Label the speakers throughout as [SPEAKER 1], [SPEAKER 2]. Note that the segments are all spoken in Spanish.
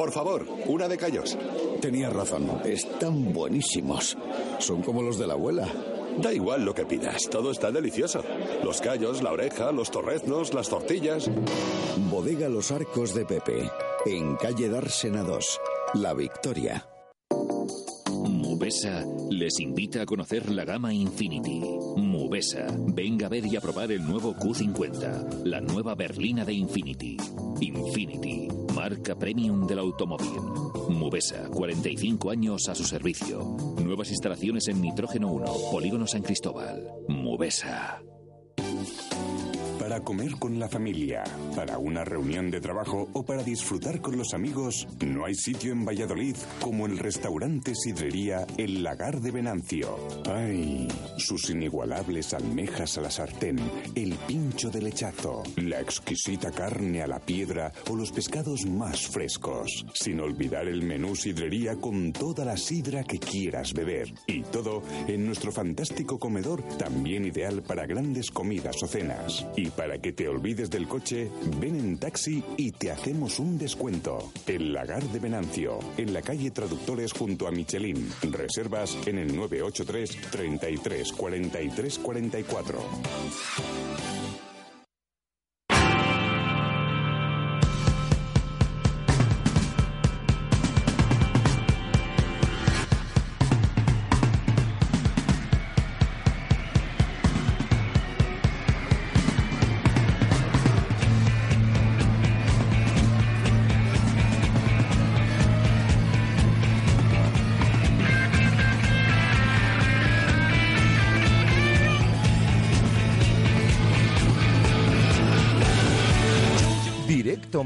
[SPEAKER 1] Por favor, una de callos.
[SPEAKER 2] Tenía razón, están buenísimos. Son como los de la abuela.
[SPEAKER 1] Da igual lo que pidas, todo está delicioso. Los callos, la oreja, los torreznos, las tortillas.
[SPEAKER 2] Bodega Los Arcos de Pepe, en calle Dársena 2, La Victoria.
[SPEAKER 3] Mubesa les invita a conocer la gama Infinity. Mubesa, venga a ver y a probar el nuevo Q50, la nueva berlina de Infinity. Infinity, marca premium del automóvil. Mubesa, 45 años a su servicio. Nuevas instalaciones en Nitrógeno 1, Polígono San Cristóbal. Mubesa.
[SPEAKER 4] Para comer con la familia, para una reunión de trabajo o para disfrutar con los amigos, no hay sitio en Valladolid como el restaurante Sidrería El Lagar de Venancio. ¡Ay! Sus inigualables almejas a la sartén, el pincho de lechazo, la exquisita carne a la piedra o los pescados más frescos. Sin olvidar el menú Sidrería con toda la sidra que quieras beber. Y todo en nuestro fantástico comedor, también ideal para grandes comidas o cenas. Para que te olvides del coche, ven en taxi y te hacemos un descuento. El Lagar de Venancio, en la calle Traductores junto a Michelin. Reservas en el 983 33 43 44.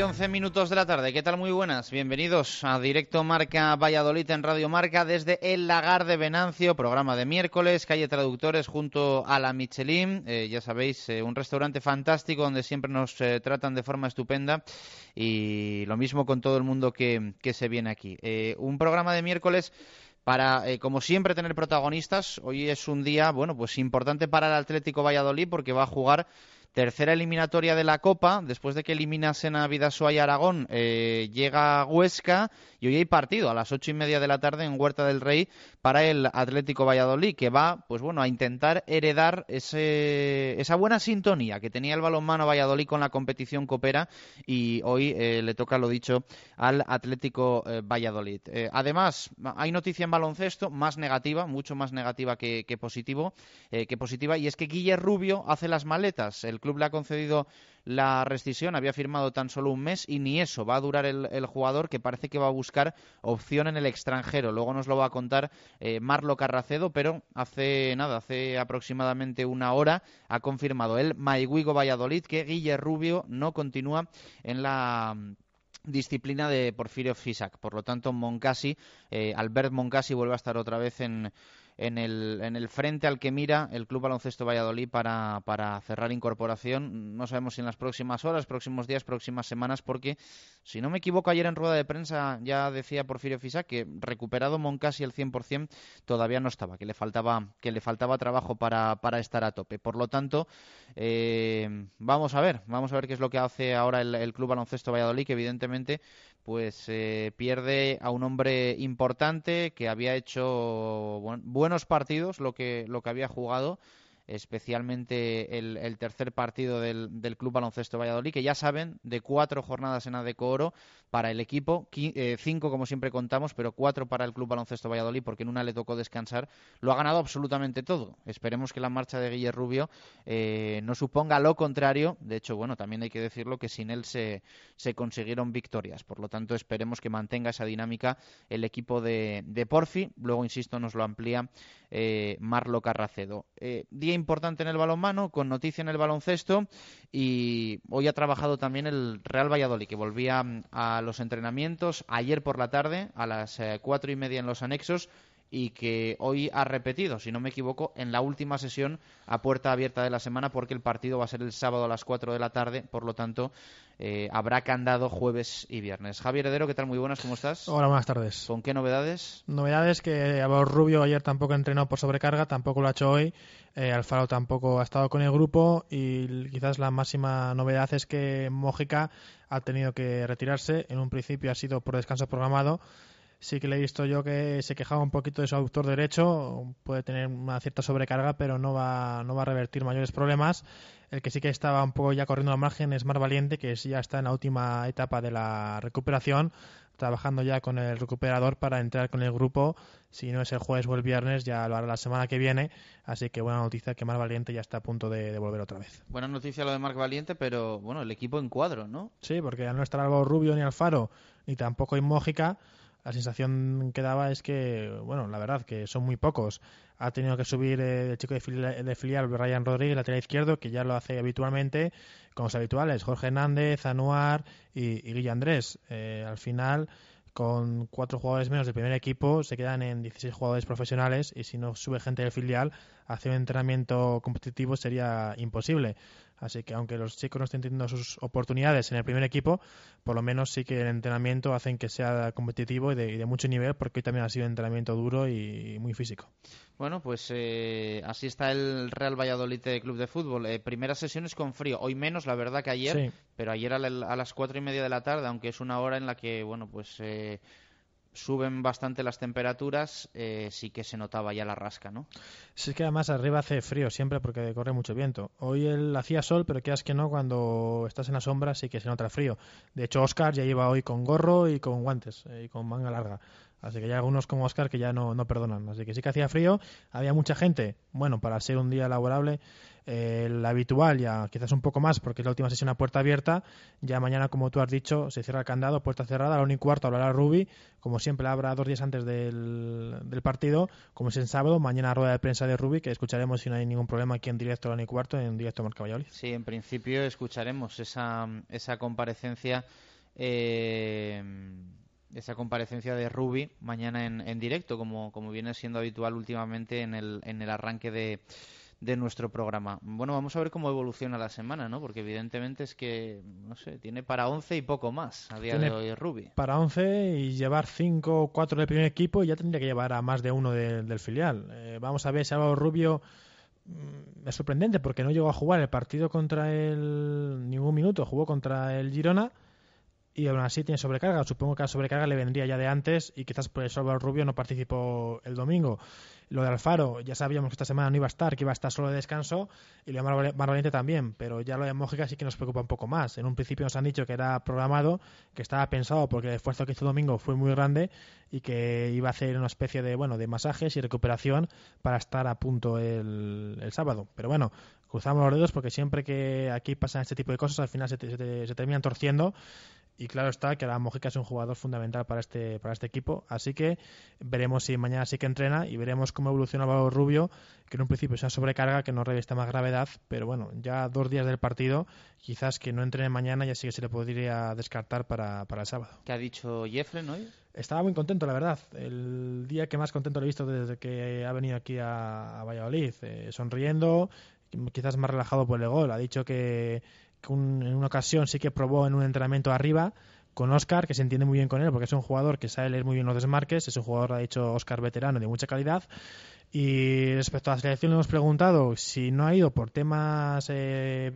[SPEAKER 5] 11 minutos de la tarde. ¿Qué tal? Muy buenas. Bienvenidos a Directo Marca Valladolid en Radio Marca desde El Lagar de Venancio, programa de miércoles, calle Traductores junto a la Michelin. Eh, ya sabéis, eh, un restaurante fantástico donde siempre nos eh, tratan de forma estupenda y lo mismo con todo el mundo que, que se viene aquí. Un programa de miércoles para, como siempre, tener protagonistas. Hoy es un día, bueno, pues importante para el Atlético Valladolid porque va a jugar tercera eliminatoria de la Copa, después de que eliminasen a Vidasoa y Aragón, eh, llega Huesca y hoy hay partido a las ocho y media de la tarde en Huerta del Rey para el Atlético Valladolid, que va, pues bueno, a intentar heredar ese, esa buena sintonía que tenía el balonmano Valladolid con la competición copera y hoy eh, le toca lo dicho al Atlético eh, Valladolid. Eh, además, hay noticia en baloncesto más negativa, mucho más negativa que, que positivo, que positiva, y es que Guille Rubio hace las maletas. El club le ha concedido la rescisión, había firmado tan solo un mes y ni eso va a durar el, el jugador que parece que va a buscar opción en el extranjero. Luego nos lo va a contar eh, Marlo Carracedo, pero hace nada, hace aproximadamente una hora ha confirmado el Maiguigo Valladolid que Guille Rubio no continúa en la disciplina de Porfirio Fisac. Por lo tanto, Moncasi, eh, Albert Moncasi vuelve a estar otra vez en, en el, en el frente al que mira el Club Baloncesto Valladolid para, para cerrar incorporación. No sabemos si en las próximas horas, próximos días, próximas semanas, porque si no me equivoco, ayer en rueda de prensa ya decía Porfirio Fisa que recuperado Moncasi el 100% todavía no estaba, que le faltaba, que le faltaba trabajo para, estar a tope. Por lo tanto, eh, vamos a ver, vamos a ver qué es lo que hace ahora el Club Baloncesto Valladolid, que evidentemente pues eh, pierde a un hombre importante que había hecho buenos partidos, lo que, lo que había jugado especialmente el, tercer partido del, Club Baloncesto Valladolid, que ya saben, de cuatro jornadas en Adeco Oro para el equipo, eh, cinco como siempre contamos, pero cuatro para el Club Baloncesto Valladolid, porque en una le tocó descansar, lo ha ganado absolutamente todo. Esperemos que la marcha de Guillermo Rubio eh, no suponga lo contrario. De hecho, bueno, también hay que decirlo que sin él se, se consiguieron victorias. Por lo tanto, esperemos que mantenga esa dinámica el equipo de, de Porfi. Luego, insisto, nos lo amplía eh, Marlo Carracedo. Eh, importante en el balonmano, con noticia en el baloncesto y hoy ha trabajado también el Real Valladolid, que volvía mm, a los entrenamientos ayer por la tarde a las eh, cuatro y media en los anexos y que hoy ha repetido, si no me equivoco, en la última sesión a puerta abierta de la semana porque el partido va a ser el sábado a las 4 de la tarde, por lo tanto eh, habrá candado jueves y viernes. Javier Heredero, ¿qué tal? Muy buenas, ¿cómo estás?
[SPEAKER 6] Hola, buenas tardes.
[SPEAKER 5] ¿Con qué novedades?
[SPEAKER 6] Novedades que Álvaro Rubio ayer tampoco entrenó por sobrecarga, tampoco lo ha hecho hoy, eh, Alfaro tampoco ha estado con el grupo y quizás la máxima novedad es que Mójica ha tenido que retirarse, en un principio ha sido por descanso programado, sí que le he visto yo que se quejaba un poquito de su autor derecho, puede tener una cierta sobrecarga, pero no va, no va a revertir mayores problemas. El que sí que estaba un poco ya corriendo al margen es Mar Valiente, que ya está en la última etapa de la recuperación, trabajando ya con el recuperador para entrar con el grupo. Si no es el jueves o el viernes, ya lo hará la semana que viene. Así que buena noticia que Mar Valiente ya está a punto de, volver otra vez.
[SPEAKER 5] Buena noticia lo de Marc Valiente, pero bueno, el equipo en cuadro, ¿no?
[SPEAKER 6] Sí, porque al no estar algo Rubio ni Alfaro, ni tampoco en Mójica, la sensación que daba es que, bueno, la verdad, que son muy pocos. Ha tenido que subir eh, el chico de filial, de filial Ryan Rodríguez, lateral izquierdo, que ya lo hace habitualmente con los habituales, Jorge Hernández, Anuar y, y Andrés. Eh, al final, con cuatro jugadores menos del primer equipo, se quedan en 16 jugadores profesionales y si no sube gente del filial, hacer un entrenamiento competitivo sería imposible. Así que aunque los chicos no estén teniendo sus oportunidades en el primer equipo, por lo menos sí que el entrenamiento hacen que sea competitivo y de, mucho nivel, porque hoy también ha sido un entrenamiento duro y muy físico.
[SPEAKER 5] Bueno, pues eh, así está el Real Valladolid Club de Fútbol. Eh, primeras sesiones con frío, hoy menos, la verdad, que ayer, pero ayer a, las cuatro y media de la tarde, aunque es una hora en la que, bueno, pues eh, suben bastante las temperaturas, eh, sí que se notaba ya la rasca, ¿no?
[SPEAKER 6] Sí, es que además arriba hace frío siempre porque corre mucho viento. Hoy él hacía sol, pero quieras que no, cuando estás en la sombra sí que se nota frío. De hecho, Oscar ya lleva hoy con gorro y con guantes eh, y con manga larga. Así que hay algunos como Oscar que ya no, no perdonan. Así que sí que hacía frío, había mucha gente. Bueno, para ser un día laborable, el habitual ya quizás un poco más porque es la última sesión a puerta abierta. Ya mañana, como tú has dicho, se cierra el candado, puerta cerrada. A la 1 y cuarto hablará Ruby. Como siempre, habrá dos días antes del, del partido. Como es en sábado, mañana rueda de prensa de Ruby, que escucharemos si no hay ningún problema aquí en directo a la 1 y cuarto, en directo Marca Valladolid.
[SPEAKER 5] Sí, en principio escucharemos esa, esa comparecencia. Eh esa comparecencia de Ruby mañana en, en directo, como, como viene siendo habitual últimamente en el, en el arranque de, de nuestro programa. Bueno, vamos a ver cómo evoluciona la semana, ¿no? Porque evidentemente es que, no sé, tiene para 11 y poco más a día de hoy Ruby.
[SPEAKER 6] Para 11 y llevar 5 o 4 del primer equipo y ya tendría que llevar a más de uno del filial. Eh, vamos a ver si Álvaro Rubio mm, es sorprendente porque no llegó a jugar el partido contra el ningún minuto, jugó contra el Girona y aún así tiene sobrecarga. Supongo que la sobrecarga le vendría ya de antes y quizás por eso Álvaro Rubio no participó el domingo. Lo de Alfaro, ya sabíamos que esta semana no iba a estar, que iba a estar solo de descanso, y lo de Mar también, pero ya lo de Mójica sí que nos preocupa un poco más. En un principio nos han dicho que era programado, que estaba pensado porque el esfuerzo que hizo domingo fue muy grande y que iba a hacer una especie de, bueno, de masajes y recuperación para estar a punto el, el sábado. Pero bueno, cruzamos los dedos porque siempre que aquí pasan este tipo de cosas al final se, se terminan torciendo y claro está que la Mojica es un jugador fundamental para este para este equipo. Así que veremos si mañana sí que entrena y veremos cómo evoluciona Valor Rubio que en un principio es una sobrecarga que no reviste más gravedad pero bueno ya dos días del partido quizás que no entrene mañana ya sí que se le podría descartar para, para el sábado.
[SPEAKER 5] ¿qué ha dicho Jeffrey hoy?
[SPEAKER 6] estaba muy contento la verdad. El día que más contento lo he visto desde que ha venido aquí a, Valladolid eh, sonriendo quizás más relajado por el gol. Ha dicho que en una ocasión sí que probó en un entrenamiento arriba con Oscar, que se entiende muy bien con él, porque es un jugador que sabe leer muy bien los desmarques, es un jugador, ha dicho Oscar, veterano de mucha calidad. Y respecto a la selección, le hemos preguntado si no ha ido por temas eh,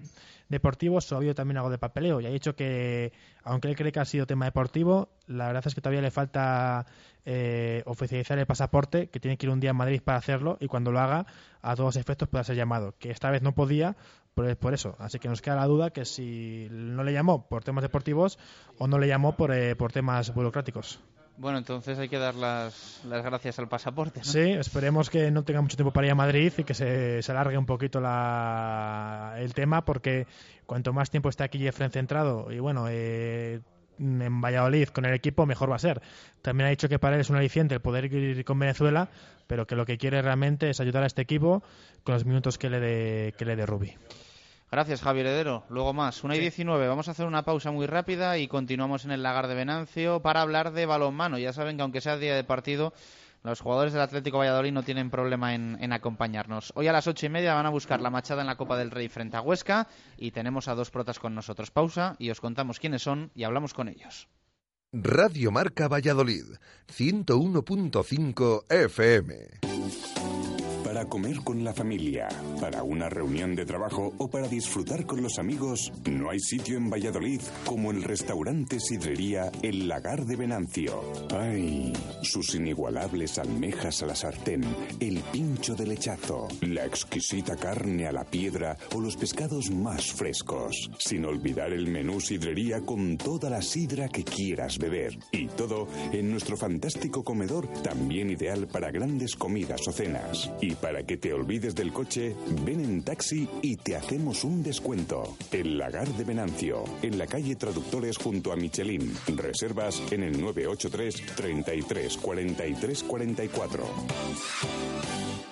[SPEAKER 6] deportivos o ha habido también algo de papeleo. Y ha dicho que, aunque él cree que ha sido tema deportivo, la verdad es que todavía le falta eh, oficializar el pasaporte, que tiene que ir un día a Madrid para hacerlo y cuando lo haga, a todos efectos pueda ser llamado. Que esta vez no podía por, por, eso. Así que nos queda la duda que si no le llamó por temas deportivos o no le llamó por, eh, por temas burocráticos.
[SPEAKER 5] Bueno, entonces hay que dar las, las gracias al pasaporte.
[SPEAKER 6] Sí, esperemos que no tenga mucho tiempo para ir a Madrid y que se, alargue un poquito la, el tema, porque cuanto más tiempo esté aquí Jeffrey centrado y bueno, eh, en Valladolid con el equipo, mejor va a ser. También ha dicho que para él es un aliciente el poder ir con Venezuela, pero que lo que quiere realmente es ayudar a este equipo con los minutos que le dé que.
[SPEAKER 5] Gracias, Javier Heredero. Luego más. Una y diecinueve. Vamos a hacer una pausa muy rápida y continuamos en el lagar de Venancio para hablar de balonmano. Ya saben que aunque sea día de partido, los jugadores del Atlético Valladolid no tienen problema en, acompañarnos. Hoy a las ocho y media van a buscar la machada en la Copa del Rey frente a Huesca y tenemos a dos protas con nosotros. Pausa y os contamos quiénes son y hablamos con ellos.
[SPEAKER 7] Radio Marca Valladolid, 101.5 FM
[SPEAKER 4] para comer con la familia, para una reunión de trabajo o para disfrutar con los amigos, no hay sitio en Valladolid como el restaurante Sidrería El Lagar de Venancio. ¡Ay! Sus inigualables almejas a la sartén, el pincho de lechazo, la exquisita carne a la piedra o los pescados más frescos. Sin olvidar el menú Sidrería con toda la sidra que quieras beber. Y todo en nuestro fantástico comedor, también ideal para grandes comidas o cenas. Y para que te olvides del coche, ven en taxi y te hacemos un descuento. El Lagar de Venancio, en la calle Traductores junto a Michelin. Reservas en el 983 33 43 44.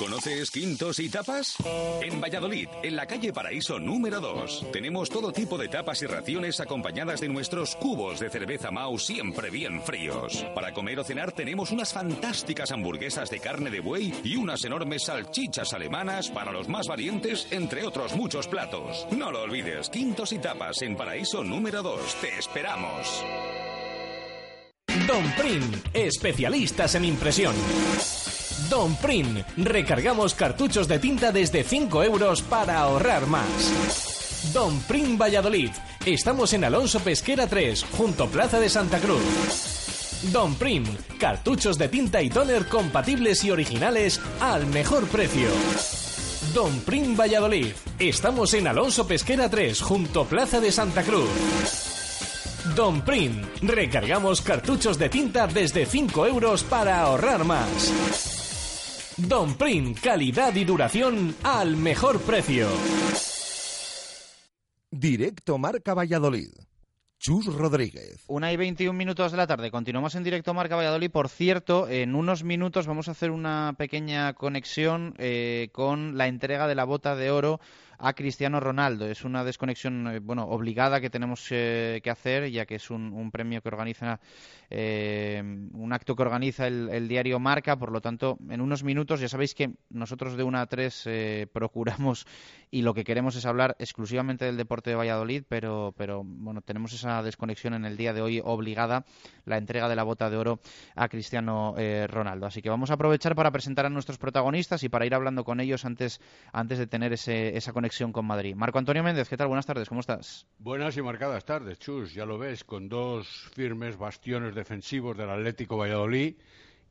[SPEAKER 8] ¿Conoces Quintos y Tapas? En Valladolid, en la calle Paraíso número 2, tenemos todo tipo de tapas y raciones acompañadas de nuestros cubos de cerveza Mau siempre bien fríos. Para comer o cenar tenemos unas fantásticas hamburguesas de carne de buey y unas enormes salchichas alemanas para los más valientes, entre otros muchos platos. No lo olvides, Quintos y Tapas en Paraíso número 2. Te esperamos.
[SPEAKER 9] Don Prim, especialistas en impresión. Don Prim. Recargamos cartuchos de tinta desde 5 euros para ahorrar más. Don Prim Valladolid. Estamos en Alonso Pesquera 3, junto Plaza de Santa Cruz. Don Prim. Cartuchos de tinta y toner compatibles y originales al mejor precio. Don Prim Valladolid. Estamos en Alonso Pesquera 3, junto Plaza de Santa Cruz. Don Prim. Recargamos cartuchos de tinta desde 5 euros para ahorrar más. Don Print, calidad y duración al mejor precio.
[SPEAKER 7] Directo Marca Valladolid. Chus Rodríguez.
[SPEAKER 5] Una y 21 minutos de la tarde. Continuamos en directo Marca Valladolid. Por cierto, en unos minutos vamos a hacer una pequeña conexión eh, con la entrega de la bota de oro a Cristiano Ronaldo. Es una desconexión eh, bueno obligada que tenemos eh, que hacer, ya que es un, premio que organiza, eh, un acto que organiza el, diario Marca. Por lo tanto, en unos minutos ya sabéis que nosotros de una a tres procuramos y lo que queremos es hablar exclusivamente del deporte de Valladolid, pero, pero bueno, tenemos esa desconexión en el día de hoy obligada, la entrega de la bota de oro a Cristiano Ronaldo. Así que vamos a aprovechar para presentar a nuestros protagonistas y para ir hablando con ellos antes, antes de tener ese, esa conexión con Madrid. Marco Antonio Méndez, ¿qué tal? Buenas tardes, ¿cómo estás?
[SPEAKER 10] Buenas y marcadas tardes, Chus, ya lo ves, con dos firmes bastiones defensivos del Atlético Valladolid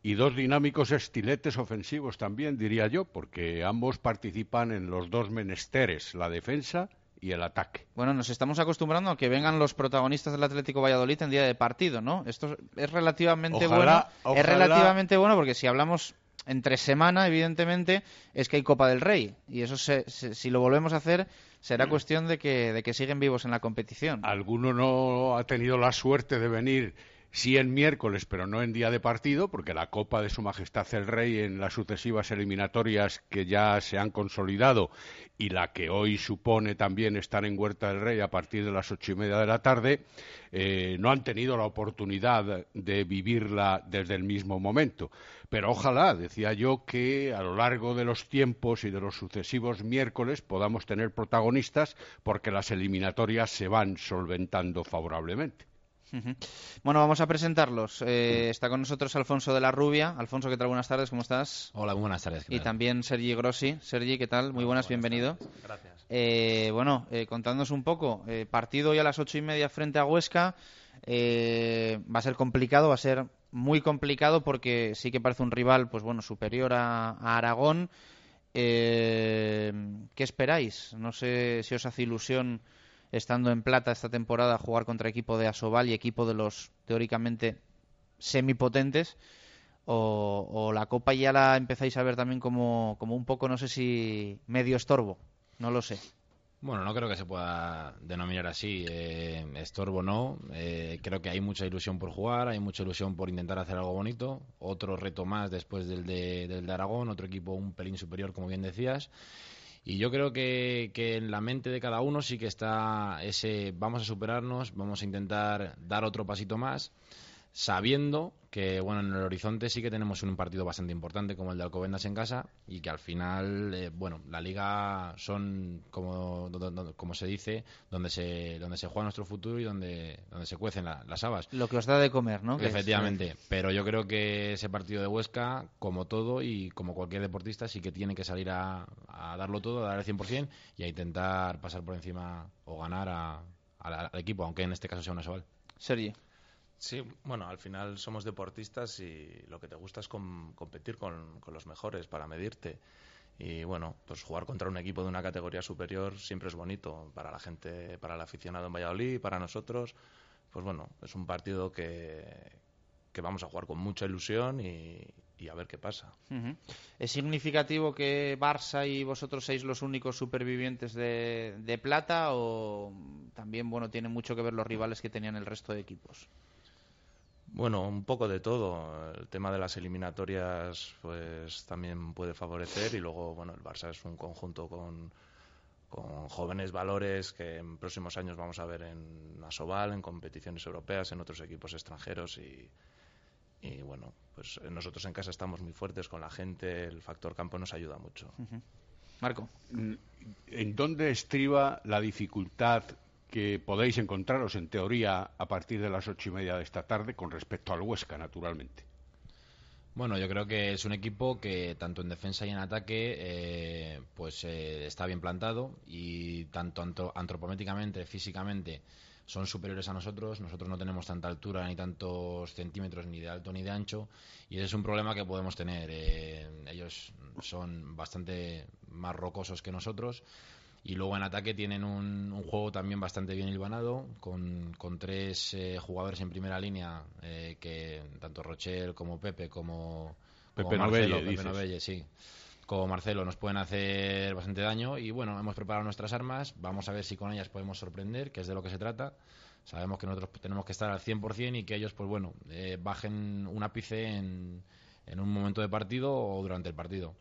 [SPEAKER 10] y dos dinámicos estiletes ofensivos también, diría yo, porque ambos participan en los dos menesteres, la defensa y el ataque.
[SPEAKER 5] Bueno, nos estamos acostumbrando a que vengan los protagonistas del Atlético Valladolid en día de partido, ¿no? Esto es relativamente bueno. Es relativamente bueno porque si hablamos entre semana, evidentemente, es que hay Copa del Rey. Y eso, si lo volvemos a hacer, será mm. cuestión de que, de que siguen vivos en la competición.
[SPEAKER 10] Alguno no ha tenido la suerte de venir sí en miércoles, pero no en día de partido, porque la Copa de Su Majestad el Rey en las sucesivas eliminatorias que ya se han consolidado y la que hoy supone también estar en Huerta del Rey a partir de las ocho y media de la tarde, eh, no han tenido la oportunidad de vivirla desde el mismo momento. Pero ojalá, decía yo, que a lo largo de los tiempos y de los sucesivos miércoles podamos tener protagonistas porque las eliminatorias se van solventando favorablemente.
[SPEAKER 5] Bueno, vamos a presentarlos. Eh, está con nosotros Alfonso de la Rubia. Alfonso, ¿qué tal? Buenas tardes, ¿cómo estás?
[SPEAKER 11] Hola, muy buenas tardes.
[SPEAKER 5] Y también Sergi Grossi. Sergi, ¿qué tal? Muy buenas, bienvenido.
[SPEAKER 11] Gracias.
[SPEAKER 5] Eh, bueno, eh, contándonos un poco. Eh, partido hoy a las ocho y media frente a Huesca. va a ser complicado, va a ser muy complicado porque sí que parece un rival, pues bueno, superior a, a Aragón. ¿Qué esperáis? No sé si os hace ilusión estando en plata esta temporada, jugar contra equipo de Asobal y equipo de los teóricamente semipotentes. O, o la Copa ya la empezáis a ver también como, como un poco, no sé si medio estorbo, no lo sé.
[SPEAKER 11] Bueno, no creo que se pueda denominar así. Eh, estorbo no. Eh, creo que hay mucha ilusión por jugar, hay mucha ilusión por intentar hacer algo bonito. Otro reto más después del de, del de Aragón, otro equipo un pelín superior, como bien decías. Y yo creo que, que, en la mente de cada uno sí que está ese vamos a superarnos, vamos a intentar dar otro pasito más sabiendo que bueno en el horizonte sí que tenemos un partido bastante importante como el de Alcobendas en casa y que al final eh, bueno la liga son como como se dice donde se donde se juega nuestro futuro y donde donde se cuecen las habas.
[SPEAKER 5] Lo que os da de comer no
[SPEAKER 11] efectivamente pero yo creo que ese partido de Huesca como todo y como cualquier deportista sí que tiene que salir a, darlo todo a dar el 100% y a intentar pasar por encima o ganar a, al equipo aunque en este caso sea una Sobal.
[SPEAKER 5] Sergi
[SPEAKER 12] Sí, bueno, al final somos deportistas y lo que te gusta es competir con, los mejores para medirte. Y bueno, pues jugar contra un equipo de una categoría superior siempre es bonito para la gente, para el aficionado en Valladolid, para nosotros. Pues bueno, es un partido que, que vamos a jugar con mucha ilusión y, a ver qué pasa.
[SPEAKER 5] ¿Es significativo que Barça y vosotros seáis los únicos supervivientes de, de plata o también bueno tiene mucho que ver los rivales que tenían el resto de equipos?
[SPEAKER 12] Bueno, un poco de todo. El tema de las eliminatorias pues también puede favorecer y luego, bueno, el Barça es un conjunto con, con jóvenes valores que en próximos años vamos a ver en Asobal, en competiciones europeas, en otros equipos extranjeros y, y bueno, pues nosotros en casa estamos muy fuertes con la gente, el factor campo nos ayuda mucho.
[SPEAKER 5] Marco.
[SPEAKER 10] ¿En dónde estriba la dificultad que podéis encontraros en teoría a partir de las ocho y media de esta tarde con respecto al Huesca, naturalmente.
[SPEAKER 11] Bueno, yo creo que es un equipo que tanto en defensa y en ataque eh, pues eh, está bien plantado y tanto antropométricamente, físicamente son superiores a nosotros. Nosotros no tenemos tanta altura ni tantos centímetros ni de alto ni de ancho y ese es un problema que podemos tener. Eh, ellos son bastante más rocosos que nosotros y luego en ataque tienen un, juego también bastante bien hilvanado, con, con tres eh, jugadores en primera línea, eh, que tanto Rochel como Pepe como,
[SPEAKER 10] Pepe
[SPEAKER 11] Marcelo, Pepe sí, como Marcelo nos pueden hacer bastante daño. Y bueno, hemos preparado nuestras armas, vamos a ver si con ellas podemos sorprender, que es de lo que se trata. Sabemos que nosotros tenemos que estar al 100% y que ellos, pues bueno, eh, bajen un ápice en, en un momento de partido o durante el partido.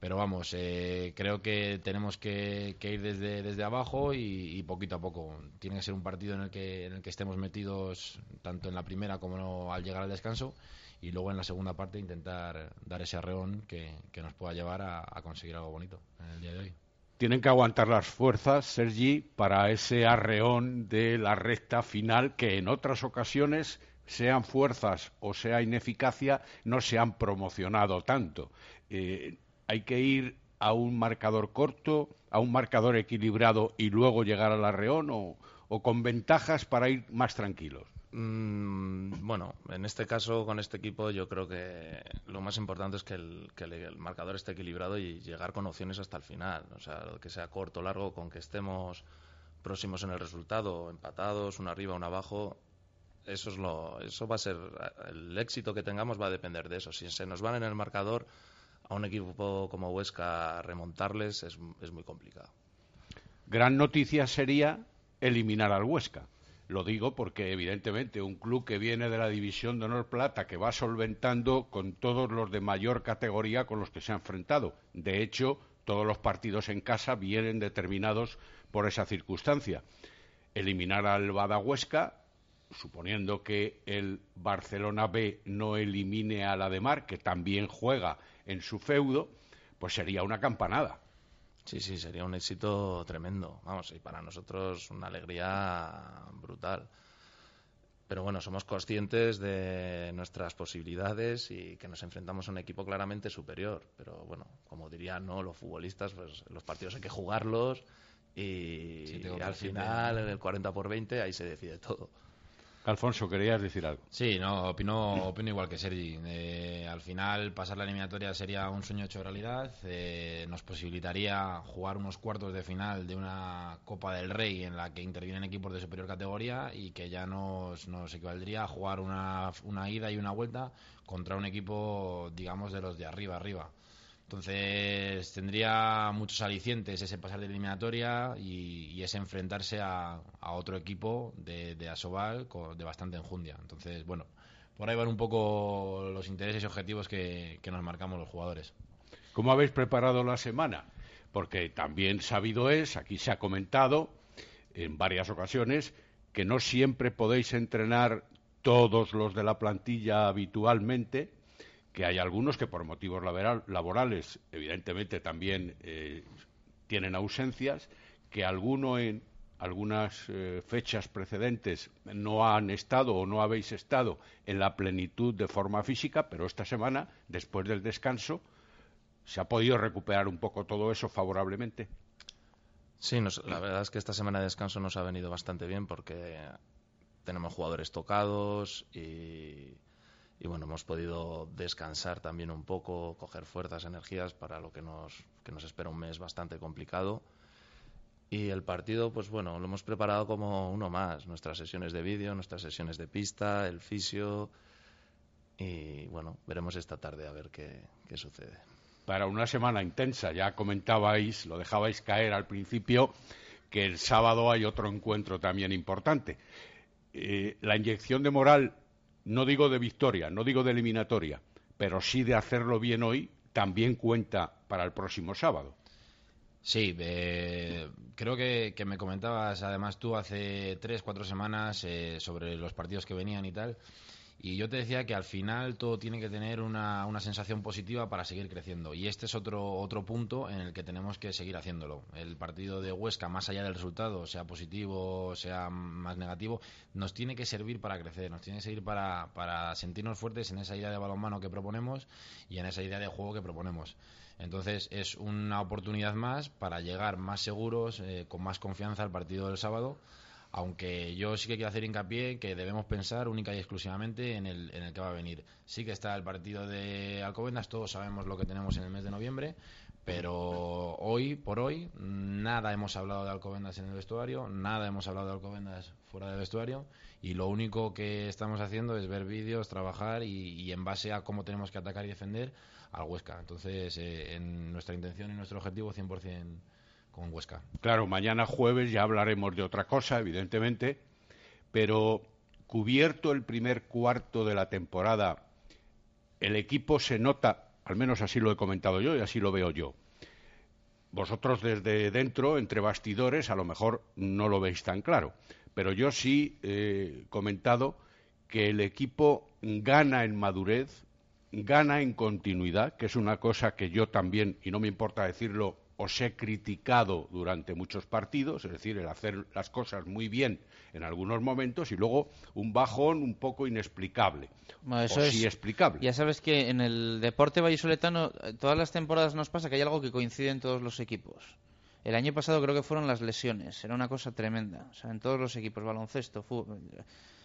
[SPEAKER 11] Pero vamos, eh, creo que tenemos que, ir desde, abajo y, poquito a poco. Tiene que ser un partido en el que, en el que estemos metidos tanto en la primera como al llegar al descanso y luego en la segunda parte intentar dar ese arreón que, nos pueda llevar a, conseguir algo bonito en el día de hoy.
[SPEAKER 10] Tienen que aguantar las fuerzas, Sergi, para ese arreón de la recta final que en otras ocasiones sean fuerzas o sea ineficacia, no se han promocionado tanto. Eh, hay que ir a un marcador corto, a un marcador equilibrado y luego llegar al arreón o, o con ventajas para ir más tranquilos?
[SPEAKER 12] Mm, bueno, en este caso, con este equipo, yo creo que lo más importante es que el, que el marcador esté equilibrado y llegar con opciones hasta el final. O sea, que sea corto o largo, con que estemos próximos en el resultado, empatados, uno arriba, uno abajo, eso es lo, eso va a ser el éxito que tengamos va a depender de eso. Si se nos van en el marcador a un equipo como Huesca remontarles es, muy complicado.
[SPEAKER 10] Gran noticia sería eliminar al Huesca. Lo digo porque, evidentemente, un club que viene de la División de Honor Plata, que va solventando con todos los de mayor categoría con los que se ha enfrentado. De hecho, todos los partidos en casa vienen determinados por esa circunstancia. Eliminar al Badahuesca, suponiendo que el Barcelona B no elimine a la de Mar, que también juega en su feudo, pues sería una campanada.
[SPEAKER 12] Sí, sí, sería un éxito tremendo. Vamos, y para nosotros una alegría brutal. Pero bueno, somos conscientes de nuestras posibilidades y que nos enfrentamos a un equipo claramente superior. Pero bueno, como dirían ¿no? los futbolistas, pues los partidos hay que jugarlos y, al final, en el 40 por 20, ahí se decide todo.
[SPEAKER 10] Alfonso, querías decir algo.
[SPEAKER 11] Sí, no, opino, opino igual que Sergi. Eh, al final, pasar la eliminatoria sería un sueño hecho realidad. Eh, nos posibilitaría jugar unos cuartos de final de una Copa del Rey en la que intervienen equipos de superior categoría y que ya nos, nos equivaldría a jugar una, una ida y una vuelta contra un equipo, digamos, de los de arriba arriba. Entonces tendría muchos alicientes ese pasar de eliminatoria y, ese enfrentarse a, otro equipo de, de Asobal de bastante enjundia. Entonces, bueno, por ahí van un poco los intereses y objetivos que, nos marcamos los jugadores.
[SPEAKER 10] ¿Cómo habéis preparado la semana? Porque también sabido es, aquí se ha comentado en varias ocasiones, que no siempre podéis entrenar todos los de la plantilla habitualmente que hay algunos que por motivos laborales, evidentemente, también eh, tienen ausencias, que alguno en algunas eh, fechas precedentes no han estado o no habéis estado en la plenitud de forma física, pero esta semana, después del descanso, ¿se ha podido recuperar un poco todo eso favorablemente?
[SPEAKER 12] Sí, la verdad es que esta semana de descanso nos ha venido bastante bien porque tenemos jugadores tocados y y bueno, hemos podido descansar también un poco, coger fuerzas, energías para lo que nos, que nos espera un mes bastante complicado. Y el partido, pues bueno, lo hemos preparado como uno más. Nuestras sesiones de vídeo, nuestras sesiones de pista, el fisio. Y bueno, veremos esta tarde a ver qué, qué sucede.
[SPEAKER 10] Para una semana intensa, ya comentabais, lo dejabais caer al principio, que el sábado hay otro encuentro también importante. Eh, la inyección de moral no digo de victoria, no digo de eliminatoria, pero sí de hacerlo bien hoy, también cuenta para el próximo sábado.
[SPEAKER 11] Sí, eh, creo que, me comentabas además tú hace tres, cuatro semanas eh, sobre los partidos que venían y tal. Y yo te decía que al final todo tiene que tener una, una, sensación positiva para seguir creciendo. Y este es otro, otro punto en el que tenemos que seguir haciéndolo. El partido de Huesca, más allá del resultado, sea positivo, sea más negativo, nos tiene que servir para crecer, nos tiene que servir para, para sentirnos fuertes en esa idea de balonmano que proponemos y en esa idea de juego que proponemos. Entonces es una oportunidad más para llegar más seguros, eh, con más confianza al partido del sábado aunque yo sí que quiero hacer hincapié que debemos pensar única y exclusivamente en el, en que va a venir. Sí que está el partido de Alcobendas, todos sabemos lo que tenemos en el mes de noviembre, pero hoy por hoy nada hemos hablado de Alcobendas en el vestuario, nada hemos hablado de Alcobendas fuera del vestuario y lo único que estamos haciendo es ver vídeos, trabajar y, en base a cómo tenemos que atacar y defender al Huesca. Entonces, eh, en nuestra intención y nuestro objetivo 100%
[SPEAKER 10] Claro, mañana jueves ya hablaremos de otra cosa, evidentemente, pero cubierto el primer cuarto de la temporada, el equipo se nota, al menos así lo he comentado yo y así lo veo yo. Vosotros desde dentro, entre bastidores, a lo mejor no lo veis tan claro, pero yo sí he comentado que el equipo gana en madurez, gana en continuidad, que es una cosa que yo también, y no me importa decirlo, os he criticado durante muchos partidos, es decir, el hacer las cosas muy bien en algunos momentos y luego un bajón un poco inexplicable.
[SPEAKER 5] eso es, explicable. Ya sabes que en el deporte vallisoletano eh, todas las temporadas nos pasa que hay algo que coincide en todos los equipos. El año pasado creo que fueron las lesiones, era una cosa tremenda. O sea, en todos los equipos, baloncesto, fútbol,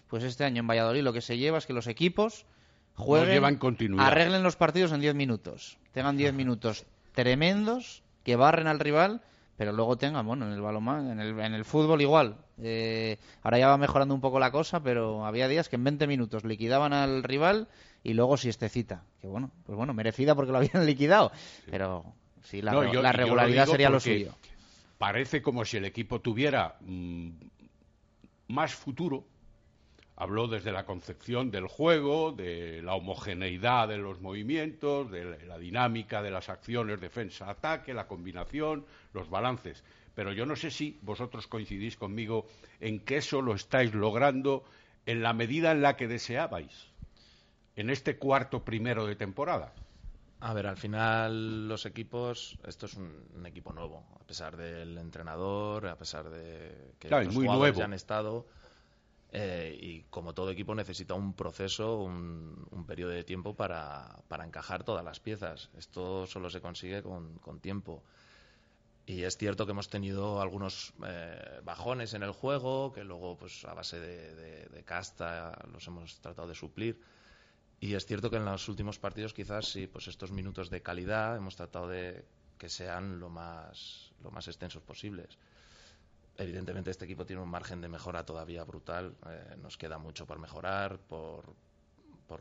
[SPEAKER 5] pues este año en Valladolid lo que se lleva es que los equipos jueguen,
[SPEAKER 10] llevan continuidad.
[SPEAKER 5] arreglen los partidos en 10 minutos, tengan 10 minutos tremendos, que barren al rival, pero luego tengan, bueno, en el balonmán, en el, en el fútbol igual. Eh, ahora ya va mejorando un poco la cosa, pero había días que en 20 minutos liquidaban al rival y luego siestecita. Que bueno, pues bueno, merecida porque lo habían liquidado, pero sí, la,
[SPEAKER 10] No,
[SPEAKER 5] re-
[SPEAKER 10] yo-
[SPEAKER 5] la
[SPEAKER 10] yo lo
[SPEAKER 5] regularidad sería lo suyo.
[SPEAKER 10] Parece como si el equipo tuviera mm, más futuro. Habló desde la concepción del juego, de la homogeneidad de los movimientos, de la- dinámica de las acciones, defensa-ataque, la combinación, los balances. Pero yo no sé si vosotros coincidís conmigo en que eso lo estáis logrando en la medida en la que deseabais, en este cuarto primero de temporada.
[SPEAKER 12] A ver, al final los equipos, esto es un, un equipo nuevo, a pesar del entrenador, a pesar de que
[SPEAKER 10] Claro,
[SPEAKER 12] los jugadores
[SPEAKER 10] nuevo.
[SPEAKER 12] ya han estado, eh, y como todo equipo necesita un proceso, un, un periodo de tiempo para, para encajar todas las piezas. Esto solo se consigue con, tiempo. Y es cierto que hemos tenido algunos eh, bajones en el juego, que luego, pues a base de casta, los hemos tratado de suplir. Y es cierto que en los últimos partidos, quizás sí, pues estos minutos de calidad hemos tratado de que sean lo más, lo más extensos posibles. Evidentemente, este equipo tiene un margen de mejora todavía brutal. eh, nos queda mucho por mejorar, por,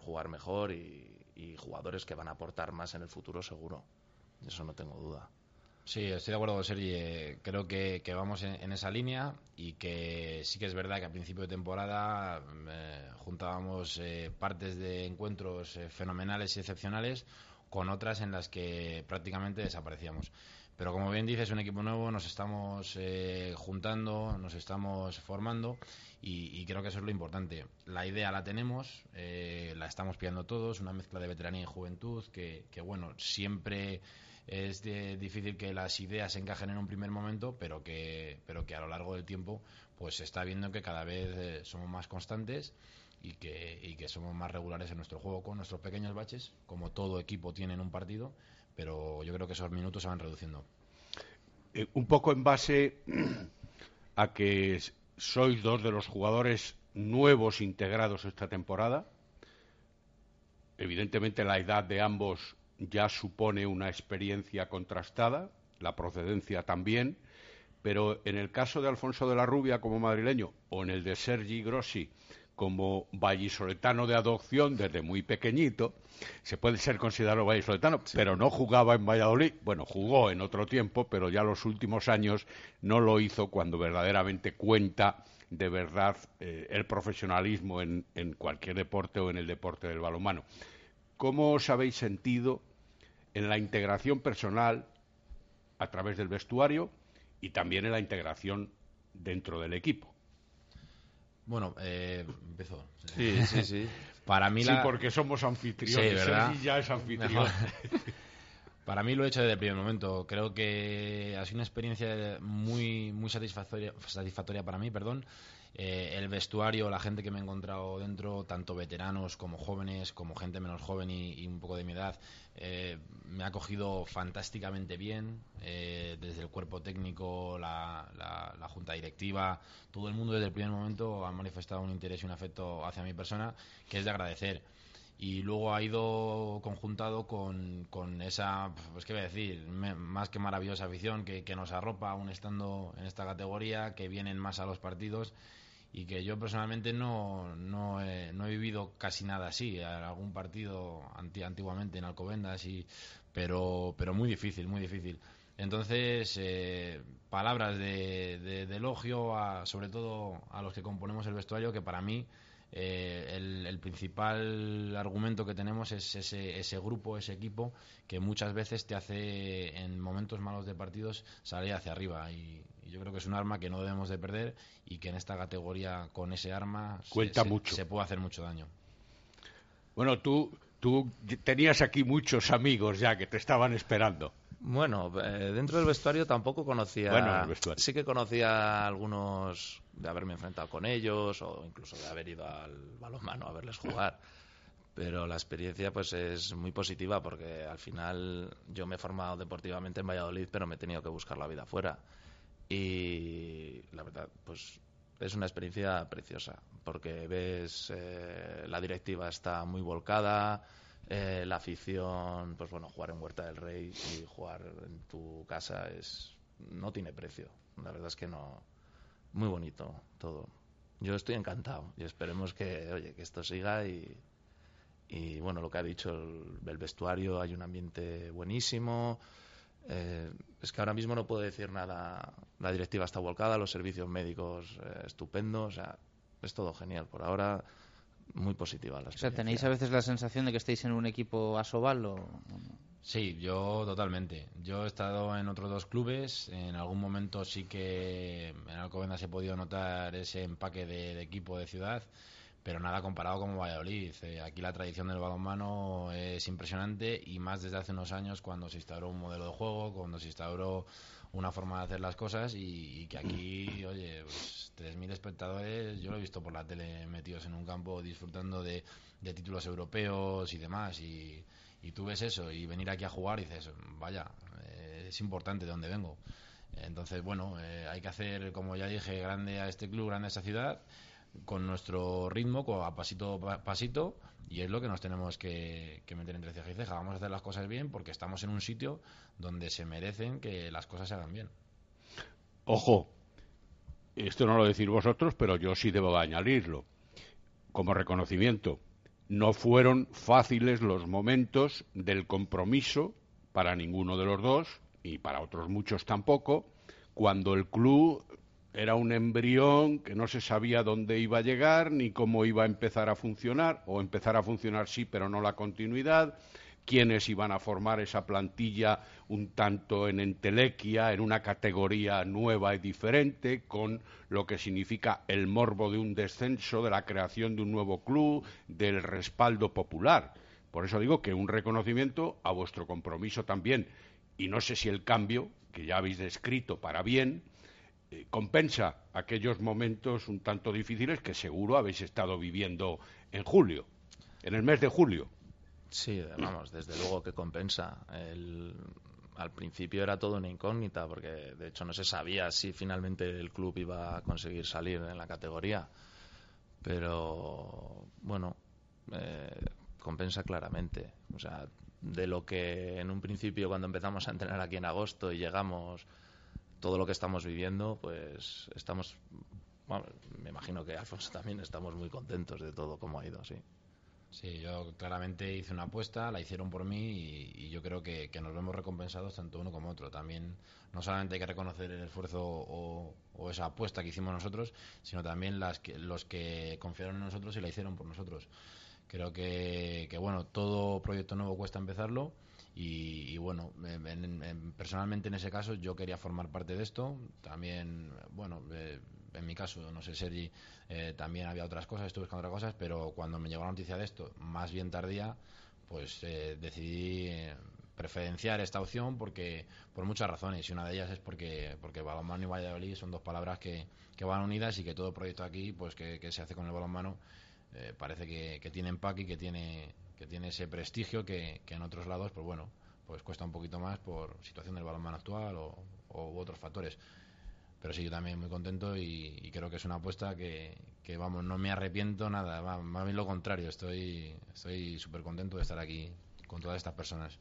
[SPEAKER 12] jugar mejor y, jugadores que van a aportar más en el futuro, seguro. Eso no tengo duda.
[SPEAKER 11] Sí, estoy de acuerdo con Sergi. Eh, Creo que, vamos en, esa línea y que sí que es verdad que a principio de temporada eh, juntábamos eh, partes de encuentros eh, fenomenales y excepcionales con otras en las que prácticamente desaparecíamos. Pero como bien dices, es un equipo nuevo, nos estamos eh, juntando, nos estamos formando y, creo que eso es lo importante. La idea la tenemos, eh, la estamos pillando todos, una mezcla de veteranía y juventud que, bueno, siempre es de- difícil que las ideas encajen en un primer momento, pero que, pero que a lo largo del tiempo pues se está viendo que cada vez eh, somos más constantes y que, y que somos más regulares en nuestro juego con nuestros pequeños baches, como todo equipo tiene en un partido, pero yo creo que esos minutos se van reduciendo.
[SPEAKER 10] Eh, un poco en base a que sois dos de los jugadores nuevos integrados esta temporada. Evidentemente la edad de ambos ya supone una experiencia contrastada, la procedencia también, pero en el caso de Alfonso de la Rubia como madrileño o en el de Sergi Grossi como vallisoletano de adopción desde muy pequeñito, se puede ser considerado vallisoletano, pero no jugaba en Valladolid. Bueno, jugó en otro tiempo, pero ya los últimos años no lo hizo cuando verdaderamente cuenta de verdad eh, el profesionalismo en, en cualquier deporte o en el deporte del balonmano. ¿Cómo os habéis sentido en la integración personal a través del vestuario y también en la integración dentro del equipo?
[SPEAKER 11] Bueno, eh, empezó.
[SPEAKER 12] Sí, sí, sí.
[SPEAKER 11] Para mí
[SPEAKER 10] Sí,
[SPEAKER 11] la...
[SPEAKER 10] porque somos anfitriones.
[SPEAKER 11] Sí, ¿verdad?
[SPEAKER 10] Sergi ya es anfitrión.
[SPEAKER 11] Mejor. Para mí lo he hecho desde el primer momento. Creo que ha sido una experiencia muy, muy satisfactoria, satisfactoria para mí, perdón. Eh, el vestuario, la gente que me he encontrado dentro, tanto veteranos como jóvenes, como gente menos joven y, un poco de mi edad, eh, me ha cogido fantásticamente bien. eh, desde el cuerpo técnico, la, la- la junta directiva, todo el mundo desde el primer momento ha manifestado un interés y un afecto hacia mi persona que es de agradecer y luego ha ido conjuntado con, con esa, pues qué voy a decir, me- más que maravillosa afición que, que nos arropa aún estando en esta categoría, que vienen más a los partidos y que yo personalmente no, no, he, no he vivido casi nada así, algún partido anti- antiguamente en Alcobendas, y, pero, pero muy difícil, muy difícil. Entonces, eh, palabras de, de- elogio, a, sobre todo a los que componemos el vestuario, que para mí eh, el, el principal argumento que tenemos es ese, ese grupo, ese equipo, que muchas veces te hace, en momentos malos de partidos, salir hacia arriba. Y, y yo creo que es un arma que no debemos de perder y que en esta categoría, con ese arma, se-
[SPEAKER 10] Cuenta
[SPEAKER 11] se,
[SPEAKER 10] mucho.
[SPEAKER 11] se puede hacer mucho daño.
[SPEAKER 10] Bueno, tú, tú tenías aquí muchos amigos ya que te estaban esperando.
[SPEAKER 12] Bueno, eh, dentro del vestuario tampoco conocía.
[SPEAKER 10] Bueno, en el vestuario.
[SPEAKER 12] Sí que conocía a algunos de haberme enfrentado con ellos o incluso de haber ido al balonmano a verles jugar. Pero la experiencia pues es muy positiva porque al final yo me he formado deportivamente en Valladolid, pero me he tenido que buscar la vida fuera. Y la verdad, pues es una experiencia preciosa, porque ves eh, la directiva está muy volcada, eh, la afición, pues bueno, jugar en Huerta del Rey y jugar en tu casa es no tiene precio. La verdad es que no. Muy bonito todo. Yo estoy encantado y esperemos que, oye, que esto siga y, y bueno, lo que ha dicho el, vestuario, hay un ambiente buenísimo. Eh, es que ahora mismo no puedo decir nada. La directiva está volcada, los servicios médicos eh, estupendos, o sea, es todo genial. Por ahora, muy positiva la
[SPEAKER 5] O sea, ¿tenéis a veces la sensación de que estáis en un equipo asobal o...?
[SPEAKER 11] Sí, yo totalmente. Yo he estado en otros dos clubes. En algún momento sí que en Alcobendas he podido notar ese empaque de, equipo de ciudad, pero nada comparado con Valladolid. Eh, aquí la tradición del balonmano es impresionante y más desde hace unos años cuando se instauró un modelo de juego, cuando se instauró una forma de hacer las cosas y, que aquí, oye, pues 3.000 espectadores, yo lo he visto por la tele metidos en un campo disfrutando de, títulos europeos y demás y, tú ves eso y venir aquí a jugar y dices, vaya, eh, es importante de dónde vengo. Entonces, bueno, eh, hay que hacer, como ya dije, grande a este club, grande a esta ciudad con nuestro ritmo, a pasito a pasito, y es lo que nos tenemos que, meter entre ceja y ceja. Vamos a hacer las cosas bien porque estamos en un sitio donde se merecen que las cosas se hagan bien.
[SPEAKER 10] Ojo, esto no lo decís vosotros, pero yo sí debo añadirlo. Como reconocimiento, no fueron fáciles los momentos del compromiso para ninguno de los dos, y para otros muchos tampoco, cuando el club era un embrión que no se sabía dónde iba a llegar ni cómo iba a empezar a funcionar, o empezar a funcionar sí, pero no la continuidad, quiénes iban a formar esa plantilla un tanto en entelequia, en una categoría nueva y diferente, con lo que significa el morbo de un descenso, de la creación de un nuevo club, del respaldo popular. Por eso digo que un reconocimiento a vuestro compromiso también. Y no sé si el cambio, que ya habéis descrito para bien, eh, compensa aquellos momentos un tanto difíciles que seguro habéis estado viviendo en julio, en el mes de julio.
[SPEAKER 12] Sí, vamos, desde luego que compensa. al principio era todo una incógnita porque de hecho no se sabía si finalmente el club iba a conseguir salir en la categoría. Pero bueno, eh, compensa claramente. O sea, de lo que en un principio cuando empezamos a entrenar aquí en agosto y llegamos todo lo que estamos viviendo, pues estamos, bueno, me imagino que Alfonso también estamos muy contentos de todo cómo ha ido, sí.
[SPEAKER 11] Sí, yo claramente hice una apuesta, la hicieron por mí y, yo creo que, nos vemos recompensados tanto uno como otro. También no solamente hay que reconocer el esfuerzo o, esa apuesta que hicimos nosotros, sino también las que, los que confiaron en nosotros y la hicieron por nosotros. Creo que, que bueno, todo proyecto nuevo cuesta empezarlo y, bueno, personalmente en ese caso yo quería formar parte de esto. También, bueno, eh, en mi caso, no sé, Sergi, eh, también había otras cosas, estuve buscando otras cosas, pero cuando me llegó la noticia de esto, más bien tardía, pues eh, decidí preferenciar esta opción porque por muchas razones y una de ellas es porque porque balonmano y Valladolid son dos palabras que, que van unidas y que todo proyecto aquí pues que, se hace con el balonmano parece que, que tiene empaque y que tiene que tiene ese prestigio que, en otros lados, pues bueno, pues cuesta un poquito más por situación del balonmano actual o, u otros factores. Pero sí, yo también muy contento y, creo que es una apuesta que, vamos, no me arrepiento nada, más bien lo contrario, estoy estoy súper contento de estar aquí con todas estas personas.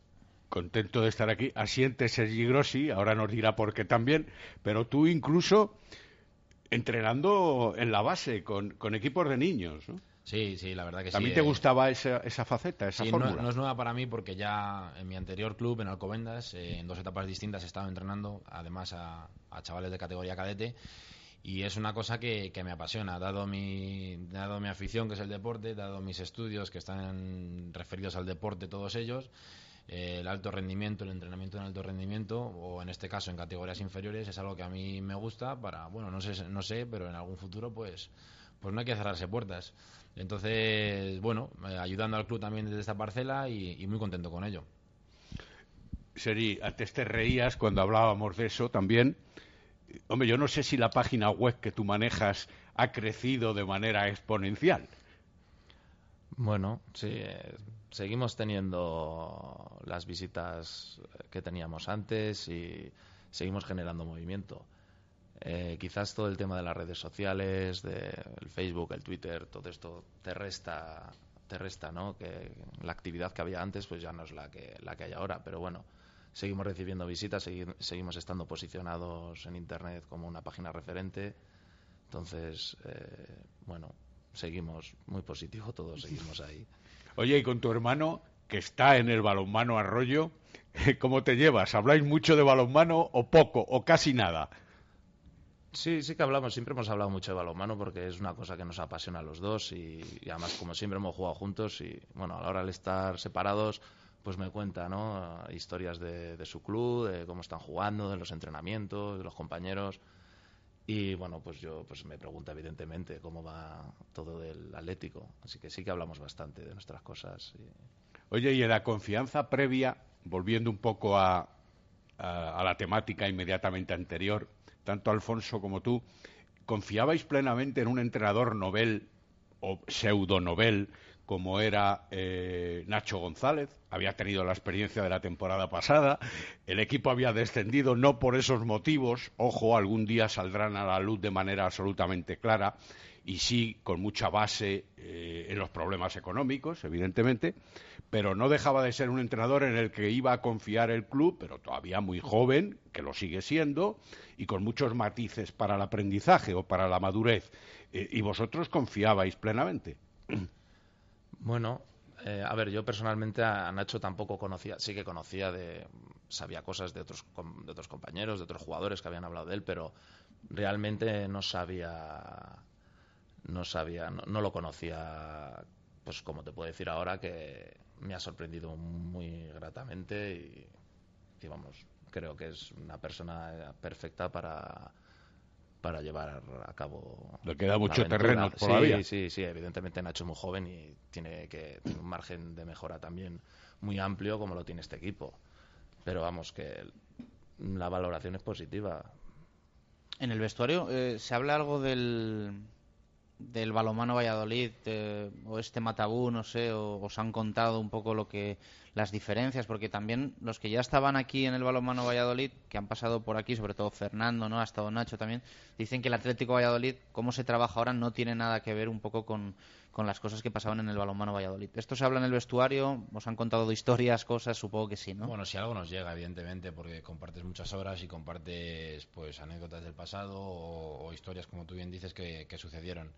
[SPEAKER 10] Contento de estar aquí. Asiente Sergi Grossi, ahora nos dirá por qué también, pero tú incluso entrenando en la base con, con equipos de niños, ¿no?
[SPEAKER 11] Sí, sí, la verdad que
[SPEAKER 10] sí.
[SPEAKER 11] ¿A
[SPEAKER 10] mí te eh. gustaba esa, esa faceta, esa fórmula?
[SPEAKER 11] No, es nueva para mí porque ya en mi anterior club, en Alcobendas, eh, en dos etapas distintas he estado entrenando, además a, chavales de categoría cadete, y es una cosa que, me apasiona, dado mi, dado mi afición, que es el deporte, dado mis estudios, que están referidos al deporte todos ellos, eh, el alto rendimiento, el entrenamiento en alto rendimiento, o en este caso en categorías inferiores, es algo que a mí me gusta para, bueno, no sé, no sé pero en algún futuro pues pues no hay que cerrarse puertas. Entonces, bueno, eh, ayudando al club también desde esta parcela y, muy contento con ello.
[SPEAKER 10] Seri, antes te reías cuando hablábamos de eso también. Hombre, yo no sé si la página web que tú manejas ha crecido de manera exponencial.
[SPEAKER 12] Bueno, sí, eh, seguimos teniendo las visitas que teníamos antes y seguimos generando movimiento. Eh, quizás todo el tema de las redes sociales, del Facebook, el Twitter, todo esto te resta, te resta, ¿no? Que la actividad que había antes, pues ya no es la que, la que hay ahora. Pero bueno, seguimos recibiendo visitas, seguimos estando posicionados en Internet como una página referente. Entonces, eh, bueno, seguimos muy positivo, todos seguimos ahí.
[SPEAKER 10] Oye, y con tu hermano, que está en el balonmano Arroyo, ¿cómo te llevas? ¿Habláis mucho de balonmano o poco o casi nada?
[SPEAKER 12] Sí, sí que hablamos, siempre hemos hablado mucho de balonmano porque es una cosa que nos apasiona a los dos y, además como siempre hemos jugado juntos y bueno, a la hora de estar separados pues me cuenta, ¿no? Historias de, de, su club, de cómo están jugando, de los entrenamientos, de los compañeros y bueno, pues yo pues me pregunta evidentemente cómo va todo del Atlético, así que sí que hablamos bastante de nuestras cosas.
[SPEAKER 10] Oye, y en la confianza previa, volviendo un poco a, a la temática inmediatamente anterior, tanto Alfonso como tú, ¿confiabais plenamente en un entrenador novel o pseudo novel como era eh, Nacho González? Había tenido la experiencia de la temporada pasada, el equipo había descendido no por esos motivos, ojo, algún día saldrán a la luz de manera absolutamente clara y sí con mucha base eh, en los problemas económicos, evidentemente, pero no dejaba de ser un entrenador en el que iba a confiar el club, pero todavía muy joven, que lo sigue siendo, y con muchos matices para el aprendizaje o para la madurez. Eh, ¿Y vosotros confiabais plenamente?
[SPEAKER 12] Bueno, eh, a ver, yo personalmente a Nacho tampoco conocía, sí que conocía de, sabía cosas de otros, de otros compañeros, de otros jugadores que habían hablado de él, pero realmente no sabía no sabía, no, lo conocía, pues como te puedo decir ahora, que me ha sorprendido muy gratamente y, vamos, creo que es una persona perfecta para para llevar a cabo.
[SPEAKER 10] Le queda mucho terreno todavía.
[SPEAKER 12] Sí, sí, sí, evidentemente Nacho es muy joven y tiene que tiene un margen de mejora también muy amplio como lo tiene este equipo. Pero vamos, que la valoración es positiva.
[SPEAKER 5] En el vestuario eh, se habla algo del, del balomano Valladolid eh, o este Matabú, no sé, o, os han contado un poco lo que las diferencias, porque también los que ya estaban aquí en el balomano Valladolid, que han pasado por aquí, sobre todo Fernando, no, ha estado Nacho también, dicen que el Atlético Valladolid, cómo se trabaja ahora, no tiene nada que ver un poco con, con las cosas que pasaban en el balonmano Valladolid. ¿Esto se habla en el vestuario? ¿Os han contado historias, cosas? Supongo que sí, ¿no?
[SPEAKER 11] Bueno, si algo nos llega, evidentemente, porque compartes muchas horas y compartes pues anécdotas del pasado o, historias, como tú bien dices, que, sucedieron.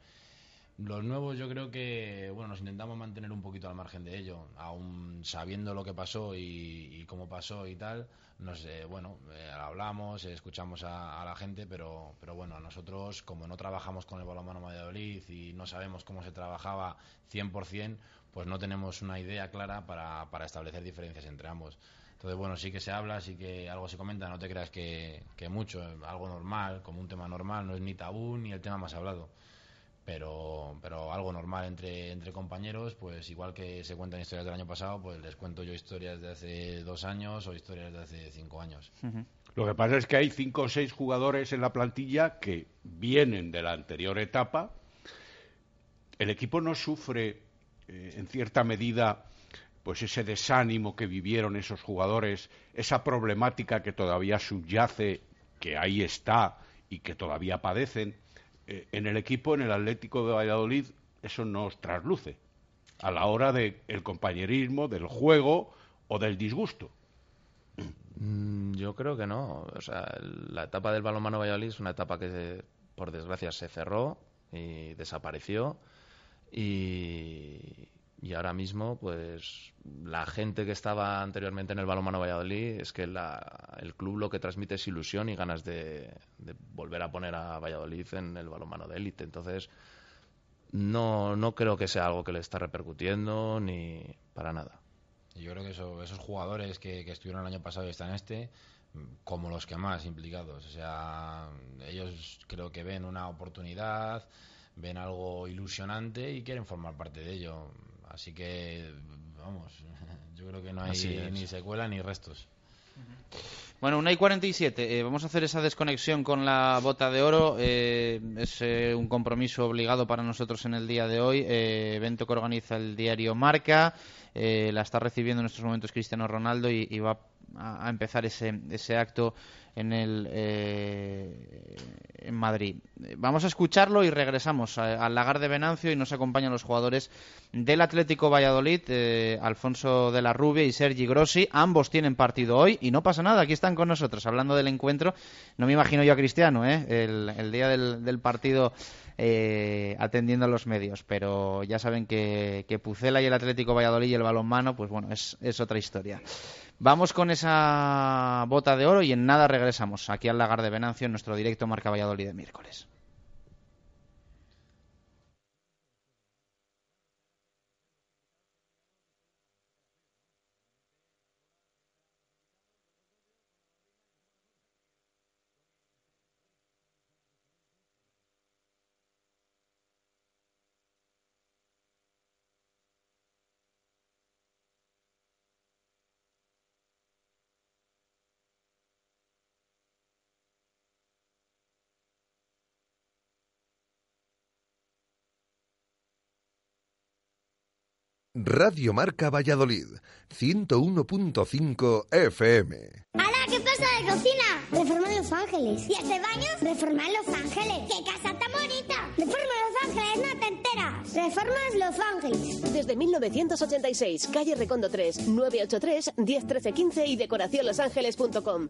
[SPEAKER 11] Los nuevos yo creo que, bueno, nos intentamos mantener un poquito al margen de ello, aún sabiendo lo que pasó y, cómo pasó y tal, nos, bueno, eh, hablamos, escuchamos a, la gente, pero, pero bueno, nosotros como no trabajamos con el balonmano Valladolid y no sabemos cómo se trabajaba 100%, pues no tenemos una idea clara para, para establecer diferencias entre ambos. Entonces, bueno, sí que se habla, sí que algo se comenta, no te creas que, que mucho, algo normal, como un tema normal, no es ni tabú ni el tema más hablado pero, pero algo normal entre, entre compañeros, pues igual que se cuentan historias del año pasado, pues les cuento yo historias de hace dos años o historias de hace cinco años.
[SPEAKER 10] Lo que pasa es que hay cinco o seis jugadores en la plantilla que vienen de la anterior etapa. El equipo no sufre, eh, en cierta medida, pues ese desánimo que vivieron esos jugadores, esa problemática que todavía subyace, que ahí está y que todavía padecen eh, en el equipo, en el Atlético de Valladolid, eso nos trasluce a la hora del compañerismo, del juego o del disgusto.
[SPEAKER 12] Mm, yo creo que no. O sea, la etapa del balonmano Valladolid es una etapa que, por desgracia, se cerró y desapareció. Y, y ahora mismo, pues la gente que estaba anteriormente en el balonmano Valladolid es que el club lo que transmite es ilusión y ganas de, volver a poner a Valladolid en el balonmano de élite. Entonces, no, no creo que sea algo que le está repercutiendo ni para nada.
[SPEAKER 11] Yo creo que esos jugadores que, que estuvieron el año pasado y están este, como los que más implicados. O sea, ellos creo que ven una oportunidad, ven algo ilusionante y quieren formar parte de ello Así que, vamos, yo creo que no hay ni secuela ni restos.
[SPEAKER 5] Bueno, una y 47. Eh, vamos a hacer esa desconexión con la bota de oro. Eh, es eh, un compromiso obligado para nosotros en el día de hoy. evento que organiza el diario Marca. Eh, la está recibiendo en estos momentos Cristiano Ronaldo y, va a, empezar ese, ese acto en el eh, en Madrid. Vamos a escucharlo y regresamos al lagar de Venancio y nos acompañan los jugadores del Atlético Valladolid, eh, Alfonso de la Rubia y Sergi Grossi. Ambos tienen partido hoy y no pasa nada, aquí están con nosotros hablando del encuentro. No me imagino yo a Cristiano, ¿eh? el, día del, partido eh, atendiendo a los medios, pero ya saben que, que Pucela y el Atlético Valladolid y el balonmano, pues bueno, es, es otra historia. Vamos con esa bota de oro y en nada regresamos aquí al lagar de Venancio en nuestro directo Marca Valladolid de miércoles.
[SPEAKER 7] Radio Marca Valladolid, 101.5 FM.
[SPEAKER 13] ¡Hala! ¿Qué pasa de cocina? Reforma Los Ángeles. ¿Y este baño? Reforma Los Ángeles. ¡Qué casa tan bonita! Reforma Los Ángeles, no te enteras. Reformas Los Ángeles.
[SPEAKER 14] Desde 1986, calle Recondo 3, 983 101315 y decoracionlosangeles.com.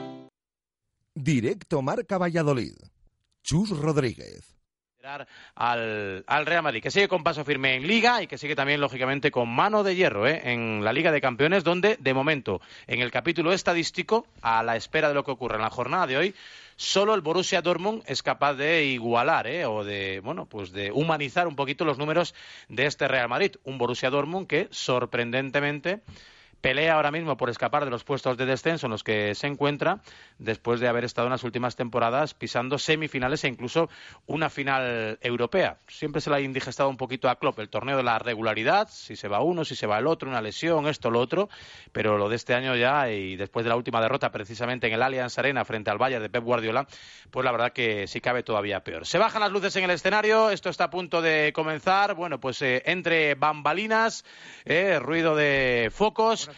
[SPEAKER 7] Directo Marca Valladolid. Chus Rodríguez.
[SPEAKER 15] Al, al, Real Madrid, que sigue con paso firme en Liga y que sigue también, lógicamente, con mano de hierro ¿eh? en la Liga de Campeones, donde, de momento, en el capítulo estadístico, a la espera de lo que ocurre en la jornada de hoy, solo el Borussia Dortmund es capaz de igualar ¿eh? o de, bueno, pues de humanizar un poquito los números de este Real Madrid. Un Borussia Dortmund que, sorprendentemente, pelea ahora mismo por escapar de los puestos de descenso en los que se encuentra después de haber estado en las últimas temporadas pisando semifinales e incluso una final europea. Siempre se le ha indigestado un poquito a Klopp el torneo de la regularidad, si se va uno, si se va el otro, una lesión, esto, lo otro, pero lo de este año ya y después de la última derrota precisamente en el Allianz Arena frente al Valle de Pep Guardiola, pues la verdad que sí cabe todavía peor. Se bajan las luces en el escenario, esto está a punto de comenzar, bueno, pues eh, entre bambalinas, eh, ruido de focos,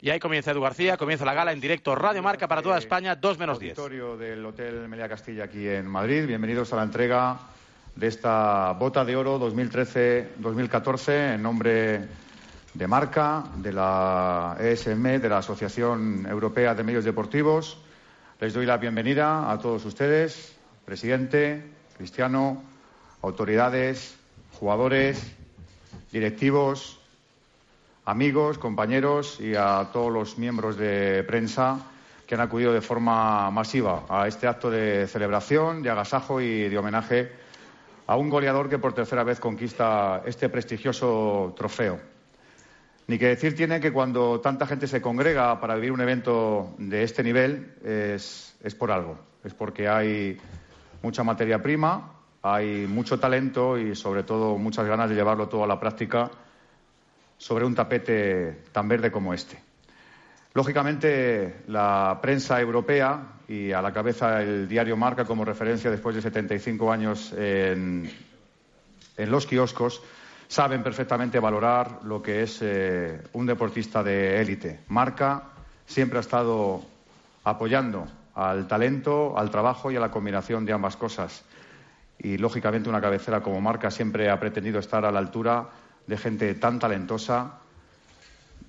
[SPEAKER 15] y ahí comienza Edu García, comienza la gala en directo Radio Marca para toda España, 2 menos 10.
[SPEAKER 16] Auditorio del Hotel Melia Castilla aquí en Madrid. Bienvenidos a la entrega de esta Bota de Oro 2013-2014 en nombre de Marca, de la ESM, de la Asociación Europea de Medios Deportivos. Les doy la bienvenida a todos ustedes, presidente, Cristiano, autoridades, jugadores, directivos, amigos, compañeros y a todos los miembros de prensa que han acudido de forma masiva a este acto de celebración, de agasajo y de homenaje a un goleador que por tercera vez conquista este prestigioso trofeo. Ni que decir tiene que cuando tanta gente se congrega para vivir un evento de este nivel es, es por algo, es porque hay mucha materia prima, hay mucho talento y sobre todo muchas ganas de llevarlo todo a la práctica sobre un tapete tan verde como este. Lógicamente, la prensa europea y a la cabeza el diario Marca como referencia después de 75 años en, los kioscos saben perfectamente valorar lo que es eh, un deportista de élite. Marca siempre ha estado apoyando al talento, al trabajo y a la combinación de ambas cosas. Y, lógicamente, una cabecera como Marca siempre ha pretendido estar a la altura de gente tan talentosa,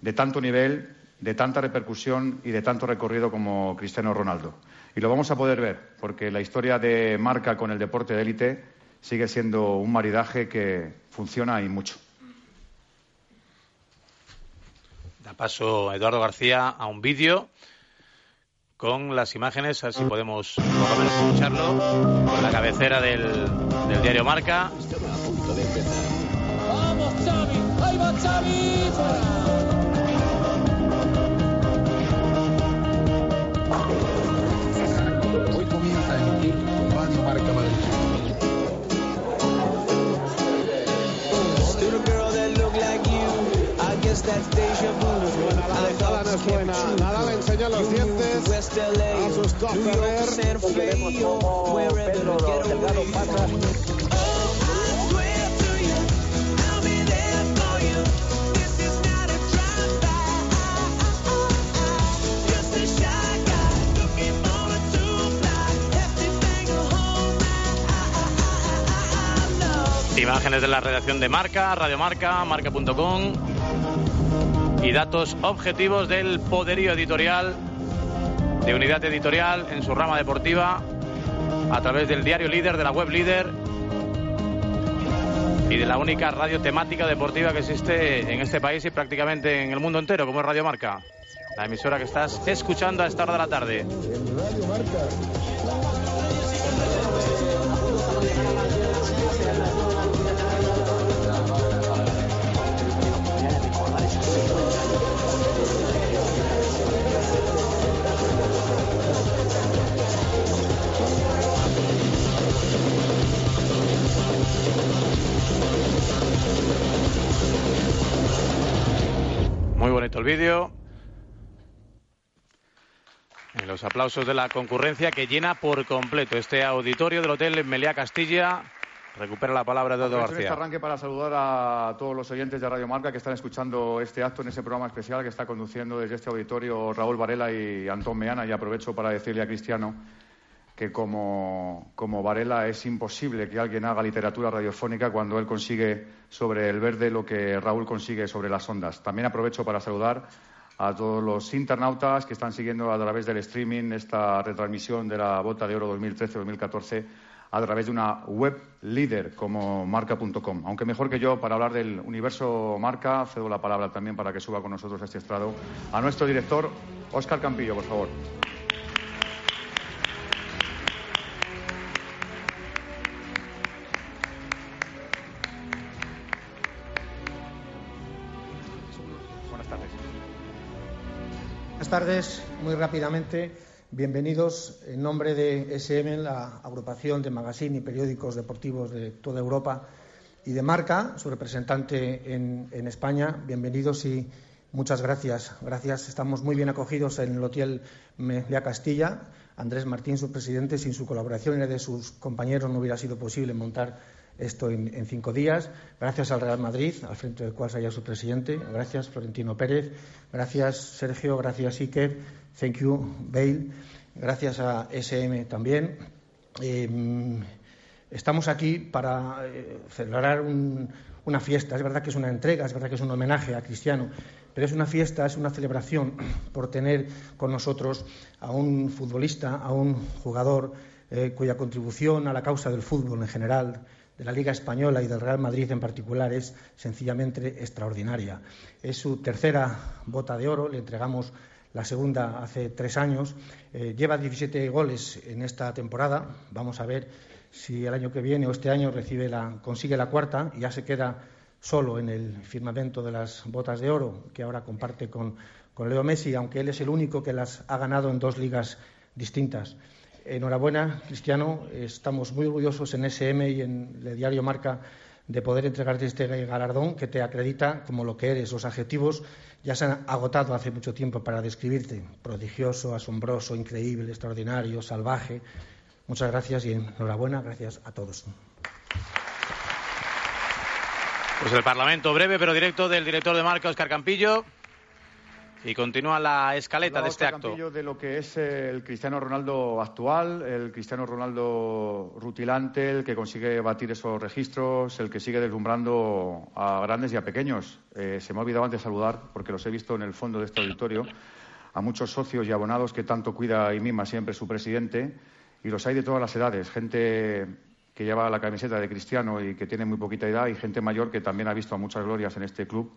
[SPEAKER 16] de tanto nivel, de tanta repercusión y de tanto recorrido como Cristiano Ronaldo. Y lo vamos a poder ver, porque la historia de marca con el deporte de élite sigue siendo un maridaje que funciona y mucho.
[SPEAKER 15] Da paso Eduardo García a un vídeo con las imágenes, así podemos escucharlo, con la cabecera del diario Marca.
[SPEAKER 17] Nada le enseña los dientes. A. Sus dos Pedro Delgado pasa.
[SPEAKER 15] Imágenes de la redacción de Marca, Radio Marca, marca.com y datos objetivos del poderío editorial de Unidad Editorial en su rama deportiva a través del diario líder, de la web líder y de la única radio temática deportiva que existe en este país y prácticamente en el mundo entero, como es Radio Marca, la emisora que estás escuchando a esta hora de la tarde. El vídeo. Y los aplausos de la concurrencia que llena por completo este auditorio del Hotel Meliá Castilla. Recupera la palabra de Eduardo
[SPEAKER 16] Aprovecho este
[SPEAKER 15] García.
[SPEAKER 16] arranque para saludar a todos los oyentes de Radio Marca que están escuchando este acto en ese programa especial que está conduciendo desde este auditorio Raúl Varela y Antón Meana. Y aprovecho para decirle a Cristiano que como, como Varela es imposible que alguien haga literatura radiofónica cuando él consigue sobre el verde lo que Raúl consigue sobre las ondas. También aprovecho para saludar a todos los internautas que están siguiendo a través del streaming esta retransmisión de la Bota de Oro 2013-2014 a través de una web líder como marca.com. Aunque mejor que yo para hablar del universo marca, cedo la palabra también para que suba con nosotros a este estrado a nuestro director, Óscar Campillo, por favor. Tardes,
[SPEAKER 18] muy rápidamente. Bienvenidos en nombre de SM, la agrupación de magazine y periódicos deportivos de toda Europa, y de Marca, su representante en, España. Bienvenidos y muchas gracias. Gracias. Estamos muy bien acogidos en el Hotel Meliá Castilla. Andrés Martín, su presidente, sin su colaboración y la de sus compañeros no hubiera sido posible montar esto en, en, cinco días. Gracias al Real Madrid, al frente del cual se halla su presidente. Gracias, Florentino Pérez. Gracias, Sergio. Gracias, Iker. Thank you, Bale. Gracias a SM también. Eh, estamos aquí para eh, celebrar un, una fiesta. Es verdad que es una entrega, es verdad que es un homenaje a Cristiano, pero es una fiesta, es una celebración por tener con nosotros a un futbolista, a un jugador eh, cuya contribución a la causa del fútbol en general, de la Liga Española y del Real Madrid en particular es sencillamente extraordinaria. Es su tercera bota de oro, le entregamos la segunda hace tres años. Eh, lleva 17 goles en esta temporada. Vamos a ver si el año que viene o este año recibe la, consigue la cuarta y ya se queda solo en el firmamento de las botas de oro que ahora comparte con, con Leo Messi, aunque él es el único que las ha ganado en dos ligas distintas. Enhorabuena, Cristiano. Estamos muy orgullosos en SM y en el diario Marca de poder entregarte este galardón que te acredita como lo que eres. Los adjetivos ya se han agotado hace mucho tiempo para describirte. Prodigioso, asombroso, increíble, extraordinario, salvaje. Muchas gracias y enhorabuena. Gracias a todos.
[SPEAKER 15] Pues el Parlamento breve pero directo del director de marca, Oscar Campillo. Y continúa la escaleta de este acto.
[SPEAKER 16] De lo que es el Cristiano Ronaldo actual, el Cristiano Ronaldo rutilante, el que consigue batir esos registros, el que sigue deslumbrando a grandes y a pequeños. Eh, se me ha olvidado antes saludar, porque los he visto en el fondo de este auditorio, a muchos socios y abonados que tanto cuida y mima siempre su presidente, y los hay de todas las edades, gente que lleva la camiseta de Cristiano y que tiene muy poquita edad, y gente mayor que también ha visto muchas glorias en este club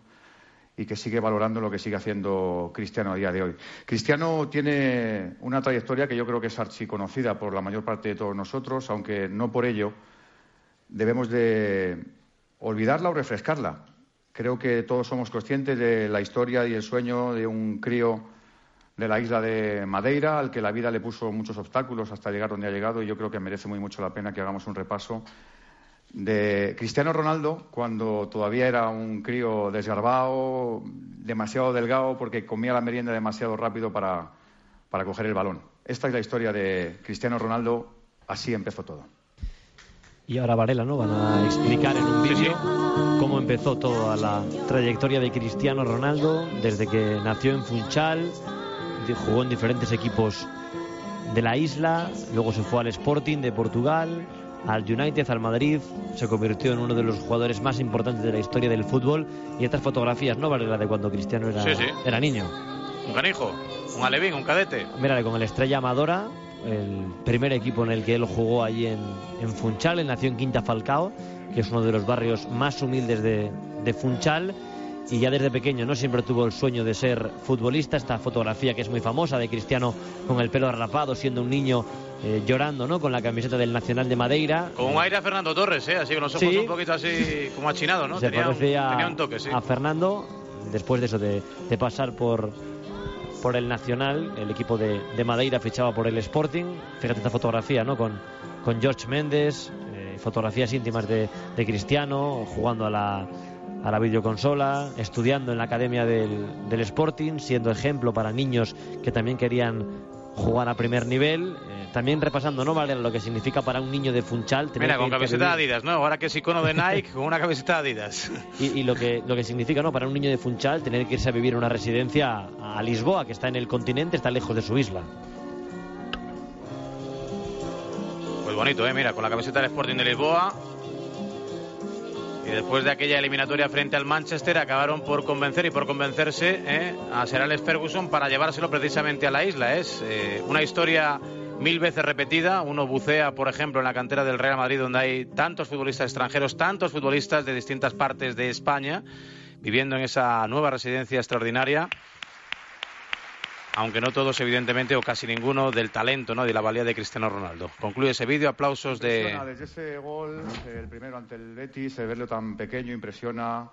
[SPEAKER 16] y que sigue valorando lo que sigue haciendo Cristiano a día de hoy. Cristiano tiene una trayectoria que yo creo que es archiconocida por la mayor parte de todos nosotros, aunque no por ello debemos de olvidarla o refrescarla. Creo que todos somos conscientes de la historia y el sueño de un crío de la isla de Madeira, al que la vida le puso muchos obstáculos hasta llegar donde ha llegado, y yo creo que merece muy mucho la pena que hagamos un repaso de Cristiano Ronaldo cuando todavía era un crío desgarbado, demasiado delgado porque comía la merienda demasiado rápido para, para coger el balón. Esta es la historia de Cristiano Ronaldo, así empezó todo.
[SPEAKER 19] Y ahora Varela, ¿no? Van a explicar en un vídeo cómo empezó toda la trayectoria de Cristiano Ronaldo desde que nació en Funchal, jugó en diferentes equipos de la isla, luego se fue al Sporting de Portugal, al United, al Madrid, se convirtió en uno de los jugadores más importantes de la historia del fútbol y estas fotografías, ¿no? Varela, de cuando Cristiano era,
[SPEAKER 15] Sí, sí.
[SPEAKER 19] era niño.
[SPEAKER 15] Un canijo, un alevín, un cadete.
[SPEAKER 19] Mírale, con el Estrella Amadora, el primer equipo en el que él jugó allí en, en Funchal, él nació en Quinta Falcao, que es uno de los barrios más humildes de, de Funchal, y ya desde pequeño no siempre tuvo el sueño de ser futbolista. Esta fotografía que es muy famosa de Cristiano con el pelo rapado, siendo un niño eh, llorando, ¿no? Con la camiseta del Nacional de Madeira.
[SPEAKER 15] Con un aire a Fernando Torres, ¿eh? Así con los ojos
[SPEAKER 19] Sí.
[SPEAKER 15] un poquito así como achinados, ¿no?
[SPEAKER 19] Se
[SPEAKER 15] tenía, un, tenía un toque, sí.
[SPEAKER 19] a Fernando después de eso de, de pasar por por el Nacional, el equipo de, de Madeira fichaba por el Sporting. Fíjate esta fotografía, ¿no? Con, con George Méndez, eh, fotografías íntimas de, de Cristiano, jugando a la, a la videoconsola, estudiando en la academia del, del Sporting, siendo ejemplo para niños que también querían jugar a primer nivel. eh, también repasando, ¿no? Vale, lo que significa para un niño de Funchal. tener
[SPEAKER 15] Mira, con camiseta de Adidas, ¿no? Ahora que es icono de Nike, con una camiseta de Adidas.
[SPEAKER 19] y, y lo que lo que significa no para un niño de Funchal tener que irse a vivir una residencia a, a Lisboa que está en el continente está lejos de su isla
[SPEAKER 15] Pues bonito, ¿eh? Mira, con la camiseta del Sporting de Lisboa. Y después de aquella eliminatoria frente al Manchester, acabaron por convencer y por convencerse ¿eh? a Sir Alex Ferguson para llevárselo precisamente a la isla. Es eh, una historia mil veces repetida. Uno bucea, por ejemplo, en la cantera del Real Madrid, donde hay tantos futbolistas extranjeros, tantos futbolistas de distintas partes de España, viviendo en esa nueva residencia extraordinaria aunque no todos, evidentemente, o casi ninguno, del talento ¿no? de la valía de Cristiano Ronaldo. Concluye ese vídeo, aplausos de...
[SPEAKER 16] Impresiona, desde ese gol, el primero ante el Betis, el verlo tan pequeño impresiona.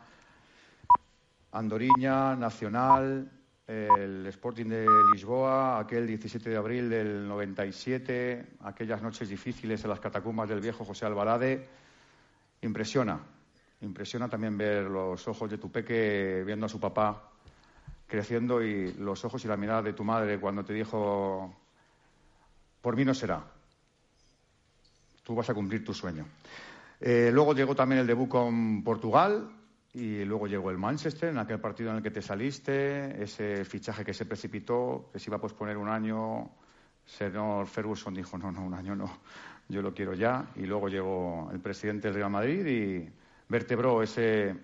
[SPEAKER 16] Andoriña, Nacional, el Sporting de Lisboa, aquel 17 de abril del 97, aquellas noches difíciles en las catacumbas del viejo José Alvarade. Impresiona, impresiona también ver los ojos de tu peque viendo a su papá creciendo y los ojos y la mirada de tu madre cuando te dijo, por mí no será, tú vas a cumplir tu sueño. Eh, luego llegó también el debut con Portugal y luego llegó el Manchester, en aquel partido en el que te saliste, ese fichaje que se precipitó, que se iba a posponer un año. Señor Ferguson dijo, no, no, un año no, yo lo quiero ya. Y luego llegó el presidente del Real Madrid y vertebró ese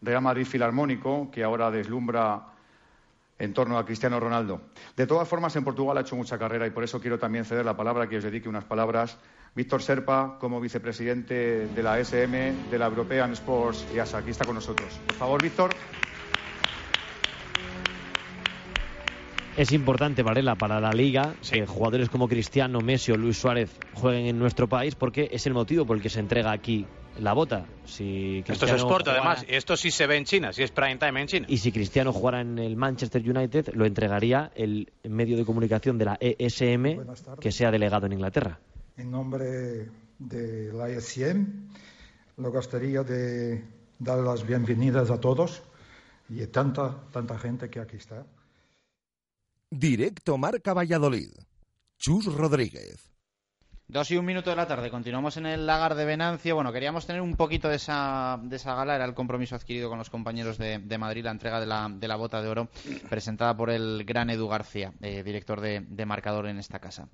[SPEAKER 16] Real Madrid filarmónico que ahora deslumbra en torno a Cristiano Ronaldo. De todas formas, en Portugal ha hecho mucha carrera y por eso quiero también ceder la palabra, que os dedique unas palabras. Víctor Serpa, como vicepresidente de la SM, de la European Sports y ASA. Aquí está con nosotros. Por favor, Víctor.
[SPEAKER 19] es importante Varela para la liga que jugadores como Cristiano Messi o Luis Suárez jueguen en nuestro país porque es el motivo por el que se entrega aquí la bota si
[SPEAKER 15] Esto es sport,
[SPEAKER 19] jugara-
[SPEAKER 15] además. Y esto sí se ve en China, sí es prime time en China.
[SPEAKER 19] y si Cristiano jugara en el Manchester United lo entregaría el medio de comunicación de la ESM
[SPEAKER 20] Buenas tardes.
[SPEAKER 19] que sea delegado en Inglaterra
[SPEAKER 20] En nombre de la ESM, me gustaría de dar las bienvenidas a todos y a tanta, tanta gente que aquí está.
[SPEAKER 7] Directo Marca Valladolid. Chus Rodríguez.
[SPEAKER 5] Dos y un minuto de la tarde, continuamos en el lagar de Venancio. Bueno, queríamos tener un poquito de esa, de esa gala, era el compromiso adquirido con los compañeros de, Madrid, la entrega de la, de la bota de oro, presentada por el gran Edu García, eh, director de, marcador en esta casa.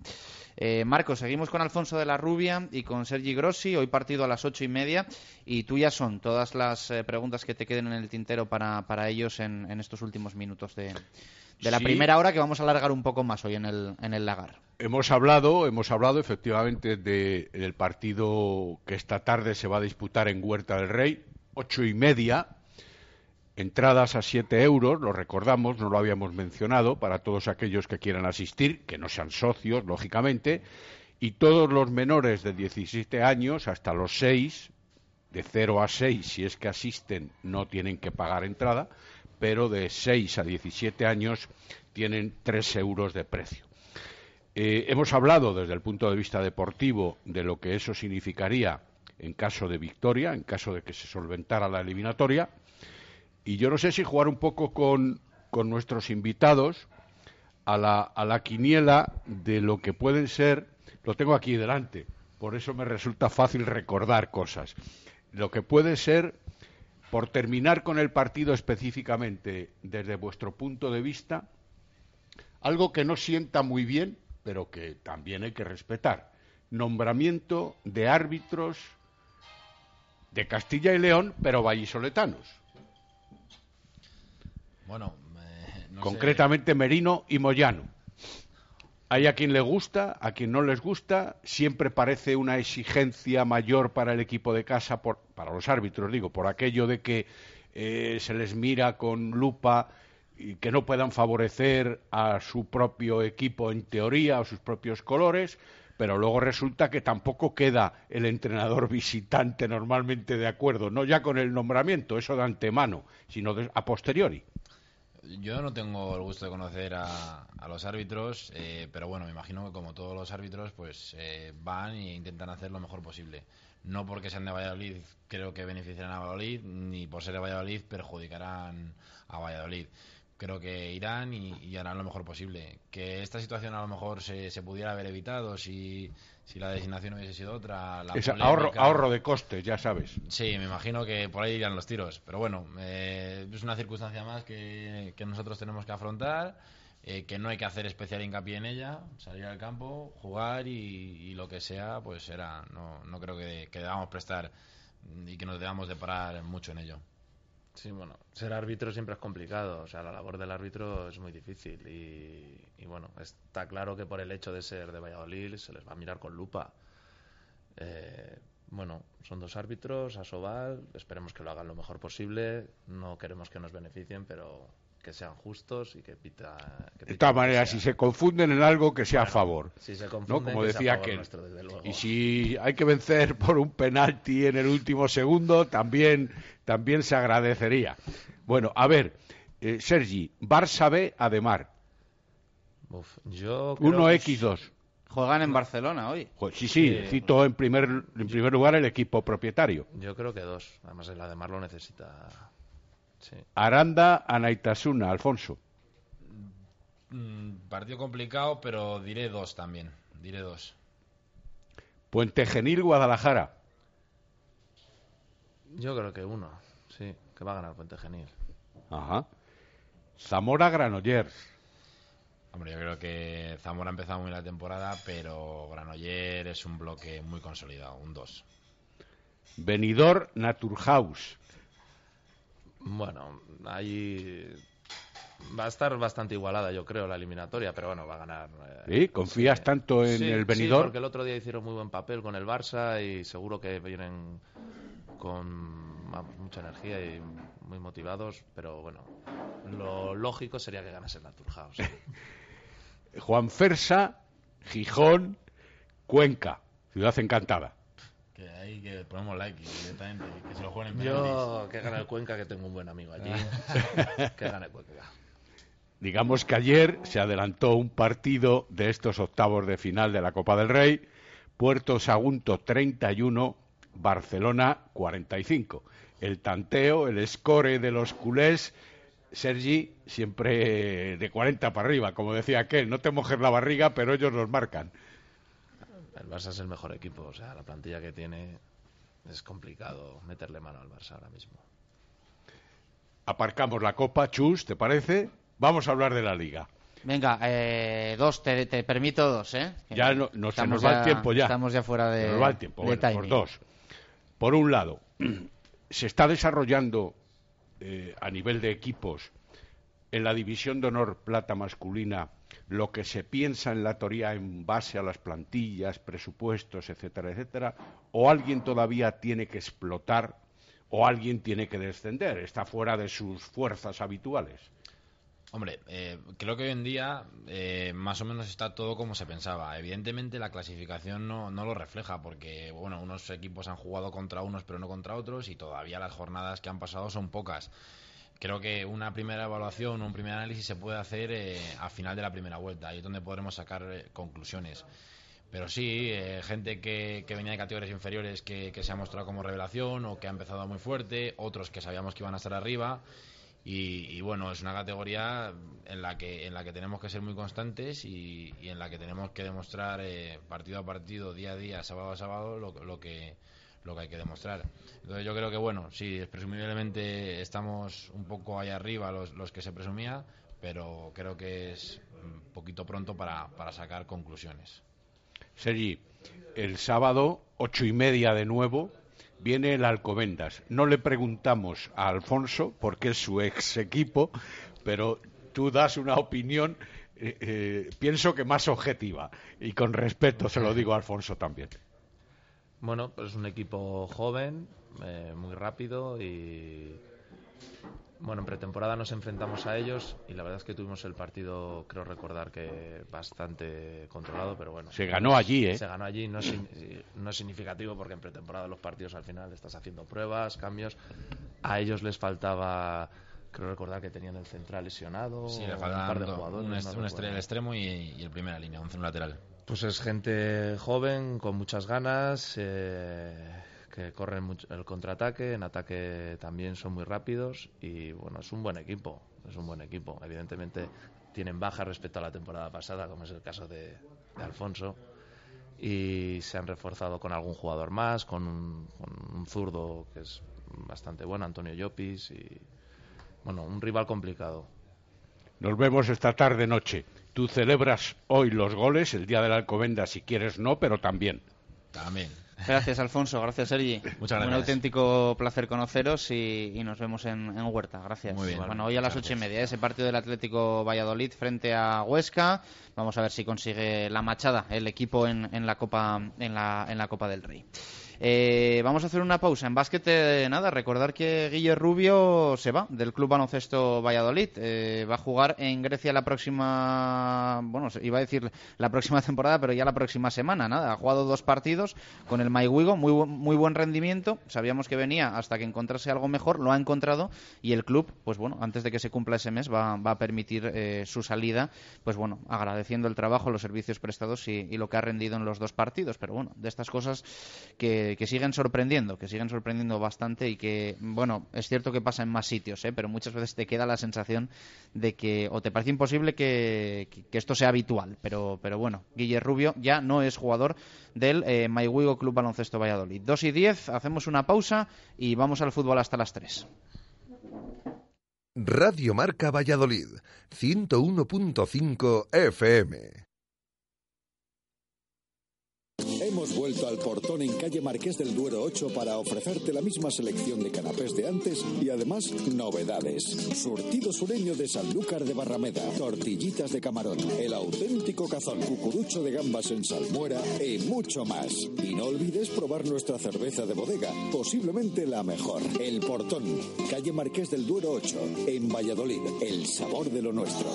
[SPEAKER 5] Eh, Marcos, seguimos con Alfonso de la Rubia y con Sergi Grossi, hoy partido a las ocho y media, y tuyas son todas las eh, preguntas que te queden en el tintero para, para ellos en, en estos últimos minutos de, de la
[SPEAKER 10] Sí.
[SPEAKER 5] primera hora, que vamos a alargar un poco más hoy en el, en el lagar.
[SPEAKER 10] Hemos hablado, hemos hablado efectivamente de- del partido que esta tarde se va a disputar en Huerta del Rey, ocho y media, entradas a siete euros, lo recordamos, no lo habíamos mencionado, para todos aquellos que quieran asistir, que no sean socios, lógicamente, y todos los menores de 17 años hasta los 6, de 0 a 6, si es que asisten, no tienen que pagar entrada, pero de 6 a 17 años tienen 3 euros de precio. Eh, hemos hablado desde el punto de vista deportivo de lo que eso significaría en caso de victoria, en caso de que se solventara la eliminatoria. Y yo no sé si jugar un poco con, con nuestros invitados a la, a la quiniela de lo que pueden ser, lo tengo aquí delante, por eso me resulta fácil recordar cosas, lo que puede ser, por terminar con el partido específicamente desde vuestro punto de vista, algo que no sienta muy bien, pero que también hay que respetar. Nombramiento de árbitros de Castilla y León, pero vallisoletanos.
[SPEAKER 11] Bueno, eh, no
[SPEAKER 10] concretamente Merino y Moyano. Hay a quien le gusta, a quien no les gusta, siempre parece una exigencia mayor para el equipo de casa, por, para los árbitros, digo, por aquello de que eh, se les mira con lupa y que no puedan favorecer a su propio equipo en teoría o sus propios colores, pero luego resulta que tampoco queda el entrenador visitante normalmente de acuerdo, no ya con el nombramiento, eso de antemano, sino de, a posteriori.
[SPEAKER 11] Yo no tengo el gusto de conocer a, los árbitros, eh, pero bueno, me imagino que como todos los árbitros, pues eh, van e intentan hacer lo mejor posible. No porque sean de Valladolid creo que beneficiarán a Valladolid, ni por ser de Valladolid perjudicarán a Valladolid. Creo que irán y, y harán lo mejor posible. Que esta situación a lo mejor se, se pudiera haber evitado si, si la designación hubiese sido otra. La
[SPEAKER 10] Es ahorro, de costes, ya sabes.
[SPEAKER 11] Sí, me imagino que por ahí irán los tiros. Pero bueno, eh, es una circunstancia más que, que nosotros tenemos que afrontar, eh, que no hay que hacer especial hincapié en ella, salir al campo, jugar y, y lo que sea, pues será. No, no creo que, que debamos prestar y que nos debamos de parar mucho en ello.
[SPEAKER 12] Sí, bueno, ser árbitro siempre es complicado. O sea, la labor del árbitro es muy difícil. Y, y bueno, está claro que por el hecho de ser de Valladolid se les va a mirar con lupa. Eh, bueno, son dos árbitros, Asobal, esperemos que lo hagan lo mejor posible. No queremos que nos beneficien, pero que sean justos y que pita. que
[SPEAKER 10] De todas
[SPEAKER 12] que
[SPEAKER 10] maneras,
[SPEAKER 12] sea.
[SPEAKER 10] si se confunden en algo, que sea a favor.
[SPEAKER 12] si se
[SPEAKER 10] ¿no?
[SPEAKER 12] confunden,
[SPEAKER 10] Como
[SPEAKER 12] que sea a
[SPEAKER 10] decía
[SPEAKER 12] favor
[SPEAKER 10] aquel.
[SPEAKER 12] nuestro, desde luego.
[SPEAKER 10] Y si hay que vencer por un penalti en el último segundo, también, también se agradecería. Bueno, a ver, eh, Sergi, Barça B, Ademar.
[SPEAKER 12] Uf, yo creo que
[SPEAKER 10] 1x2.
[SPEAKER 5] Juegan en Barcelona hoy.
[SPEAKER 10] Sí, sí,
[SPEAKER 12] Sí.
[SPEAKER 10] cito en primer, en primer lugar el equipo propietario.
[SPEAKER 12] Yo creo que dos. Además, el Ademar lo necesita. Sí.
[SPEAKER 10] Aranda, Anaitasuna, Alfonso.
[SPEAKER 11] Mm, partido complicado, pero diré dos también. Diré dos.
[SPEAKER 10] Puente Genil, Guadalajara.
[SPEAKER 12] Yo creo que uno. Sí, que va a ganar Puente Genil.
[SPEAKER 10] Ajá. Zamora, Granollers.
[SPEAKER 11] Hombre, yo creo que Zamora ha empezado muy bien la temporada, pero Granoller es un bloque muy consolidado, un 2.
[SPEAKER 10] Benidorm, Naturhaus.
[SPEAKER 12] Bueno, ahí va a estar bastante igualada, yo creo, la eliminatoria, pero bueno, va a ganar. eh,
[SPEAKER 10] ¿Sí? ¿Confías tanto en
[SPEAKER 12] sí,
[SPEAKER 10] el
[SPEAKER 12] Sí,
[SPEAKER 10] Benidorm?
[SPEAKER 12] porque el otro día hicieron muy buen papel con el Barça y seguro que vienen con vamos, mucha energía y muy motivados, pero bueno, lo lógico sería que ganase el Naturhaus.
[SPEAKER 10] Juan Fersa, Gijón, Cuenca. Ciudad encantada.
[SPEAKER 11] Que ahí que ponemos like directamente, que se lo jueguen en
[SPEAKER 12] Yo que gane el Cuenca, que tengo un buen amigo allí. que gane el Cuenca.
[SPEAKER 10] Digamos que ayer se adelantó un partido de estos octavos de final de la Copa del Rey. Puerto Sagunto 31, Barcelona 45. El tanteo, el score de los culés, Sergi, siempre de 40 para arriba, como decía aquel. No te mojes la barriga, pero ellos nos marcan.
[SPEAKER 12] El Barça es el mejor equipo, o sea, la plantilla que tiene es complicado meterle mano al Barça ahora mismo.
[SPEAKER 10] Aparcamos la Copa, Chus, ¿te parece? Vamos a hablar de la Liga.
[SPEAKER 5] Venga, eh, dos, te, te permito dos, ¿eh? Que
[SPEAKER 10] Ya no, no se nos va el tiempo ya.
[SPEAKER 5] Estamos ya fuera de.
[SPEAKER 10] Se nos va el tiempo. Bueno,
[SPEAKER 5] timing.
[SPEAKER 10] dos. Por un lado, se está desarrollando eh, a nivel de equipos en la división de honor plata masculina lo que se piensa en la teoría en base a las plantillas, presupuestos, etcétera, etcétera, o alguien todavía tiene que explotar o alguien tiene que descender, está fuera de sus fuerzas habituales.
[SPEAKER 11] Hombre, eh, creo que hoy en día eh, más o menos está todo como se pensaba. Evidentemente la clasificación no, no lo refleja porque bueno, unos equipos han jugado contra unos pero no contra otros y todavía las jornadas que han pasado son pocas. Creo que una primera evaluación, un primer análisis se puede hacer eh, a final de la primera vuelta, ahí es donde podremos sacar eh, conclusiones. pero sí, eh, gente que, que, venía de categorías inferiores que, que, se ha mostrado como revelación o que ha empezado muy fuerte, otros que sabíamos que iban a estar arriba. Y, y bueno, es una categoría en la que, en la que tenemos que ser muy constantes y, y en la que tenemos que demostrar eh, partido a partido, día a día, sábado a sábado, lo, lo que lo que hay que demostrar. Entonces yo creo que bueno, sí, presumiblemente estamos un poco ahí arriba los, que se presumía, pero creo que es un poquito pronto para, para sacar conclusiones.
[SPEAKER 10] Sergi, el sábado, ocho y media de nuevo, viene el Alcobendas. No le preguntamos a Alfonso, porque es su ex equipo, pero tú das una opinión, eh, eh, pienso que más objetiva. Y con respeto se lo digo a Alfonso también.
[SPEAKER 12] Bueno, pues es un equipo joven, eh, muy rápido y bueno, en pretemporada nos enfrentamos a ellos y la verdad es que tuvimos el partido, creo recordar que bastante controlado, pero bueno.
[SPEAKER 10] Se ganó allí, ¿eh?
[SPEAKER 12] Se ganó allí, no es, no es significativo porque en pretemporada los partidos al final estás haciendo pruebas, cambios. A ellos les faltaba, creo recordar que tenían el central lesionado,
[SPEAKER 11] sí, le
[SPEAKER 12] un par de jugadores.
[SPEAKER 11] Un,
[SPEAKER 12] no
[SPEAKER 11] est un estrella el extremo y, y, el primera línea, un lateral.
[SPEAKER 12] Pues es gente joven, con muchas ganas. Eh, que corren mucho el contraataque, en ataque también son muy rápidos y bueno, es un buen equipo, es un buen equipo. Evidentemente tienen baja respecto a la temporada pasada, como es el caso de, de Alfonso, y se han reforzado con algún jugador más, con un, con un zurdo que es bastante bueno, Antonio Llopis, y bueno, un rival complicado.
[SPEAKER 10] Nos vemos esta tarde noche. Tú celebras hoy los goles, el día de la Alcobenda, si quieres no, pero también.
[SPEAKER 11] También.
[SPEAKER 5] Gracias, Alfonso. Gracias, Sergi.
[SPEAKER 11] Muchas gracias.
[SPEAKER 5] Un auténtico placer conoceros y, y nos vemos en, en, Huerta. Gracias.
[SPEAKER 11] Muy bien.
[SPEAKER 5] Bueno, hoy a las ocho y media, ese partido del Atlético Valladolid frente a Huesca. Vamos a ver si consigue la machada el equipo en, en la Copa en la, en la Copa del Rey. Eh, vamos a hacer una pausa. En básquet, eh, nada, recordar que Guille Rubio se va del Club Baloncesto Valladolid. Eh, va a jugar en Grecia la próxima, bueno, iba a decir la próxima temporada, pero ya la próxima semana. Nada, ha jugado dos partidos con el Maiwigo, muy, muy buen rendimiento. Sabíamos que venía hasta que encontrase algo mejor, lo ha encontrado y el club, pues bueno, antes de que se cumpla ese mes, va, va a permitir eh, su salida, pues bueno, agradeciendo el trabajo, los servicios prestados y, lo que ha rendido en los dos partidos. Pero bueno, de estas cosas que, que siguen sorprendiendo, que siguen sorprendiendo bastante y que, bueno, es cierto que pasa en más sitios, ¿eh? pero muchas veces te queda la sensación de que o te parece imposible que, que, esto sea habitual, pero, pero bueno, Guille Rubio ya no es jugador del eh, Club Baloncesto Valladolid. 2 y 10, hacemos una pausa y vamos al fútbol hasta las 3.
[SPEAKER 7] Radio Marca Valladolid, 101.5 FM.
[SPEAKER 2] Hemos vuelto al portón en calle Marqués del Duero 8 para ofrecerte la misma selección de canapés de antes y además novedades. Surtido sureño de Sanlúcar de Barrameda, tortillitas de camarón, el auténtico cazón, cucurucho de gambas en salmuera y mucho más. Y no olvides probar nuestra cerveza de bodega, posiblemente la mejor. El portón, calle Marqués del Duero 8, en Valladolid, el sabor de lo nuestro.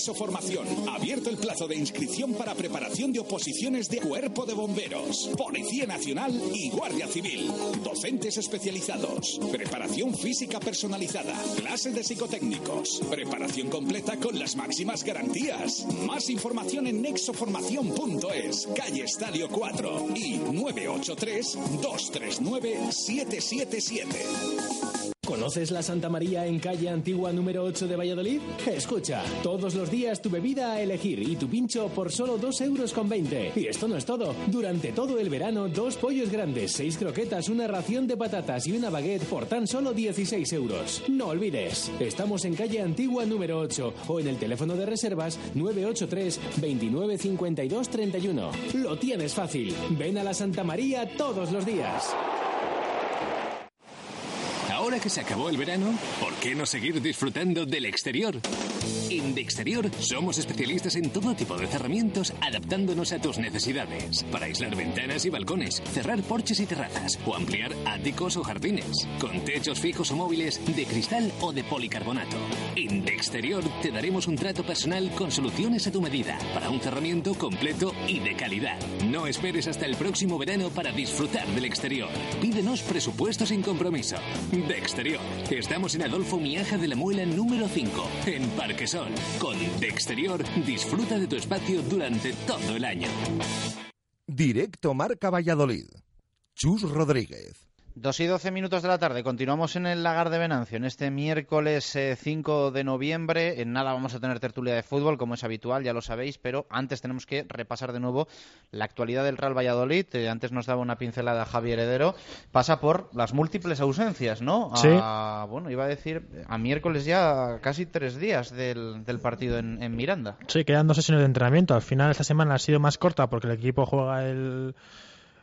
[SPEAKER 8] Nexo Formación. Abierto el plazo de inscripción para preparación de oposiciones de Cuerpo de Bomberos, Policía Nacional y Guardia Civil. Docentes especializados. Preparación física personalizada. Clases de psicotécnicos. Preparación completa con las máximas garantías. Más información en nexoformación.es, calle Estadio 4 y 983 239 777.
[SPEAKER 9] ¿Conoces la Santa María en calle Antigua número 8 de Valladolid? Escucha, todos los días tu bebida a elegir y tu pincho por solo 2 euros con 20. Y esto no es todo. Durante todo el verano, dos pollos grandes, seis croquetas, una ración de patatas y una baguette por tan solo 16 euros. No olvides, estamos en calle Antigua número 8 o en el teléfono de reservas 983 29 52 31. Lo tienes fácil. Ven a la Santa María todos los días.
[SPEAKER 21] Ahora que se acabó el verano, ¿por qué no seguir disfrutando del exterior? De Exterior somos especialistas en todo tipo de cerramientos adaptándonos a tus necesidades. Para aislar ventanas y balcones, cerrar porches y terrazas o ampliar áticos o jardines. Con techos fijos o móviles de cristal o de policarbonato. En De Exterior te daremos un trato personal con soluciones a tu medida para un cerramiento completo y de calidad. No esperes hasta el próximo verano para disfrutar del exterior. Pídenos presupuesto sin compromiso. De Exterior. Estamos en Adolfo Miaja de la Muela número 5, en Parquesol. Con De Exterior, disfruta de tu espacio durante todo el año.
[SPEAKER 7] Directo Marca Valladolid. Chus Rodríguez.
[SPEAKER 5] Dos y doce minutos de la tarde. Continuamos en el Lagar de Venancio en este miércoles 5 eh, de noviembre. En nada vamos a tener tertulia de fútbol, como es habitual, ya lo sabéis, pero antes tenemos que repasar de nuevo la actualidad del Real Valladolid. Eh, antes nos daba una pincelada Javier Heredero. Pasa por las múltiples ausencias, ¿no?
[SPEAKER 6] Sí.
[SPEAKER 5] A, bueno, iba a decir a miércoles ya casi tres días del, del partido en, en Miranda.
[SPEAKER 6] Sí, quedan dos sesiones de entrenamiento. Al final esta semana ha sido más corta porque el equipo juega el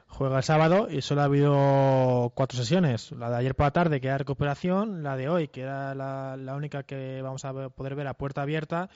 [SPEAKER 6] juega el sábado y solo ha habido cuatro sesiones. La de ayer por la tarde, que era recuperación, la de hoy, que era la, la única que vamos a poder ver a puerta abierta,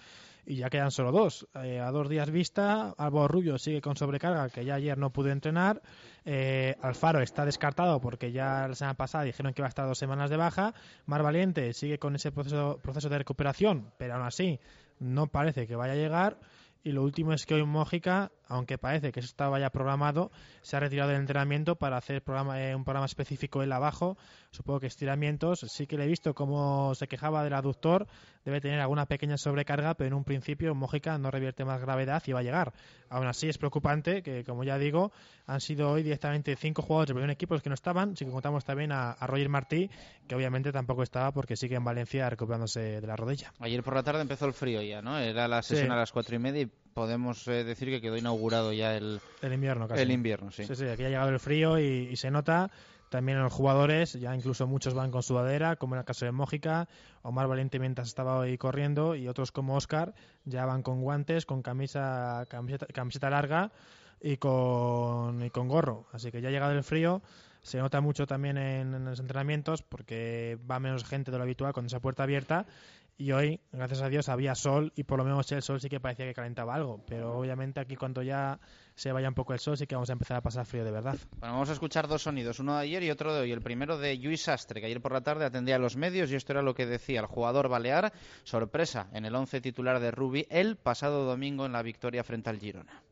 [SPEAKER 6] y ya quedan solo dos. Eh, a dos días vista, Álvaro Rubio sigue con sobrecarga, que ya ayer no pudo entrenar. Eh, Alfaro está descartado porque ya la semana pasada dijeron que iba a estar dos semanas de baja. Mar Valiente sigue con ese proceso, proceso de recuperación, pero aún así no parece que vaya a llegar. Y lo último es que hoy Mójica, aunque parece que eso estaba ya programado, se ha retirado del entrenamiento para hacer programa, eh, un programa específico él abajo. Supongo que estiramientos. Sí que le he visto cómo se quejaba del aductor. Debe tener alguna pequeña sobrecarga, pero en un principio Mójica no revierte más gravedad y va a llegar. Aún así es preocupante que, como ya digo, han sido hoy directamente cinco jugadores del primer equipo los que no estaban. Sí que contamos también a, a Roger Martí, que obviamente tampoco estaba porque sigue en Valencia recuperándose de la rodilla.
[SPEAKER 5] Ayer por la tarde empezó el frío ya, ¿no? Era la
[SPEAKER 6] Sí.
[SPEAKER 5] sesión a las cuatro y media y podemos eh, decir que quedó inaugurado ya el,
[SPEAKER 6] El invierno casi.
[SPEAKER 5] El invierno, sí.
[SPEAKER 6] Sí, sí, aquí ha llegado el frío y, y se nota. También en los jugadores, ya incluso muchos van con sudadera, como en el caso de Mójica, Omar Valiente mientras estaba hoy corriendo, y otros como Oscar ya van con guantes, con camisa, camiseta, camiseta larga y con, y con gorro. Así que ya ha llegado el frío. Se nota mucho también en, en los entrenamientos porque va menos gente de lo habitual con esa puerta abierta. Y hoy, gracias a Dios, había sol y por lo menos el sol sí que parecía que calentaba algo. Pero obviamente aquí cuando ya se vaya un poco el sol sí que vamos a empezar a pasar frío de verdad.
[SPEAKER 5] Bueno, vamos a escuchar dos sonidos, uno de ayer y otro de hoy. El primero de Luis Sastre, que ayer por la tarde atendía a los medios y esto era lo que decía el jugador balear. Sorpresa en el once titular de Rubi el pasado domingo en la victoria frente al Girona.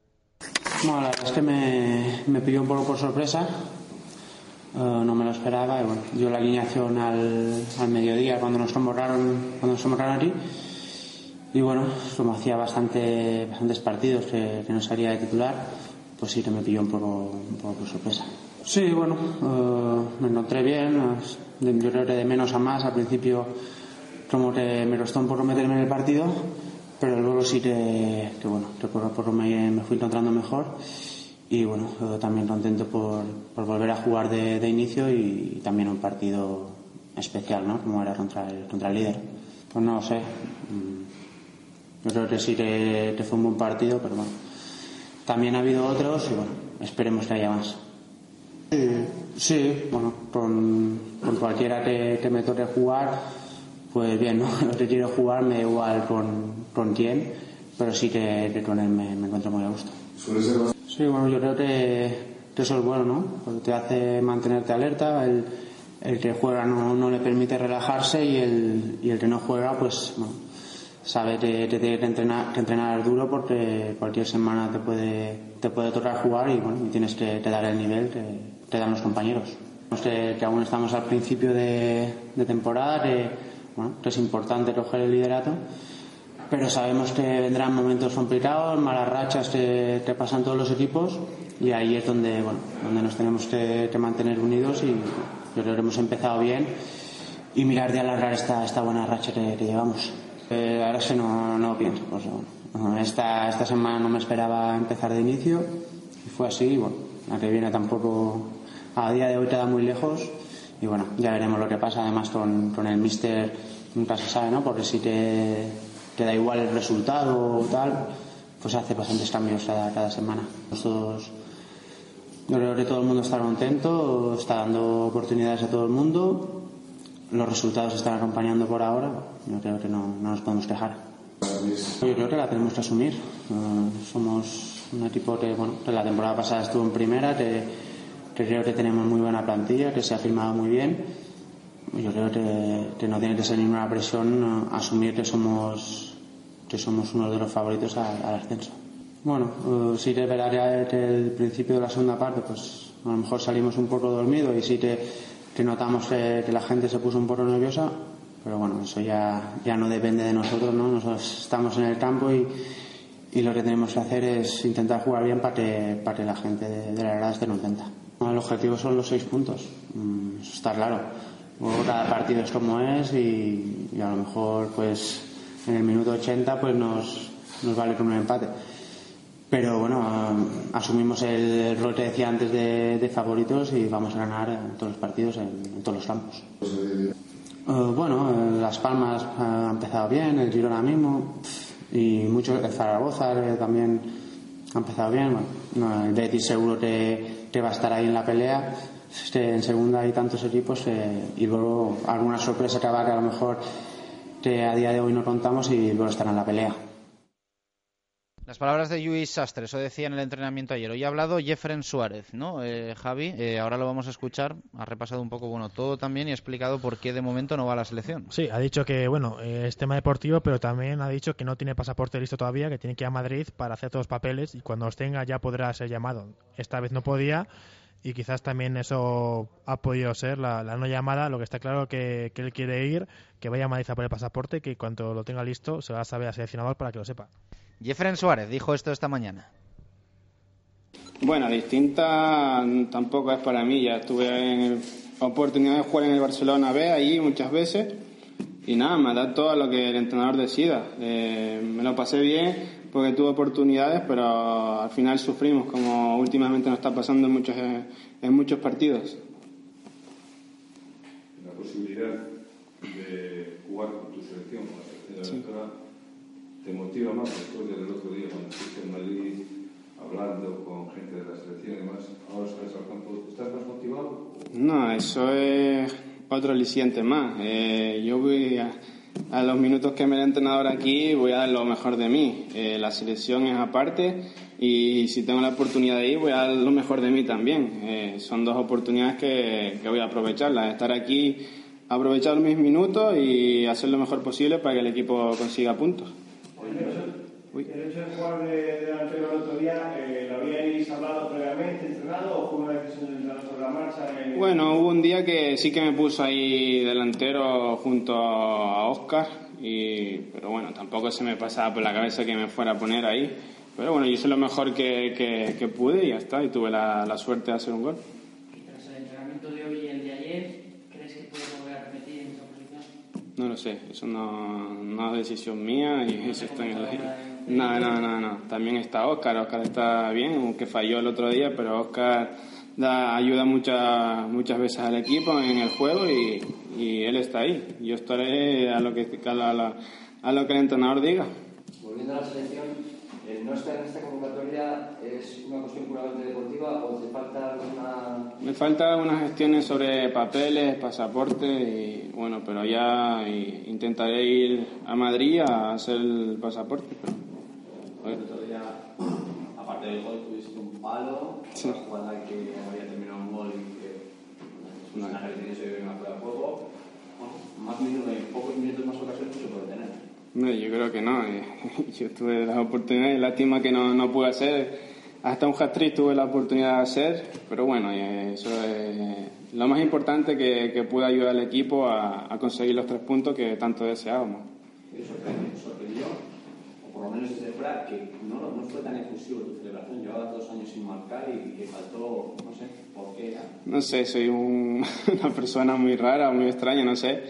[SPEAKER 22] Bueno, la verdad es que me, me pilló un poco por sorpresa. Eh, no me lo esperaba. Y bueno, dio la alineación al, al mediodía cuando nos convocaron, cuando nos convocaron aquí. Y bueno, como hacía bastante, bastantes partidos que, que no salía de titular, pues sí que me pilló un poco, un poco por sorpresa. Sí, bueno, eh, me encontré bien. Yo creo que de menos a más. Al principio, como que me costó un poco meterme en el partido, pero luego sí que, que bueno, que poco a poco me, me fui encontrando mejor. Y bueno, también contento por, por volver a jugar de, de inicio y, también un partido especial, ¿no? Como era contra el, contra el líder. Pues no lo sé. Mm, Yo creo que sí que, que fue un buen partido, pero bueno. También ha habido otros y bueno, esperemos que haya más. Sí, sí, bueno, con, con cualquiera que, que me toque jugar, pues bien, ¿no? Lo que quiero jugar me da igual con, con quién, pero sí que, que con él me, me encuentro muy a gusto. Sí, bueno, yo creo que, eso es bueno, ¿no? Porque te hace mantenerte alerta, el, el que juega no, no le permite relajarse y el, y el que no juega, pues, bueno, sabe que, que tiene que entrenar, que entrenar duro porque cualquier semana te puede, te puede tocar jugar y, bueno, y tienes que, que dar el nivel que te dan los compañeros. Que, que aún estamos al principio de, de temporada, que es importante coger el liderato pero sabemos que vendrán momentos complicados, malas rachas que, que pasan todos los equipos y ahí es donde, bueno, donde nos tenemos que, que mantener unidos y yo creo que hemos empezado bien y mirar de alargar esta, esta buena racha que, que llevamos. Eh, ahora sí no, no pienso, pues, bueno, esta, esta semana no me esperaba empezar de inicio y fue así, y bueno, la que viene tampoco a día de hoy queda muy lejos y bueno, ya veremos lo que pasa además con, con el míster nunca se sabe, ¿no? Porque si te, te da igual el resultado o tal, pues hace bastantes cambios cada, semana. Nosotros, yo creo que todo el mundo está contento, está dando oportunidades a todo el mundo, los resultados están acompañando por ahora, yo creo que no, no nos podemos quejar. Yo creo que la tenemos que asumir. Eh, somos un equipo que, bueno, que la temporada pasada estuvo en primera, que, que creo que tenemos muy buena plantilla, que se ha firmado muy bien. Yo creo que, que no tiene que ser ninguna presión eh, asumir que somos, que somos uno de los favoritos al ascenso. Bueno, eh, sí que el principio de la segunda parte, pues a lo mejor salimos un poco dormidos y sí que, que notamos que, que la gente se puso un poco nerviosa, pero bueno, eso ya, ya no depende de nosotros, ¿no? Nosotros estamos en el campo y, y lo que tenemos que hacer es intentar jugar bien para que, para que la gente de, de la grada esté contenta. El objetivo son los seis puntos, mm, eso está claro. Luego cada partido es como es y, y a lo mejor pues en el minuto 80 pues nos, nos vale con un empate. Pero bueno, eh, asumimos el rol que decía antes de, de favoritos y vamos a ganar en todos los partidos, en, en todos los campos. Eh, bueno, eh, Las Palmas eh, ha empezado bien, el Girona mismo y mucho el Zaragoza también ha empezado bien. Bueno, no, el Betis seguro que, que va a estar ahí en la pelea. Es que en segunda hay tantos equipos eh, y luego alguna sorpresa que habrá que a lo mejor que a día de hoy no contamos y luego estará en la pelea.
[SPEAKER 5] Las palabras de Luis Sastre, eso decía en el entrenamiento ayer. Hoy ha hablado Jeffren Suárez, ¿no? Eh, Javi, eh, ahora lo vamos a escuchar. Ha repasado un poco, bueno, todo también y ha explicado por qué de momento no va a la selección.
[SPEAKER 6] Sí, ha dicho que, bueno, eh, es tema deportivo, pero también ha dicho que no tiene pasaporte listo todavía, que tiene que ir a Madrid para hacer todos los papeles y cuando los tenga ya podrá ser llamado. Esta vez no podía y quizás también eso ha podido ser la, la no llamada. Lo que está claro que, que él quiere ir, que vaya a Madrid a por el pasaporte, que cuando lo tenga listo se va a saber al seleccionador para que lo sepa.
[SPEAKER 5] Jeffren Suárez dijo esto esta mañana.
[SPEAKER 23] Bueno, distinta tampoco es para mí. Ya tuve en oportunidad de jugar en el Barcelona B ahí muchas veces y nada, me da todo lo que el entrenador decida. Eh, me lo pasé bien porque tuve oportunidades, pero al final sufrimos, como últimamente nos está pasando en muchos, en muchos partidos.
[SPEAKER 24] La posibilidad de jugar con tu selección, con la selección de
[SPEAKER 23] Sí.
[SPEAKER 24] Venezuela, te motiva más después del otro día cuando estuviste en Madrid hablando con gente de la selección y demás. Ahora sales al campo, ¿estás más motivado?
[SPEAKER 23] No, eso es otro aliciente más. Eh, yo voy a, a los minutos que me el entrenador aquí, voy a dar lo mejor de mí. Eh, la selección es aparte y si tengo la oportunidad de ir, voy a dar lo mejor de mí también. Eh, son dos oportunidades que, que voy a aprovecharlas. Estar aquí, aprovechar mis minutos y hacer lo mejor posible para que el equipo consiga puntos.
[SPEAKER 25] El hecho de jugar de delantero el otro día, eh, ¿lo habíais hablado previamente, entrenado o fue una decisión del entrenador sobre la marcha? Eh,
[SPEAKER 23] Bueno, hubo un día que sí que me puso ahí delantero junto a Oscar, y, pero bueno, tampoco se me pasaba por la cabeza que me fuera a poner ahí. Pero bueno, yo hice lo mejor que, que, que pude y ya está, y tuve la, la suerte de hacer un gol.
[SPEAKER 26] Tras el entrenamiento de hoy y el de ayer, ¿crees que puedes volver a repetir en esa posición?
[SPEAKER 23] No lo sé, eso no, no es decisión mía y eso está en el... No, no, no, no. También está Oscar, Oscar está bien, aunque falló el otro día, pero Oscar da ayuda muchas muchas veces al equipo en el juego y, y él está ahí. Yo estaré a lo que a, la- a lo que el entrenador diga.
[SPEAKER 27] Volviendo a la selección, el no estar en esta convocatoria es una cuestión puramente deportiva o te falta alguna.
[SPEAKER 23] Me faltan unas gestiones sobre papeles, pasaporte y bueno, pero ya y- intentaré ir a Madrid a hacer el pasaporte. Pero,
[SPEAKER 28] El otro día, aparte del gol, tuviste un palo, una jugada que había terminado un gol y que es una ejercicio se ve una fuera de juego. Bueno, más minutos, en pocos minutos más ocasiones no se puede tener.
[SPEAKER 23] No, yo creo que no. eh, Yo tuve las oportunidades, lástima que no, no pude hacer. Hasta un hat-trick tuve la oportunidad de hacer, pero bueno, eso es lo más importante que, que pude ayudar al equipo a, a conseguir los tres puntos que tanto deseábamos.
[SPEAKER 28] Sorprendió, o por lo menos desde fuera, que no, no fue tan efusivo tu celebración. Llevabas dos años sin marcar y que faltó, no sé, por qué era.
[SPEAKER 23] No sé, soy un- una persona muy rara, muy extraña, no sé.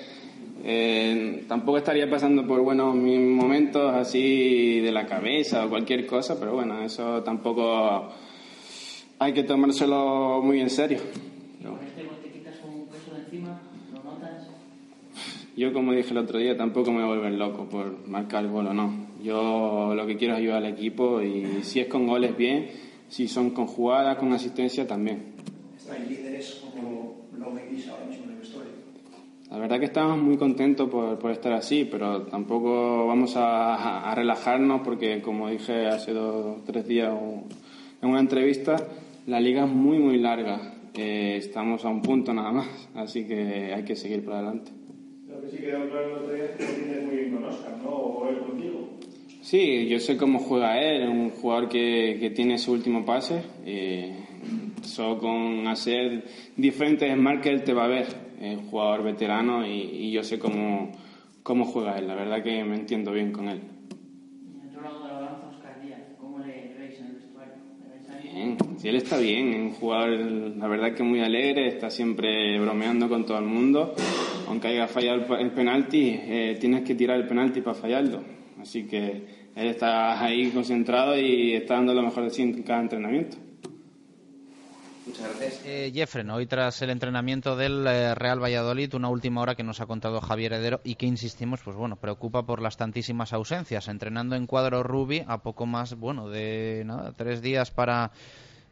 [SPEAKER 23] Eh, tampoco estaría pasando por buenos mis momentos así de la cabeza o cualquier cosa, pero bueno, eso tampoco hay que tomárselo muy en serio.
[SPEAKER 26] Con este.
[SPEAKER 23] Yo, como dije el otro día, tampoco me voy a volver loco por marcar el gol o no. Yo lo que quiero es ayudar al equipo y si es con goles, bien. Si son con jugadas, con asistencia, también.
[SPEAKER 25] ¿Estáis líderes como lo veis ahora mismo?
[SPEAKER 23] La verdad que estamos muy contentos por, por estar así, pero tampoco vamos a, a relajarnos porque, como dije hace dos tres días en una entrevista, la liga es muy, muy larga. Eh, estamos a un punto nada más, así que hay que seguir por adelante.
[SPEAKER 25] Lo que sí quedó claro el otro día es que lo tienes muy bien con Oscar, ¿no? O él contigo.
[SPEAKER 23] Sí, yo sé cómo juega él, un jugador que, que tiene su último pase. eh, Solo con hacer diferentes él te va a ver. Es un jugador veterano y, y yo sé cómo, cómo juega él. La verdad que me entiendo bien con él. Sí, él está bien, es un jugador, la verdad que muy alegre, está siempre bromeando con todo el mundo. Aunque haya fallado el penalti, eh, tienes que tirar el penalti para fallarlo. Así que él está ahí concentrado y está dando lo mejor de sí en cada entrenamiento.
[SPEAKER 28] Muchas gracias.
[SPEAKER 5] Eh, Jeffren, hoy tras el entrenamiento del eh, Real Valladolid, una última hora que nos ha contado Javier Heredero y que insistimos, pues bueno, preocupa por las tantísimas ausencias. Entrenando en cuadro Rubi a poco más, bueno, de nada, tres días para.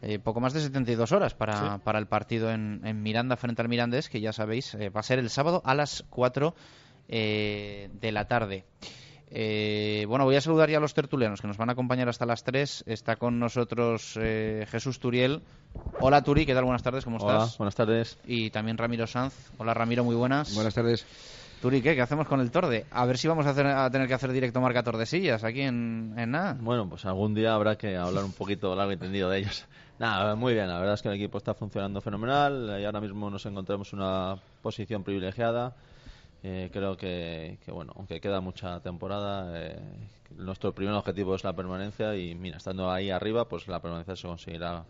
[SPEAKER 5] eh, poco más de 72 horas para,
[SPEAKER 6] Sí.
[SPEAKER 5] para el partido en, en Miranda frente al Mirandés, que ya sabéis, eh, va a ser el sábado a las 4 eh, de la tarde. Eh, bueno, voy a saludar ya a los tertulianos que nos van a acompañar hasta las 3. Está con nosotros eh, Jesús Turiel. Hola Turi, ¿qué tal? Buenas tardes, ¿cómo
[SPEAKER 29] Hola,
[SPEAKER 5] estás?
[SPEAKER 29] buenas tardes.
[SPEAKER 5] Y también Ramiro Sanz. Hola Ramiro, muy buenas.
[SPEAKER 29] Buenas tardes.
[SPEAKER 5] Turi, ¿qué? ¿Qué hacemos con el Torde? A ver si vamos a, hacer- a tener que hacer directo marca Tordesillas aquí en, en nada.
[SPEAKER 29] Bueno, pues algún día habrá que hablar un poquito largo y tendido de ellos. Nada, muy bien, la verdad es que el equipo está funcionando fenomenal y ahora mismo nos encontramos en una posición privilegiada. Eh, creo que, que, bueno, aunque queda mucha temporada, eh, nuestro primer objetivo es la permanencia y mira, estando ahí arriba, pues la permanencia se conseguirá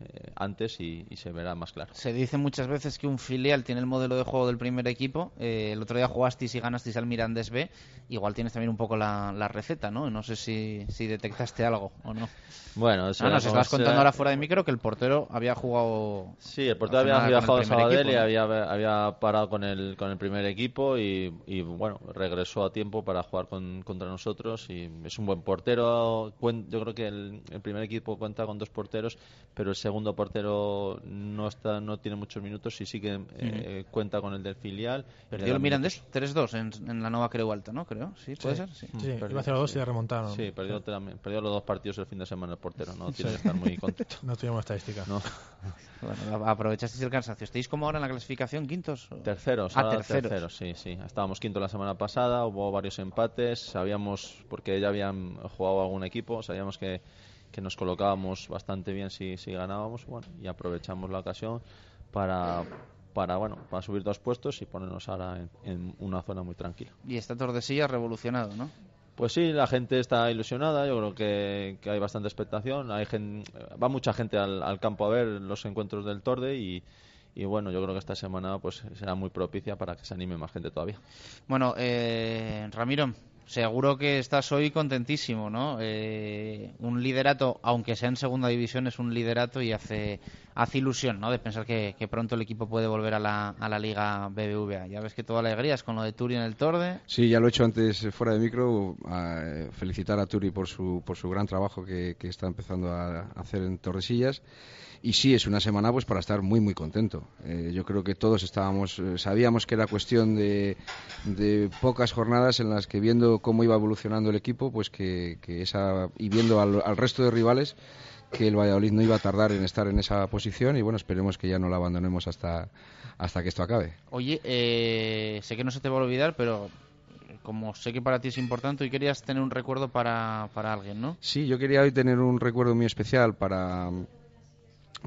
[SPEAKER 29] eh, antes y, y se verá más claro.
[SPEAKER 5] Se dice muchas veces que un filial tiene el modelo de juego del primer equipo. Eh, el otro día jugasteis y ganasteis al Mirandés B. Igual tienes también un poco la, la receta, ¿no? No sé si, si detectaste algo o no.
[SPEAKER 29] Bueno, eso
[SPEAKER 5] Ah, nos
[SPEAKER 29] será-
[SPEAKER 5] contando ahora fuera de micro que el portero había jugado.
[SPEAKER 29] Sí, el portero había viajado a Sabadell
[SPEAKER 5] equipo,
[SPEAKER 29] y había, había parado con el, con el primer equipo y, y, bueno, regresó a tiempo para jugar con- contra nosotros y es un buen portero. Yo creo que el, el primer equipo cuenta con dos porteros, pero el segundo portero no está no tiene muchos minutos y sí que eh, cuenta con el del filial.
[SPEAKER 5] Perdió el Mirandés 3-2 en, en la nueva Creu Alta, ¿no? Creo. Sí, puede
[SPEAKER 6] Sí.
[SPEAKER 5] ser. Sí,
[SPEAKER 6] Sí, iba a 0-2 y le remontaron.
[SPEAKER 29] Sí, perdió, también- perdió los dos partidos el fin de semana el portero, ¿no? Tiene
[SPEAKER 6] Sí.
[SPEAKER 29] que estar muy contento.
[SPEAKER 6] No tuvimos estadística.
[SPEAKER 29] No.
[SPEAKER 5] Bueno, aprovechasteis el cansancio. ¿Estáis como ahora en la clasificación? ¿Quintos? o?
[SPEAKER 29] Terceros,
[SPEAKER 5] Ah, terceros.
[SPEAKER 29] terceros, sí, sí. Estábamos quinto la semana pasada, hubo varios empates, sabíamos, porque ya habían jugado algún equipo, sabíamos que, que nos colocábamos bastante bien si, si ganábamos, bueno, y aprovechamos la ocasión para, para, bueno, para subir dos puestos y ponernos ahora en, en una zona muy tranquila.
[SPEAKER 5] Y está Tordesillas revolucionado, ¿no?
[SPEAKER 29] Pues sí, la gente está ilusionada, yo creo que, que hay bastante expectación, hay gen- va mucha gente al, al campo a ver los encuentros del Torde y, y bueno, yo creo que esta semana pues será muy propicia para que se anime más gente todavía.
[SPEAKER 5] Bueno, eh, Ramiro, seguro que estás hoy contentísimo, ¿no? Eh, un liderato, aunque sea en segunda división, es un liderato y hace, ilusión, ¿no? De pensar que, pronto el equipo puede volver a la, Liga BBVA. Ya ves que toda alegría es con lo de Turi en el Torde.
[SPEAKER 30] Sí, ya lo he hecho antes fuera de micro. eh, felicitar a Turi por su, por su gran trabajo que, que está empezando a hacer en Torresillas. Y sí, es una semana pues para estar muy, muy contento. Eh, yo creo que todos estábamos, eh, sabíamos que era cuestión de, de pocas jornadas en las que viendo cómo iba evolucionando el equipo, pues que, que esa, y viendo al, al resto de rivales, que el Valladolid no iba a tardar en estar en esa posición y bueno, esperemos que ya no la abandonemos hasta, hasta que esto acabe.
[SPEAKER 5] Oye, eh, sé que no se te va a olvidar, pero como sé que para ti es importante, hoy querías tener un recuerdo para, para alguien, ¿no?
[SPEAKER 30] Sí, yo quería hoy tener un recuerdo muy especial para,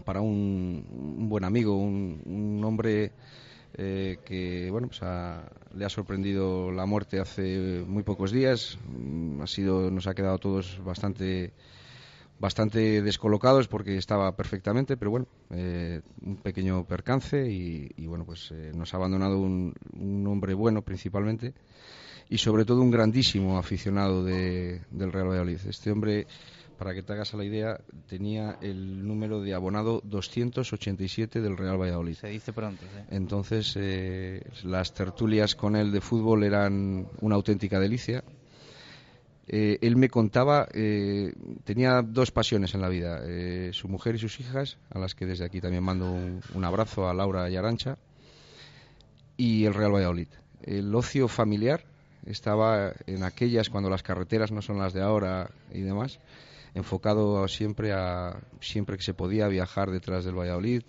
[SPEAKER 30] para un, un buen amigo, un, un hombre eh, que bueno pues ha- le ha sorprendido la muerte hace muy pocos días. Mm, Ha sido, nos ha quedado todos bastante bastante descolocados porque estaba perfectamente, pero bueno, eh, un pequeño percance y, y, bueno pues eh, nos ha abandonado un, un hombre bueno principalmente y sobre todo un grandísimo aficionado de- del Real Valladolid. Este hombre, para que te hagas a la idea, tenía el número de abonado 287 del Real Valladolid.
[SPEAKER 5] Se dice pronto, sí.
[SPEAKER 30] Entonces, eh, las tertulias con él de fútbol eran una auténtica delicia. Eh, él me contaba, eh, tenía dos pasiones en la vida, eh, su mujer y sus hijas, a las que desde aquí también mando un, un abrazo a Laura y Arancha, y el Real Valladolid. El ocio familiar estaba en aquellas cuando las carreteras no son las de ahora y demás, enfocado siempre a siempre que se podía viajar detrás del Valladolid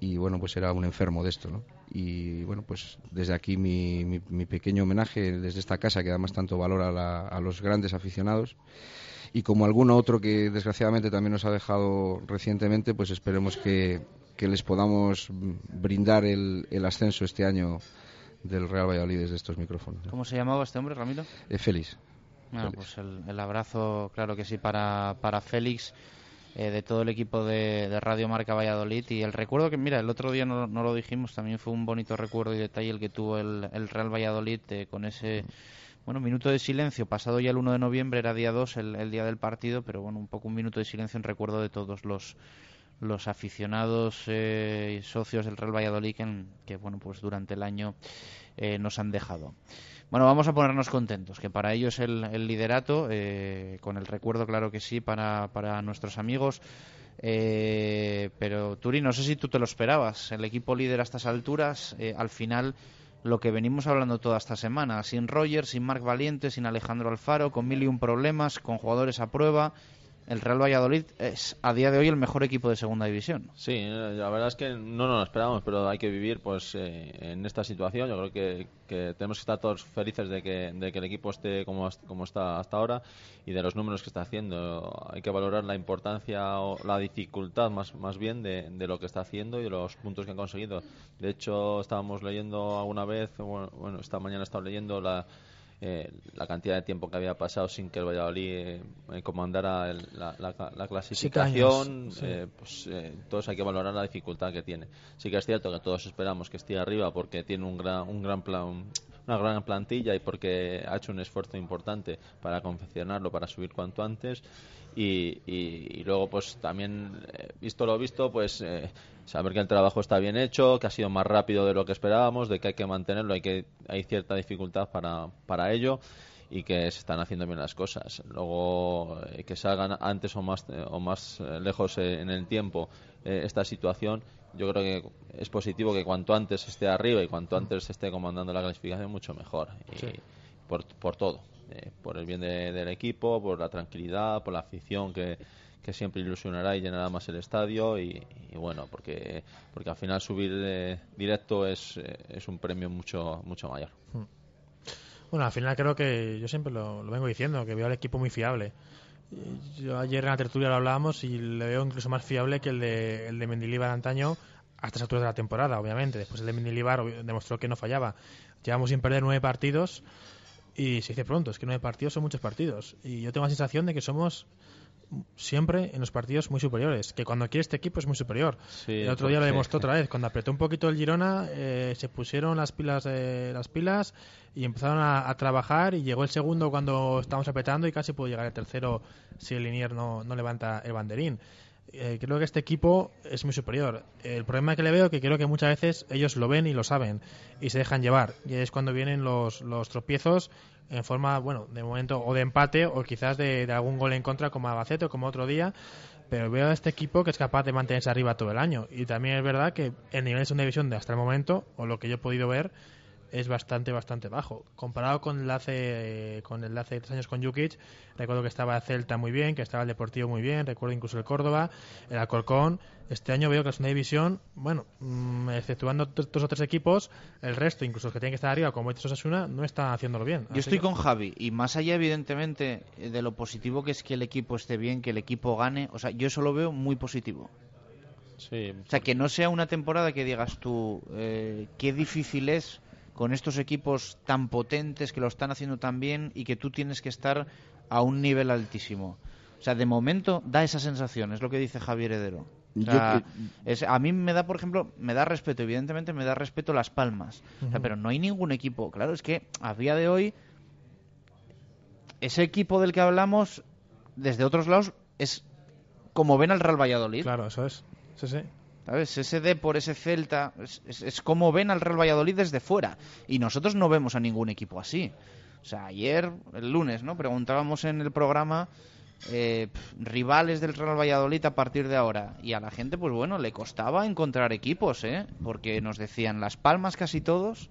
[SPEAKER 30] y bueno, pues era un enfermo de esto, ¿no? y bueno, pues desde aquí mi, mi, mi pequeño homenaje desde esta casa que da más tanto valor a, la- a los grandes aficionados y como alguno otro que desgraciadamente también nos ha dejado recientemente, pues esperemos que, que les podamos brindar el, el ascenso este año del Real Valladolid desde estos micrófonos.
[SPEAKER 5] ¿Cómo se llamaba este hombre, Ramiro?
[SPEAKER 30] Eh, Félix.
[SPEAKER 5] Bueno, pues el, el abrazo, claro que sí, para, para Félix, eh, de todo el equipo de, de Radio Marca Valladolid. Y el recuerdo que, mira, el otro día no, no lo dijimos, también fue un bonito recuerdo y detalle el que tuvo el, el Real Valladolid eh, con ese. Bueno, minuto de silencio, pasado ya el 1 de noviembre, era día 2, el, el día del partido, pero bueno, un poco un minuto de silencio en recuerdo de todos los, los aficionados eh, y socios del Real Valladolid que, que, bueno, pues durante el año eh, nos han dejado. Bueno, vamos a ponernos contentos, que para ellos el, el liderato, eh, con el recuerdo, claro que sí, para, para nuestros amigos. Eh, pero Turi, no sé si tú te lo esperabas. El equipo líder a estas alturas, eh, al final, lo que venimos hablando toda esta semana, sin Rogers, sin Marc Valiente, sin Alejandro Alfaro, con mil y un problemas, con jugadores a prueba. El Real Valladolid es a día de hoy el mejor equipo de segunda división.
[SPEAKER 12] Sí, eh, la verdad es que no nos lo esperamos, pero hay que vivir pues eh, en esta situación. Yo creo que, tenemos que estar todos felices de que, el equipo esté como, está hasta ahora y de los números que está haciendo. Hay que valorar la importancia o la dificultad más, bien de, lo que está haciendo y de los puntos que han conseguido. De hecho, estábamos leyendo alguna vez, bueno, esta mañana he leyendo la, eh, la cantidad de tiempo que había pasado sin que el Valladolid eh, eh, comandara el- la, la- la clasificación.
[SPEAKER 6] sí.
[SPEAKER 12] eh, pues eh, entonces hay que valorar la dificultad que tiene. Sí que es cierto que todos esperamos que esté arriba porque tiene un gran, un gran plan, una gran plantilla y porque ha hecho un esfuerzo importante para confeccionarlo, para subir cuanto antes. Y, y- y luego, pues también, eh, visto lo visto, pues eh, saber que el trabajo está bien hecho, que ha sido más rápido de lo que esperábamos, de que hay que mantenerlo, hay que hay cierta dificultad para, para ello y que se están haciendo bien las cosas. Luego, eh, que salgan antes o más, eh, o más eh, lejos en el tiempo esta situación, yo creo que es positivo que cuanto antes esté arriba y cuanto antes esté comandando la clasificación, mucho mejor. Y
[SPEAKER 6] Sí.
[SPEAKER 12] por, por todo. por el bien de- del equipo, por la tranquilidad, por la afición que, que siempre ilusionará y llenará más el estadio y, y bueno, porque, porque al final subir eh, directo es, eh, es un premio mucho, mucho mayor.
[SPEAKER 6] Bueno, al final creo que yo siempre lo, vengo diciendo, que veo al equipo muy fiable. Yo ayer en la tertulia lo hablábamos y le veo incluso más fiable que el de, el de Mendilibar antaño a estas alturas de la temporada, obviamente. Después el de Mendilibar demostró que no fallaba. Llevamos sin perder nueve partidos y se dice pronto, es que nueve partidos son muchos partidos. Y yo tengo la sensación de que somos siempre en los partidos muy superiores, que cuando quiere este equipo es muy superior.
[SPEAKER 12] Sí,
[SPEAKER 6] el otro día lo demostró otra vez, cuando apretó un poquito el Girona, eh, se pusieron las pilas eh, las pilas y empezaron a, a trabajar y llegó el segundo cuando estábamos apretando y casi pudo llegar el tercero si el Linier no, no levanta el banderín. Eh, creo que este equipo es muy superior. El problema que le veo es que creo que muchas veces ellos lo ven y lo saben y se dejan llevar. Y es cuando vienen los, los tropiezos en forma, bueno, de momento o de empate o quizás de, de algún gol en contra como Albacete o como otro día. Pero veo a este equipo que es capaz de mantenerse arriba todo el año. Y también es verdad que el nivel de segunda división de hasta el momento, o lo que yo he podido ver, es bastante, bastante bajo. Comparado con el hace, con el de hace tres años con Jukic, recuerdo que estaba el Celta muy bien, que estaba el Deportivo muy bien, recuerdo incluso el Córdoba, el Alcorcón. Este año veo que la segunda división, bueno, mm, exceptuando dos o tres equipos, el resto, incluso los que tienen que estar arriba, como Betis Osasuna, no están haciéndolo bien.
[SPEAKER 5] Yo estoy
[SPEAKER 6] que-
[SPEAKER 5] con Javi y más allá evidentemente de lo positivo que es que el equipo esté bien, que el equipo gane, o sea, yo eso lo veo muy positivo.
[SPEAKER 12] Sí,
[SPEAKER 5] O sea, que no sea una temporada que digas tú, eh, qué difícil es con estos equipos tan potentes que lo están haciendo tan bien y que tú tienes que estar a un nivel altísimo. O sea, de momento da esa sensación, es lo que dice Javier Heredero. O
[SPEAKER 30] Yo
[SPEAKER 5] sea,
[SPEAKER 30] que-
[SPEAKER 5] es- a mí me da, por ejemplo, me da respeto, evidentemente me da respeto Las Palmas. O sea,
[SPEAKER 6] Ujú.
[SPEAKER 5] pero no hay ningún equipo. Claro, es que a día de hoy, ese equipo del que hablamos, desde otros lados, es como ven al Real Valladolid.
[SPEAKER 6] Claro, eso es. Sí, sí.
[SPEAKER 5] ¿Sabes? Ese por ese Celta, es, como ven al Real Valladolid desde fuera. Y nosotros no vemos a ningún equipo así. O sea, ayer, el lunes, ¿no? Preguntábamos en el programa eh, rivales del Real Valladolid a partir de ahora. Y a la gente, pues bueno, le costaba encontrar equipos, ¿eh? Porque nos decían Las Palmas casi todos.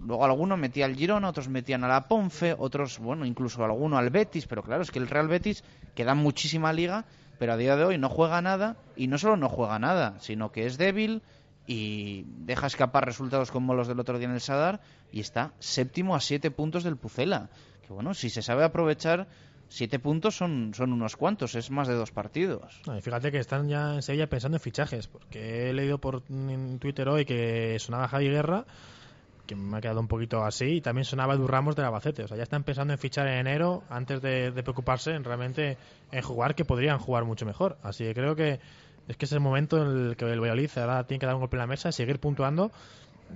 [SPEAKER 5] Luego alguno metía al Girona, otros metían a la Ponfe, otros, bueno, incluso alguno al Betis, pero claro, es que el Real Betis queda muchísima liga, pero a día de hoy no juega nada, y no solo no juega nada, sino que es débil y deja escapar resultados como los del otro día en el Sadar y está séptimo a siete puntos del Pucela. Que bueno, si se sabe aprovechar, siete puntos son, son unos cuantos, es más de dos partidos.
[SPEAKER 6] Fíjate que están ya en Sevilla pensando en fichajes, porque he leído por en Twitter hoy que sonaba Javi Guerra, que me ha quedado un poquito así, y también sonaba Edu Ramos del Albacete. O sea, ya están pensando en fichar en enero antes de, de preocuparse en realmente en jugar, que podrían jugar mucho mejor. Así que creo que es que es el momento en el que el Valladolid ahora tiene que dar un golpe en la mesa, seguir puntuando.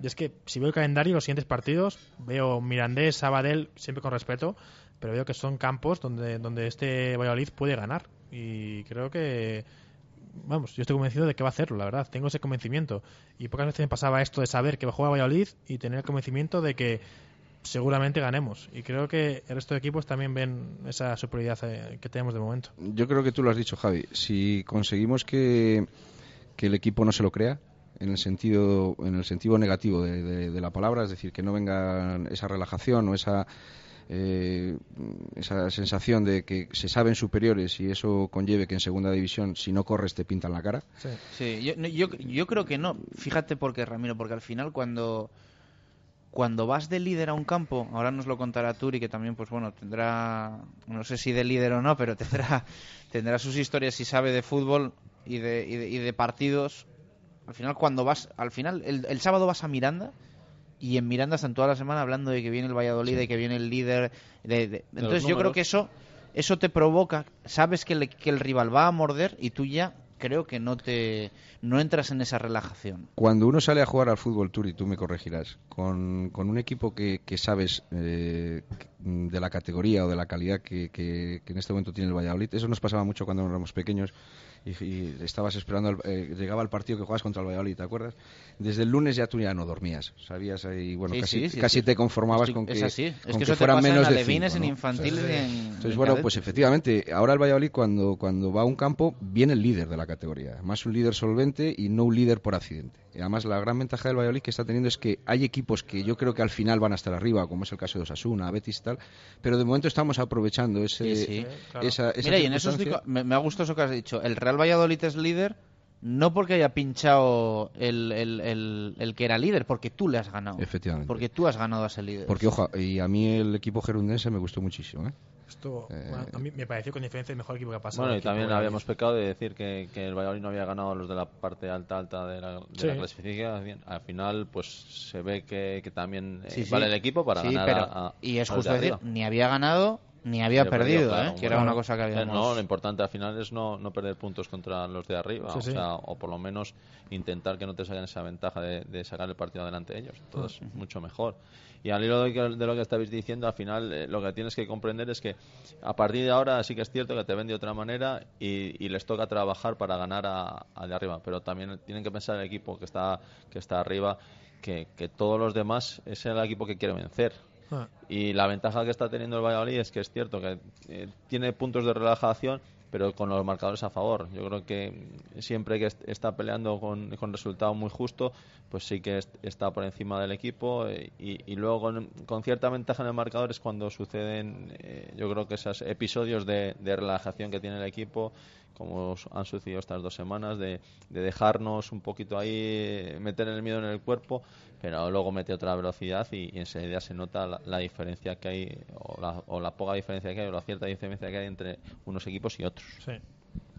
[SPEAKER 6] Y es que si veo el calendario, los siguientes partidos, veo Mirandés, Sabadell, siempre con respeto, pero veo que son campos donde, donde este Valladolid puede ganar. Y creo que, vamos, yo estoy convencido de que va a hacerlo, la verdad. Tengo ese convencimiento. Y pocas veces me pasaba esto de saber que va a jugar Valladolid y tener el convencimiento de que seguramente ganemos. Y creo que el resto de equipos también ven esa superioridad eh, que tenemos de momento.
[SPEAKER 30] Yo creo que tú lo has dicho, Javi. Si conseguimos que, que el equipo no se lo crea, en el sentido en el sentido negativo de, la palabra, es decir, que no venga esa relajación o esa eh, esa sensación de que se saben superiores y eso conlleve que en segunda división si no corres te pintan la cara.
[SPEAKER 5] Sí, yo, no, yo, yo creo que no. Fíjate por qué, Ramiro, porque al final cuando cuando vas de líder a un campo, ahora nos lo contará Turi, que también, pues bueno, tendrá, no sé si de líder o no, pero tendrá, tendrá sus historias y sabe de fútbol y de, y de, y de partidos. Al final, cuando vas, al final, el, el sábado vas a Miranda y en Miranda están toda la semana hablando de que viene el Valladolid, de que viene el líder. De, Entonces, yo creo que eso, eso te provoca, sabes que, le- que el rival va a morder y tú ya creo que no te no entras en esa relajación.
[SPEAKER 30] Cuando uno sale a jugar al fútbol tour, y tú me corregirás, con, con un equipo que, que sabes eh, de la categoría o de la calidad que, que- que en este momento tiene el Valladolid, eso nos pasaba mucho cuando éramos pequeños y, y estabas esperando, el- eh, llegaba el partido que jugabas contra el Valladolid, ¿te acuerdas? Desde el lunes ya tú ya no dormías, sabías ahí, bueno,
[SPEAKER 5] Sí,
[SPEAKER 30] casi,
[SPEAKER 5] sí, sí,
[SPEAKER 30] casi te conformabas con que,
[SPEAKER 5] es así. Es
[SPEAKER 30] con
[SPEAKER 5] que
[SPEAKER 30] que fueran
[SPEAKER 5] pasa en
[SPEAKER 30] menos de cinco,
[SPEAKER 5] en
[SPEAKER 30] ¿no?
[SPEAKER 5] infantiles y en-
[SPEAKER 30] Entonces,
[SPEAKER 5] en
[SPEAKER 30] bueno,
[SPEAKER 5] cadetes.
[SPEAKER 30] pues efectivamente, ahora el Valladolid cuando, cuando va a un campo viene el líder de la categoría, más un líder solvente y no un líder por accidente. Y además la gran ventaja del Valladolid que está teniendo es que hay equipos que yo creo que al final van a estar arriba, como es el caso de Osasuna, Betis y tal, pero de momento estamos aprovechando ese, esa, esa
[SPEAKER 5] Mira, y en eso me, me ha gustado eso que has dicho. El Real Valladolid es líder no porque haya pinchado el, el, el, el que era líder, porque tú le has ganado.
[SPEAKER 30] Efectivamente.
[SPEAKER 5] Porque tú has ganado a ese líder.
[SPEAKER 30] Porque, ojo, y a mí el equipo gerundense me gustó muchísimo. ¿eh?
[SPEAKER 6] Esto, bueno, a mí me pareció con diferencia el mejor equipo que ha pasado.
[SPEAKER 12] Bueno, y también habíamos pecado de decir que, que el Valladolid no había ganado a los de la parte alta alta de la, de
[SPEAKER 6] Sí.
[SPEAKER 12] la clasificación. Al final, pues se ve que, que también eh,
[SPEAKER 5] Sí, sí.
[SPEAKER 12] vale el equipo para
[SPEAKER 5] Sí,
[SPEAKER 12] ganar
[SPEAKER 5] pero-
[SPEAKER 12] a, a-
[SPEAKER 5] Y es justo
[SPEAKER 12] de
[SPEAKER 5] decir,
[SPEAKER 12] arriba.
[SPEAKER 5] ni había ganado ni había perdido, ¿eh? que era
[SPEAKER 12] bueno.
[SPEAKER 5] una cosa que
[SPEAKER 12] Eh,
[SPEAKER 5] habíamos...
[SPEAKER 12] No, lo importante al final es no, no perder puntos contra los de arriba,
[SPEAKER 5] Sí,
[SPEAKER 12] o,
[SPEAKER 5] sí.
[SPEAKER 12] sea, o por lo menos intentar que no te saquen esa ventaja de, de sacar el partido adelante de ellos. Entonces, mucho mejor. Y al hilo de lo que estabais diciendo, al final eh, lo que tienes que comprender es que a partir de ahora sí que es cierto que te ven de otra manera y, y les toca trabajar para ganar a, a de arriba, pero también tienen que pensar el equipo que está, que está arriba, que, que todos los demás es el equipo que quiere vencer.
[SPEAKER 6] Ah.
[SPEAKER 12] Y la ventaja que está teniendo el Valladolid es que es cierto que eh, tiene puntos de relajación, pero con los marcadores a favor. Yo creo que siempre que est- está peleando con, con resultado muy justo, pues sí que est- está por encima del equipo. eh, y, y luego con, con cierta ventaja en el marcador es cuando suceden, eh, yo creo que esos episodios de, de relajación que tiene el equipo, como han sucedido estas dos semanas, de, de dejarnos un poquito ahí, meter el miedo en el cuerpo, pero luego mete otra velocidad y, y enseguida se nota la, la diferencia que hay, o la, o la poca diferencia que hay, o la cierta diferencia que hay entre unos equipos y otros.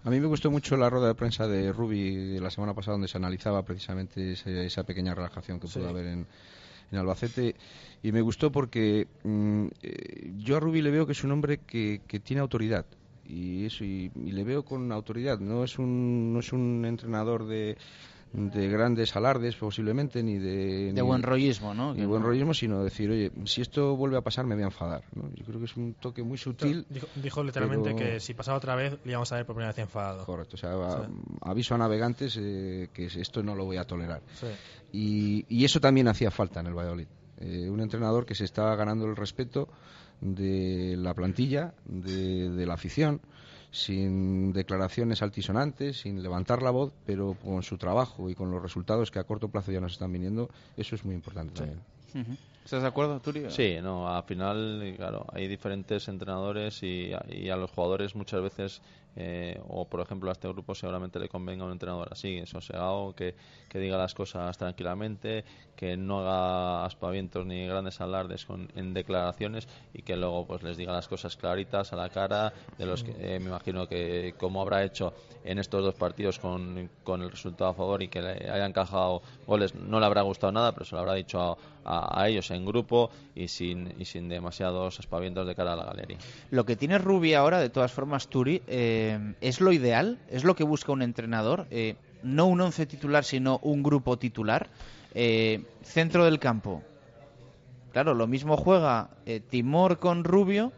[SPEAKER 30] A mí me gustó mucho la rueda de prensa de Rubi de la semana pasada donde se analizaba precisamente ese- esa pequeña relajación que pudo
[SPEAKER 6] Sí.
[SPEAKER 30] haber en, en Albacete y me gustó porque mm, eh, yo a Rubi le veo que es un hombre que, que tiene autoridad y eso y, y le veo con autoridad no es un no es un entrenador de de grandes alardes posiblemente ni de
[SPEAKER 5] De
[SPEAKER 30] ni-
[SPEAKER 5] buen rollismo, ¿no?
[SPEAKER 30] ni buen rollismo sino decir oye si esto vuelve a pasar me voy a enfadar ¿no? yo creo que es un toque muy sutil
[SPEAKER 6] Dijo, dijo literalmente
[SPEAKER 30] pero-
[SPEAKER 6] que si pasaba otra vez le íbamos a ver por primera vez enfadado.
[SPEAKER 30] Correcto, o sea, a- aviso a navegantes eh, que esto no lo voy a tolerar.
[SPEAKER 6] Sí.
[SPEAKER 30] Y, y eso también hacía falta en el Valladolid. Eh, un entrenador que se estaba ganando el respeto de la plantilla, de, de la afición, sin declaraciones altisonantes, sin levantar la voz, pero con su trabajo y con los resultados que a corto plazo ya nos están viniendo, eso es muy importante también.
[SPEAKER 5] ¿Estás de acuerdo, Turi?
[SPEAKER 12] Sí, no, al final, claro, hay diferentes entrenadores y, y a los jugadores muchas veces eh, o por ejemplo a este grupo seguramente le convenga un entrenador así, sosegado, que, que diga las cosas tranquilamente, que no haga aspavientos ni grandes alardes con, en declaraciones y que luego pues les diga las cosas claritas a la cara de los que eh, me imagino que como habrá hecho en estos dos partidos con, con el resultado a favor y que le hayan encajado goles no le habrá gustado nada pero se lo habrá dicho a, a, ellos en grupo y sin, y sin demasiados aspavientos de cara a la galería.
[SPEAKER 5] Lo que tiene Rubi ahora, de todas formas, Turi, eh, es lo ideal, es lo que busca un entrenador, eh, no un once titular, sino un grupo titular. Eh, centro del campo. Claro, lo mismo juega Timor con Rubio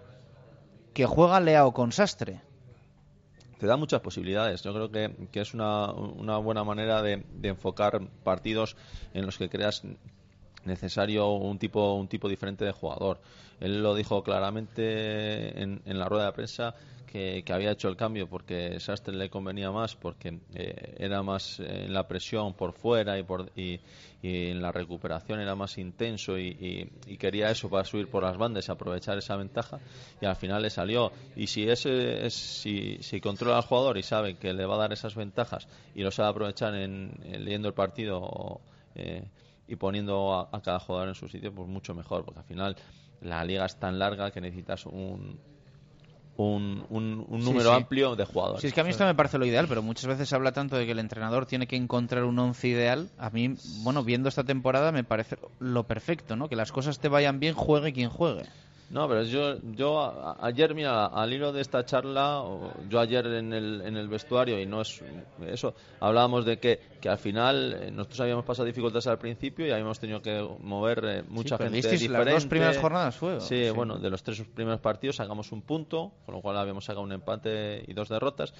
[SPEAKER 5] que juega Leao con Sastre
[SPEAKER 12] te da muchas posibilidades. Yo creo que, que es una, una, buena manera de, de, enfocar partidos en los que creas necesario un tipo un tipo diferente de jugador. Él lo dijo claramente en, la rueda de prensa que, había hecho el cambio porque Sastre le convenía más porque eh, era más en la presión por fuera y por y, en la recuperación era más intenso y, quería eso para subir por las bandas y aprovechar esa ventaja y al final le salió. Y si ese es, si, si controla al jugador y sabe que le va a dar esas ventajas y lo sabe aprovechar en, leyendo el partido eh, y poniendo a, cada jugador en su sitio, pues mucho mejor, porque al final la liga es tan larga que necesitas un, un, un, número amplio de jugadores.
[SPEAKER 5] Sí, es que a mí esto me parece lo ideal, pero muchas veces se habla tanto de que el entrenador tiene que encontrar un once ideal. A mí, bueno, viendo esta temporada me parece lo perfecto, ¿no? Que las cosas te vayan bien, juegue quien juegue.
[SPEAKER 12] No, pero yo, yo ayer, mira, al hilo de esta charla, yo ayer en el, en el vestuario, y no es eso, hablábamos de que, que al final eh, nosotros habíamos pasado dificultades al principio y habíamos tenido que mover eh, mucha gente diferente.
[SPEAKER 5] las dos primeras jornadas fue.
[SPEAKER 12] Sí, bueno, de los tres primeros partidos sacamos un punto, con lo cual habíamos sacado un empate y dos derrotas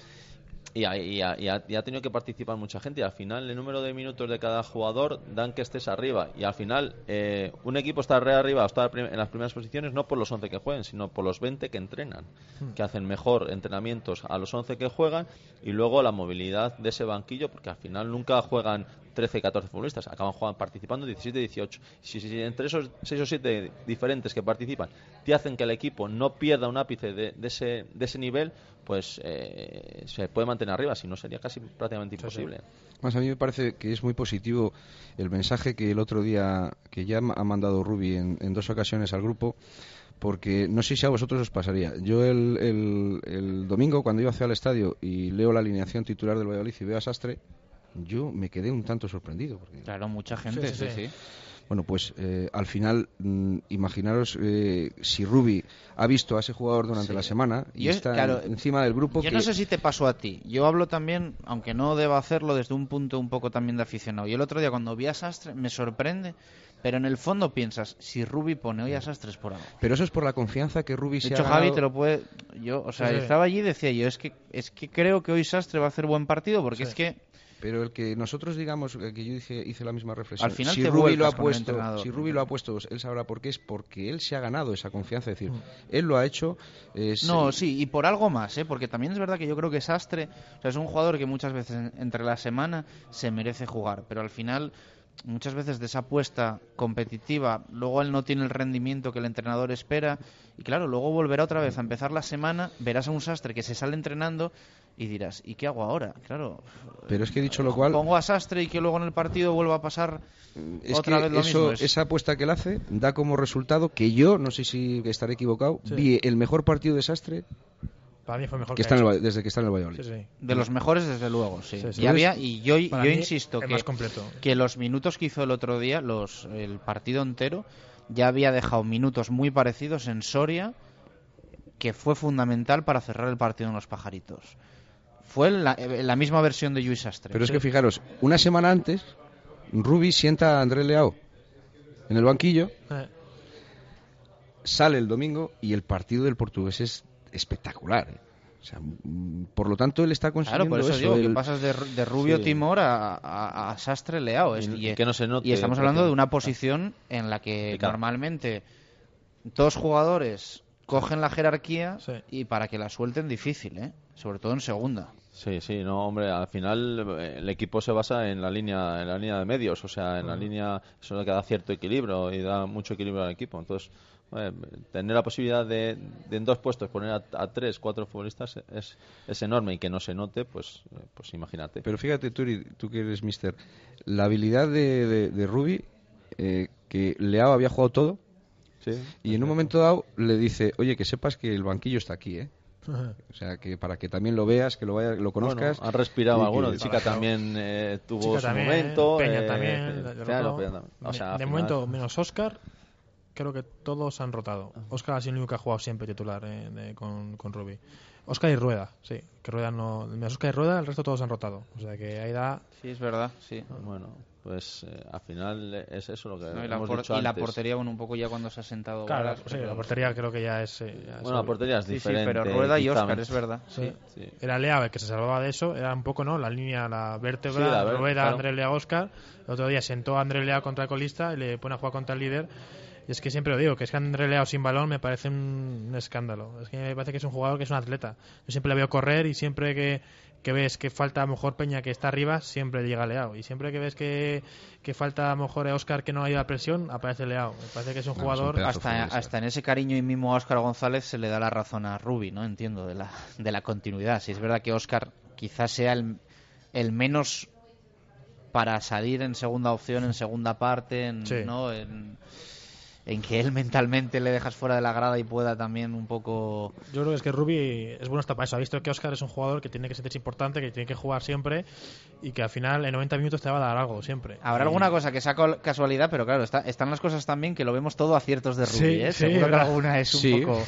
[SPEAKER 12] y, ha, tenido que participar mucha gente y al final el número de minutos de cada jugador dan que estés arriba y al final eh, un equipo está re arriba o está en las primeras posiciones no por los 11 que jueguen sino por los 20 que entrenan hmm. que hacen mejor entrenamientos a los 11 que juegan y luego la movilidad de ese banquillo porque al final nunca juegan 13, 14 futbolistas, acaban jugando, participando 17, 18. Si, si, entre esos 6 o 7 diferentes que participan te hacen que el equipo no pierda un ápice de, ese, de ese nivel, pues eh, se puede mantener arriba, si no sería casi prácticamente imposible.
[SPEAKER 30] Más a mí me parece que es muy positivo el mensaje que el otro día, que ya ha mandado Rubi en, en dos ocasiones al grupo, porque no sé si a vosotros os pasaría. Yo el, el, el, domingo, cuando iba hacia el estadio y leo la alineación titular del Valladolid y veo a Sastre, yo me quedé un tanto sorprendido.
[SPEAKER 5] Claro, mucha gente, sí, sí.
[SPEAKER 30] Bueno, pues eh, al final, mm, imaginaros eh, si Rubi ha visto a ese jugador durante la semana y está encima del grupo.
[SPEAKER 5] Yo no sé si te pasó a ti. Yo hablo también, aunque no deba hacerlo, desde un punto un poco también de aficionado. Y el otro día, cuando vi a Sastre, me sorprende pero en el fondo piensas, si Rubi pone hoy a Sastres por algo.
[SPEAKER 30] Pero eso es por la confianza que Rubi se
[SPEAKER 5] ha hecho, Javi te lo puede... Yo, o sea, estaba allí y decía yo, es que, es que creo que hoy Sastre va a hacer buen partido, porque es que
[SPEAKER 30] pero el que nosotros digamos que yo hice, hice la misma reflexión.
[SPEAKER 5] Al final
[SPEAKER 30] si Rubi lo ha puesto, si Rubi lo ha puesto, él sabrá por qué es porque él se ha ganado esa confianza, es decir, mm. él lo ha hecho.
[SPEAKER 5] no, sí, y por algo más, ¿eh? porque también es verdad que yo creo que Sastre es un jugador que muchas veces entre la semana se merece jugar, pero al final muchas veces de esa apuesta competitiva, luego él no tiene el rendimiento que el entrenador espera y claro, luego volverá otra vez a empezar la semana, verás a un sastre que se sale entrenando y dirás, ¿y qué hago ahora? Claro.
[SPEAKER 30] Pero es que he dicho lo cual.
[SPEAKER 5] Pongo a Sastre y que luego en el partido vuelva a pasar otra vez lo mismo.
[SPEAKER 30] Esa apuesta que él hace da como resultado que yo, no sé si estaré equivocado, vi el mejor partido de Sastre
[SPEAKER 6] para mí fue mejor
[SPEAKER 30] que, está en el, desde que está en el Valladolid.
[SPEAKER 5] De los mejores, desde luego, sí. Y, había, y yo, yo insisto que, que los minutos que hizo el otro día, los, el partido entero, ya había dejado minutos muy parecidos en Soria, que fue fundamental para cerrar el partido en los pajaritos. Fue la, la misma versión de Luis Sastre.
[SPEAKER 30] Pero es que fijaros, una semana antes, Rubi sienta a Andrés Leao en el banquillo, eh. sale el domingo y el partido del portugués es espectacular. ¿eh? O sea, mm, por lo tanto, él está consiguiendo
[SPEAKER 5] Claro, por eso,
[SPEAKER 30] digo
[SPEAKER 5] que pasas de, Rubio Timor a, Sastre Leao. y,
[SPEAKER 12] que no se note,
[SPEAKER 5] y estamos hablando de una posición en la que normalmente dos jugadores cogen la jerarquía y para que la suelten difícil, ¿eh? sobre todo en segunda.
[SPEAKER 12] Sí, sí, no, hombre, al final eh, el equipo se basa en la línea, en la línea de medios, o sea, en la línea, eso es lo que da cierto equilibrio y da mucho equilibrio al equipo. Entonces, eh, tener la posibilidad de, de en dos puestos poner a, a tres, cuatro futbolistas es, es enorme y que no se note, pues, eh, pues imagínate.
[SPEAKER 30] Pero fíjate, tú, tú que eres mister, la habilidad de, de, de Rubi, eh, que Leao había jugado todo,
[SPEAKER 12] Sí,
[SPEAKER 30] y en un momento dado le dice, oye, que sepas que el banquillo está aquí, ¿eh? O sea, que para que también lo veas, que lo vaya, lo conozcas.
[SPEAKER 12] Bueno, han respirado
[SPEAKER 30] y.
[SPEAKER 12] Chica también eh, tuvo
[SPEAKER 6] Chica
[SPEAKER 12] su
[SPEAKER 6] también,
[SPEAKER 12] momento.
[SPEAKER 6] Peña
[SPEAKER 12] eh,
[SPEAKER 6] también.
[SPEAKER 12] Peña-
[SPEAKER 6] de-
[SPEAKER 12] claro,
[SPEAKER 6] rotó.
[SPEAKER 12] Peña también. O
[SPEAKER 6] De-
[SPEAKER 12] sea,
[SPEAKER 6] de
[SPEAKER 12] al final-
[SPEAKER 6] momento, menos Oscar, creo que todos han rotado. Oscar ha sido el único que ha jugado siempre titular eh, de- con, con Rubi. Oscar y Rueda, sí. Que Rueda no. Menos Oscar y Rueda, el resto todos han rotado. O sea que ahí da.
[SPEAKER 5] Sí, es verdad, sí.
[SPEAKER 12] Bueno, pues eh, al final es eso lo que
[SPEAKER 5] No, y la,
[SPEAKER 12] hemos
[SPEAKER 5] por-
[SPEAKER 12] dicho
[SPEAKER 5] y la
[SPEAKER 12] antes.
[SPEAKER 5] portería, bueno, un poco ya cuando se ha sentado.
[SPEAKER 6] Claro,
[SPEAKER 5] Varas,
[SPEAKER 6] sí,
[SPEAKER 5] pero-
[SPEAKER 6] la portería creo que ya es. eh, ya es
[SPEAKER 12] Bueno, la portería es
[SPEAKER 5] Sí, sí,
[SPEAKER 12] diferente.
[SPEAKER 5] pero Rueda y
[SPEAKER 12] menos.
[SPEAKER 5] es verdad.
[SPEAKER 6] Sí.
[SPEAKER 12] Sí.
[SPEAKER 6] Era Leao el que se salvaba de eso, era un poco, ¿no? La línea, la vértebra,
[SPEAKER 12] Sí, la ver-
[SPEAKER 6] Rueda,
[SPEAKER 12] claro.
[SPEAKER 6] André Leao, Oscar. El otro día sentó a André Leao contra el colista y le pone a jugar contra el líder. Y es que siempre lo digo, que es que André Leao sin balón me parece un, escándalo. Es que me parece que es un jugador que es un atleta. Yo siempre le veo correr y siempre que, que ves que falta a lo mejor Peña que está arriba, siempre llega Leao. Y siempre que ves que, que falta a lo mejor Oscar que no ha ido a presión, aparece Leao. Me parece que es un jugador...
[SPEAKER 5] hasta, hasta en ese cariño y mimo a Óscar González se le da la razón a Rubi, ¿no? Entiendo, de la, de la continuidad. Si es verdad que Óscar quizás sea el, el menos para salir en segunda opción, en segunda parte, en,
[SPEAKER 6] Sí.
[SPEAKER 5] ¿no? En, en que él mentalmente le dejas fuera de la grada y pueda también un poco...
[SPEAKER 6] Yo creo que es que Rubi es bueno hasta para eso. Ha visto que Oscar es un jugador que tiene que sentirse importante, que tiene que jugar siempre y que al final en 90 minutos te va a dar algo siempre.
[SPEAKER 5] Habrá alguna cosa que sea col- casualidad, pero claro, está- están las cosas también que lo vemos todo aciertos de Rubi,
[SPEAKER 6] Sí,
[SPEAKER 5] ¿eh?
[SPEAKER 6] sí,
[SPEAKER 5] Seguro que alguna es un
[SPEAKER 12] Sí.
[SPEAKER 5] poco...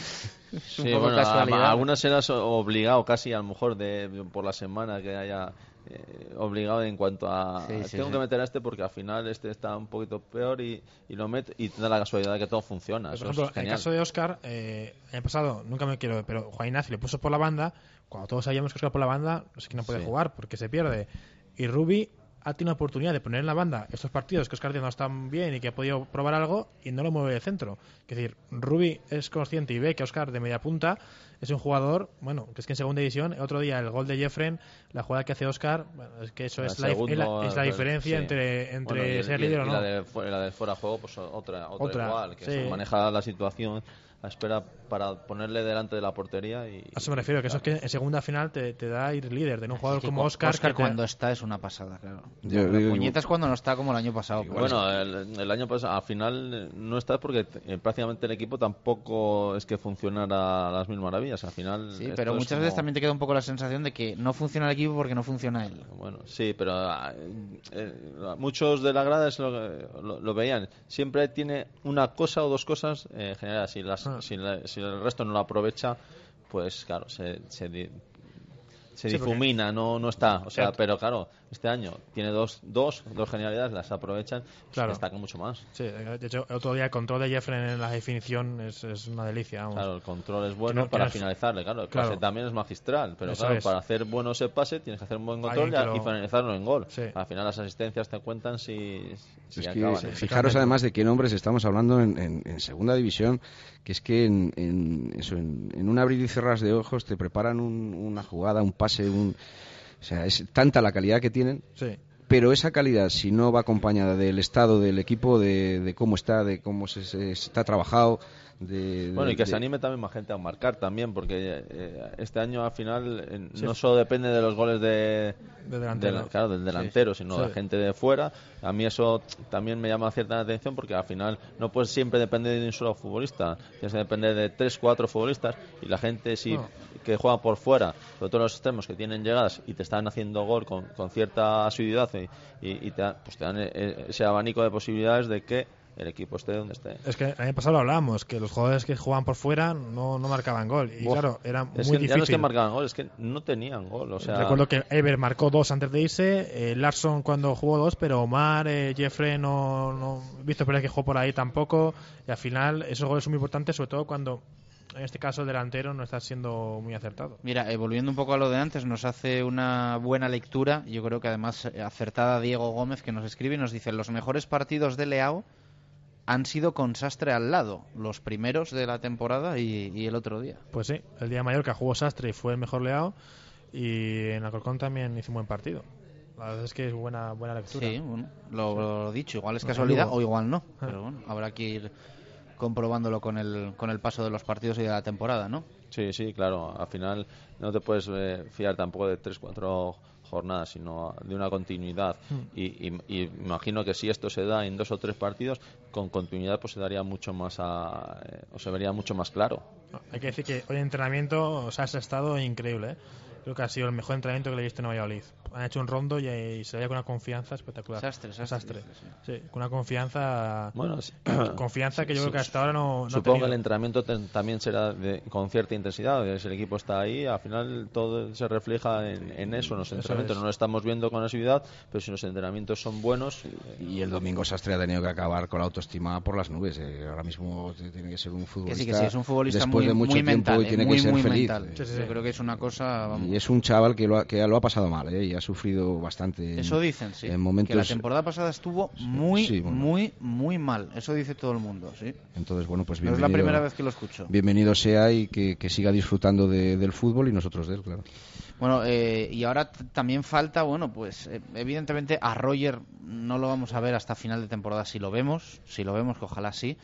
[SPEAKER 5] es un
[SPEAKER 12] Sí,
[SPEAKER 5] poco
[SPEAKER 12] bueno, a-
[SPEAKER 5] casualidad.
[SPEAKER 12] algunas serás obligado casi a lo mejor de por la semana que haya eh, obligado en cuanto a
[SPEAKER 5] Sí, sí,
[SPEAKER 12] tengo
[SPEAKER 5] sí.
[SPEAKER 12] que meter a este porque al final este está un poquito peor y, y lo meto y te da la casualidad de que todo funciona.
[SPEAKER 6] Por
[SPEAKER 12] Eso
[SPEAKER 6] ejemplo,
[SPEAKER 12] es
[SPEAKER 6] en el caso de Oscar, eh, el pasado, nunca me quiero, pero Juan Ignacio le puso por la banda. Cuando todos sabíamos que Oscar por la banda, es que no puede
[SPEAKER 12] Sí.
[SPEAKER 6] jugar porque se pierde. Y Rubi ha tenido oportunidad de poner en la banda estos partidos que Oscar no están bien y que ha podido probar algo y no lo mueve de centro. Es decir, Rubi es consciente y ve que Oscar de media punta es un jugador, bueno, que es que en segunda división, el otro día el gol de Jeffren, la jugada que hace Oscar, bueno, es que eso es la, es la-
[SPEAKER 12] segundo,
[SPEAKER 6] es la diferencia
[SPEAKER 12] sí.
[SPEAKER 6] entre, entre
[SPEAKER 12] Bueno, y
[SPEAKER 6] ser
[SPEAKER 12] y
[SPEAKER 6] líder o
[SPEAKER 12] y
[SPEAKER 6] no.
[SPEAKER 12] la de, fu- la de fuera de juego, pues otra, otra,
[SPEAKER 6] Otra,
[SPEAKER 12] igual, que
[SPEAKER 6] sí.
[SPEAKER 12] se maneja la situación a espera para ponerle delante de la portería y...
[SPEAKER 6] A eso me refiero, que eso es que en segunda final te, te da ir líder, de un jugador como Oscar.
[SPEAKER 5] Oscar
[SPEAKER 6] que te-
[SPEAKER 5] cuando está es una pasada, claro.
[SPEAKER 30] Yo- yo-
[SPEAKER 5] puñeta es cuando no está como el año pasado.
[SPEAKER 12] Bueno, el, el año pasado, al final eh, no está porque eh, prácticamente el equipo tampoco es que funcionara a las mil maravillas. Al final.
[SPEAKER 5] sí, pero muchas veces
[SPEAKER 12] como-
[SPEAKER 5] también te queda un poco la sensación de que no funciona el equipo porque no funciona él.
[SPEAKER 12] Bueno, sí, pero ah, eh, muchos de la grada es lo, que- lo, lo veían. Siempre tiene una cosa o dos cosas eh, generadas. Si, las. Si, la- si el resto no lo aprovecha, pues claro, se, se, se
[SPEAKER 6] Sí,
[SPEAKER 12] difumina, no, no está. O sea, pero claro, este año tiene dos, dos, dos genialidades, las aprovechan, pues
[SPEAKER 6] Claro.
[SPEAKER 12] destacan mucho más.
[SPEAKER 6] Sí, de hecho, el otro día el control de Jeffrey en la definición es, es una delicia. vamos.
[SPEAKER 12] Claro, el control es bueno
[SPEAKER 6] no-
[SPEAKER 12] para
[SPEAKER 6] no es-
[SPEAKER 12] finalizarle, claro. El
[SPEAKER 6] Claro.
[SPEAKER 12] pase también es magistral, pero
[SPEAKER 6] Eso
[SPEAKER 12] claro,
[SPEAKER 6] es.
[SPEAKER 12] para hacer bueno ese pase tienes que hacer un buen control
[SPEAKER 6] que
[SPEAKER 12] y,
[SPEAKER 6] lo-
[SPEAKER 12] finalizarlo en gol.
[SPEAKER 6] Sí.
[SPEAKER 12] Al final las asistencias te cuentan si, si
[SPEAKER 30] Es
[SPEAKER 12] acaban.
[SPEAKER 30] que, fijaros además de qué nombres estamos hablando en, en- en segunda división, que es que en, en, eso, en, en un abrir y cerrar de ojos te preparan un- una jugada, un pase, un... O sea, es tanta la calidad que tienen,
[SPEAKER 6] Sí.
[SPEAKER 30] pero esa calidad, si no va acompañada del estado del equipo, de, de cómo está, de cómo se, se- está trabajado, de...
[SPEAKER 12] Bueno, y
[SPEAKER 30] de-
[SPEAKER 12] que
[SPEAKER 30] de-
[SPEAKER 12] se anime también más gente a marcar también, porque eh, este año al final eh,
[SPEAKER 6] Sí.
[SPEAKER 12] no solo depende de los goles de,
[SPEAKER 6] Del delantero.
[SPEAKER 12] del- claro, del delantero,
[SPEAKER 6] Sí.
[SPEAKER 12] sino
[SPEAKER 6] Sí.
[SPEAKER 12] de gente de fuera. A mí eso también me llama cierta atención porque al final no puedes siempre depender de un solo futbolista, tienes que depender de tres, cuatro futbolistas y la gente si
[SPEAKER 6] No.
[SPEAKER 12] que juega por fuera, sobre todo los extremos que tienen llegadas y te están haciendo gol con, con cierta asiduidad y, y- y te, pues te dan eh, ese abanico de posibilidades de que el equipo esté donde esté.
[SPEAKER 6] Es que el año pasado lo hablábamos, que los jugadores que jugaban por fuera no, no marcaban gol. Y
[SPEAKER 12] Buah.
[SPEAKER 6] claro, era muy
[SPEAKER 12] es que
[SPEAKER 6] difícil.
[SPEAKER 12] Ya no es que marcaban gol, es que no tenían gol. O sea,
[SPEAKER 6] Recuerdo que Ever marcó dos antes de irse, eh, Larson cuando jugó dos, pero Omar, eh, Jeffrey no, no, Víctor Pérez que jugó por ahí tampoco, y al final esos goles son muy importantes, sobre todo cuando en este caso el delantero no está siendo muy acertado.
[SPEAKER 5] Mira, eh, volviendo un poco a lo de antes, nos hace una buena lectura, yo creo que además eh, acertada Diego Gómez, que nos escribe y nos dice, los mejores partidos de Leao han sido con Sastre al lado, los primeros de la temporada y, y el otro día.
[SPEAKER 6] Pues sí, el día de Mallorca jugó Sastre y fue el mejor leado. Y en Alcorcón también hizo un buen partido. La verdad es que es buena, buena lectura.
[SPEAKER 5] Sí, bueno, lo, lo dicho, igual es casualidad o igual no,
[SPEAKER 6] Ah.
[SPEAKER 5] pero bueno, habrá que ir comprobándolo con el, con el paso de los partidos y de la temporada, ¿no?
[SPEAKER 12] Sí, sí, claro. Al final no te puedes eh, fiar tampoco de tres, cuatro jornadas, sino de una continuidad.
[SPEAKER 6] Mm.
[SPEAKER 12] Y, y- y imagino que si esto se da en dos o tres partidos, con continuidad pues se daría mucho más a, eh, o se vería mucho más claro.
[SPEAKER 6] Hay que decir que hoy en entrenamiento o sea, ha estado increíble. ¿eh? Creo que ha sido el mejor entrenamiento que le he visto en Valladolid. Han hecho un rondo y, y se veía con una confianza espectacular.
[SPEAKER 5] Sastre, sastre,
[SPEAKER 6] Sí, con una confianza.
[SPEAKER 12] Bueno, sí.
[SPEAKER 6] confianza que yo creo que hasta ahora no, no
[SPEAKER 12] Supongo que el entrenamiento ten- también será de- con cierta intensidad. Si el equipo está ahí, al final todo se refleja en, en eso, en los entrenamientos.
[SPEAKER 30] es.
[SPEAKER 12] No lo estamos viendo con asiduidad, pero si los entrenamientos son buenos,
[SPEAKER 30] Y el domingo Sastre ha tenido que acabar con la autoestima por las nubes. eh. Ahora mismo tiene que ser un
[SPEAKER 5] Que
[SPEAKER 30] futbolista.
[SPEAKER 5] sí, que sí, es un futbolista
[SPEAKER 30] después
[SPEAKER 5] muy,
[SPEAKER 30] de mucho
[SPEAKER 5] muy
[SPEAKER 30] tiempo
[SPEAKER 5] mental,
[SPEAKER 30] y
[SPEAKER 5] ¿eh?
[SPEAKER 30] tiene
[SPEAKER 5] muy,
[SPEAKER 30] que ser feliz.
[SPEAKER 5] mental.
[SPEAKER 30] eh.
[SPEAKER 5] Yo creo que es una cosa... vamos,
[SPEAKER 30] Y es un chaval que lo ha, que lo ha pasado mal ¿eh? y ha sufrido bastante. en-
[SPEAKER 5] Eso dicen, sí.
[SPEAKER 30] En momentos.
[SPEAKER 5] Que la temporada pasada estuvo muy,
[SPEAKER 30] sí, bueno.
[SPEAKER 5] muy, muy mal. Eso dice todo el mundo, sí.
[SPEAKER 30] Entonces, bueno, pues
[SPEAKER 5] No es
[SPEAKER 30] bienvenido.
[SPEAKER 5] la primera vez que lo escucho.
[SPEAKER 30] Bienvenido sea y que, que siga disfrutando de- del fútbol y nosotros de él, claro.
[SPEAKER 5] Bueno, eh, y ahora también falta, bueno, pues eh, evidentemente a Roger no lo vamos a ver hasta final de temporada si lo vemos, si lo vemos, que ojalá sí.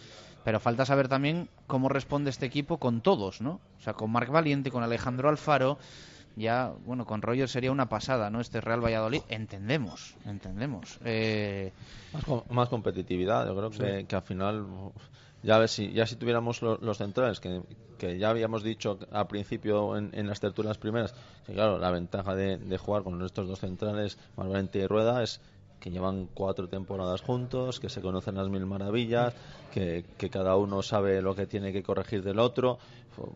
[SPEAKER 5] Pero falta saber también cómo responde este equipo con todos, ¿no? O sea, con Marc Valiente, con Alejandro Alfaro. Ya, bueno, con Roger sería una pasada, ¿no? Este Real Valladolid. Entendemos, entendemos. Eh,
[SPEAKER 12] más, más competitividad. Yo creo que, que al final, ya si, ya si tuviéramos lo- los centrales, que, que ya habíamos dicho al principio en, en las tertulias primeras, que claro, la ventaja de, de jugar con estos dos centrales, Malvalente y Rueda, es que llevan cuatro temporadas juntos, que se conocen las mil maravillas, que, que cada uno sabe lo que tiene que corregir del otro.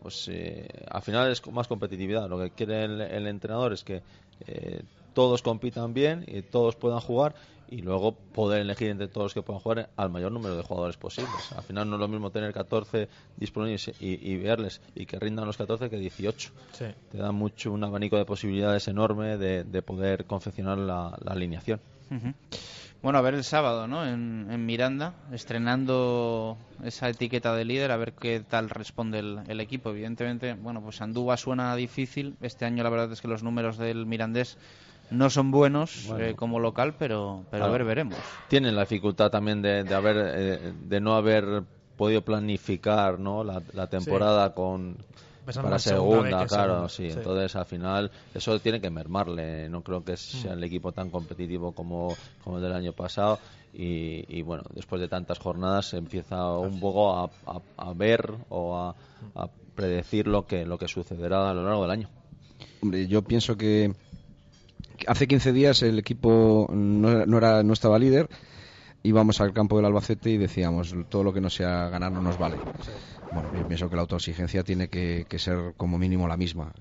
[SPEAKER 12] Pues eh, al final es más competitividad. Lo que quiere el, el entrenador es que eh, todos compitan bien y todos puedan jugar y luego poder elegir entre todos los que puedan jugar al mayor número de jugadores posibles. Al final no es lo mismo tener 14 disponibles y, y verles y que rindan los 14 que 18.
[SPEAKER 6] Sí.
[SPEAKER 12] Te da mucho un abanico de posibilidades enorme de, de poder confeccionar la, la alineación.
[SPEAKER 5] Ujú. Bueno, a ver el sábado, ¿no? En, en Miranda, estrenando esa etiqueta de líder, a ver qué tal responde el, el equipo. Evidentemente, bueno, pues Andúba suena difícil. Este año la verdad es que los números del Mirandés no son buenos
[SPEAKER 12] Bueno.
[SPEAKER 5] eh, como local, pero, pero a ver, veremos.
[SPEAKER 12] Tienen la dificultad también de, de haber eh, de no haber podido planificar ¿no? la, la temporada con para
[SPEAKER 6] en segunda
[SPEAKER 12] claro,
[SPEAKER 6] segunda,
[SPEAKER 12] sí.
[SPEAKER 6] sí.
[SPEAKER 12] Entonces al final eso tiene que mermarle. No creo que sea el equipo tan competitivo como, como el del año pasado. Y, y, bueno, después de tantas jornadas se empieza un poco a, a- a ver o a, a predecir lo que lo que sucederá a lo largo del año.
[SPEAKER 30] Hombre, yo pienso que hace 15 días el equipo no, no, era, no estaba líder. Íbamos al campo del Albacete y decíamos, todo lo que no sea ganar no nos vale. Bueno, yo pienso que la autoexigencia tiene que, que ser como mínimo la misma.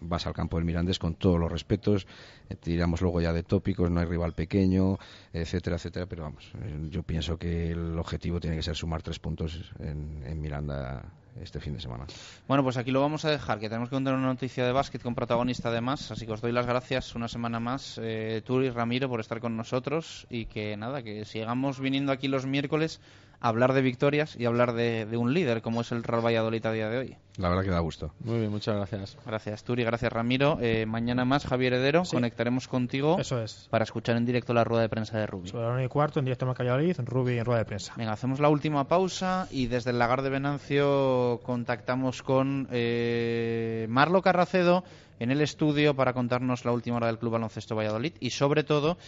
[SPEAKER 30] Vas al campo del Mirandés con todos los respetos, eh, tiramos luego ya de tópicos, no hay rival pequeño, etcétera, etcétera. Pero vamos, eh, yo pienso que el objetivo tiene que ser sumar tres puntos en, en Miranda este fin de semana.
[SPEAKER 5] Bueno, pues aquí lo vamos a dejar, que tenemos que contar una noticia de básquet con protagonista además, así que os doy las gracias una semana más, eh, tú y Ramiro, por estar con nosotros y que nada, que sigamos viniendo aquí los miércoles hablar de victorias y hablar de, de un líder como es el Real Valladolid a día de hoy.
[SPEAKER 30] La verdad que da gusto.
[SPEAKER 12] Muy bien, muchas gracias.
[SPEAKER 5] Gracias Turi, gracias Ramiro. Eh, mañana más, Javier Heredero, conectaremos contigo
[SPEAKER 6] Eso es.
[SPEAKER 5] para escuchar en directo la rueda de prensa de Rubi.
[SPEAKER 6] Sobre la 1 y cuarto, en directo en Valladolid, Rubi en rueda de prensa.
[SPEAKER 5] Venga, hacemos la última pausa y desde el lagar de Venancio contactamos con eh, Marlo Carracedo en el estudio para contarnos la última hora del Club Baloncesto Valladolid y sobre todo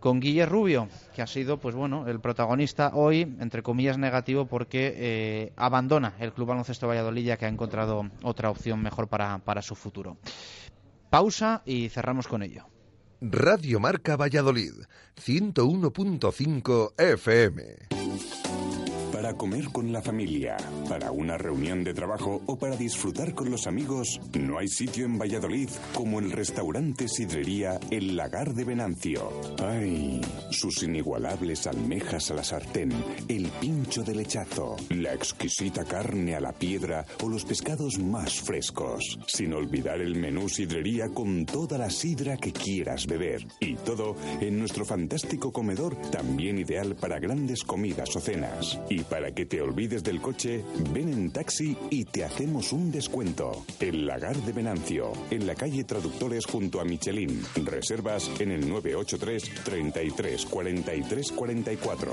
[SPEAKER 5] con Guille Rubio, que ha sido, pues bueno, el protagonista hoy, entre comillas, negativo porque eh, abandona el Club Baloncesto Valladolid ya que ha encontrado otra opción mejor para, para su futuro. Pausa y cerramos con ello.
[SPEAKER 7] Radio Marca Valladolid, 101.5 FM.
[SPEAKER 4] Para comer con la familia, para una reunión de trabajo o para disfrutar con los amigos, no hay sitio en Valladolid como el restaurante sidrería El Lagar de Venancio. ¡Ay! Sus inigualables almejas a la sartén, el pincho de lechazo, la exquisita carne a la piedra o los pescados más frescos. Sin olvidar el menú sidrería con toda la sidra que quieras beber. Y todo en nuestro fantástico comedor, también ideal para grandes comidas o cenas. Y para
[SPEAKER 31] Para que te olvides del coche, ven en taxi y te hacemos un descuento. El Lagar de Venancio, en la calle Traductores junto a Michelin. Reservas en el 983 33 43 44.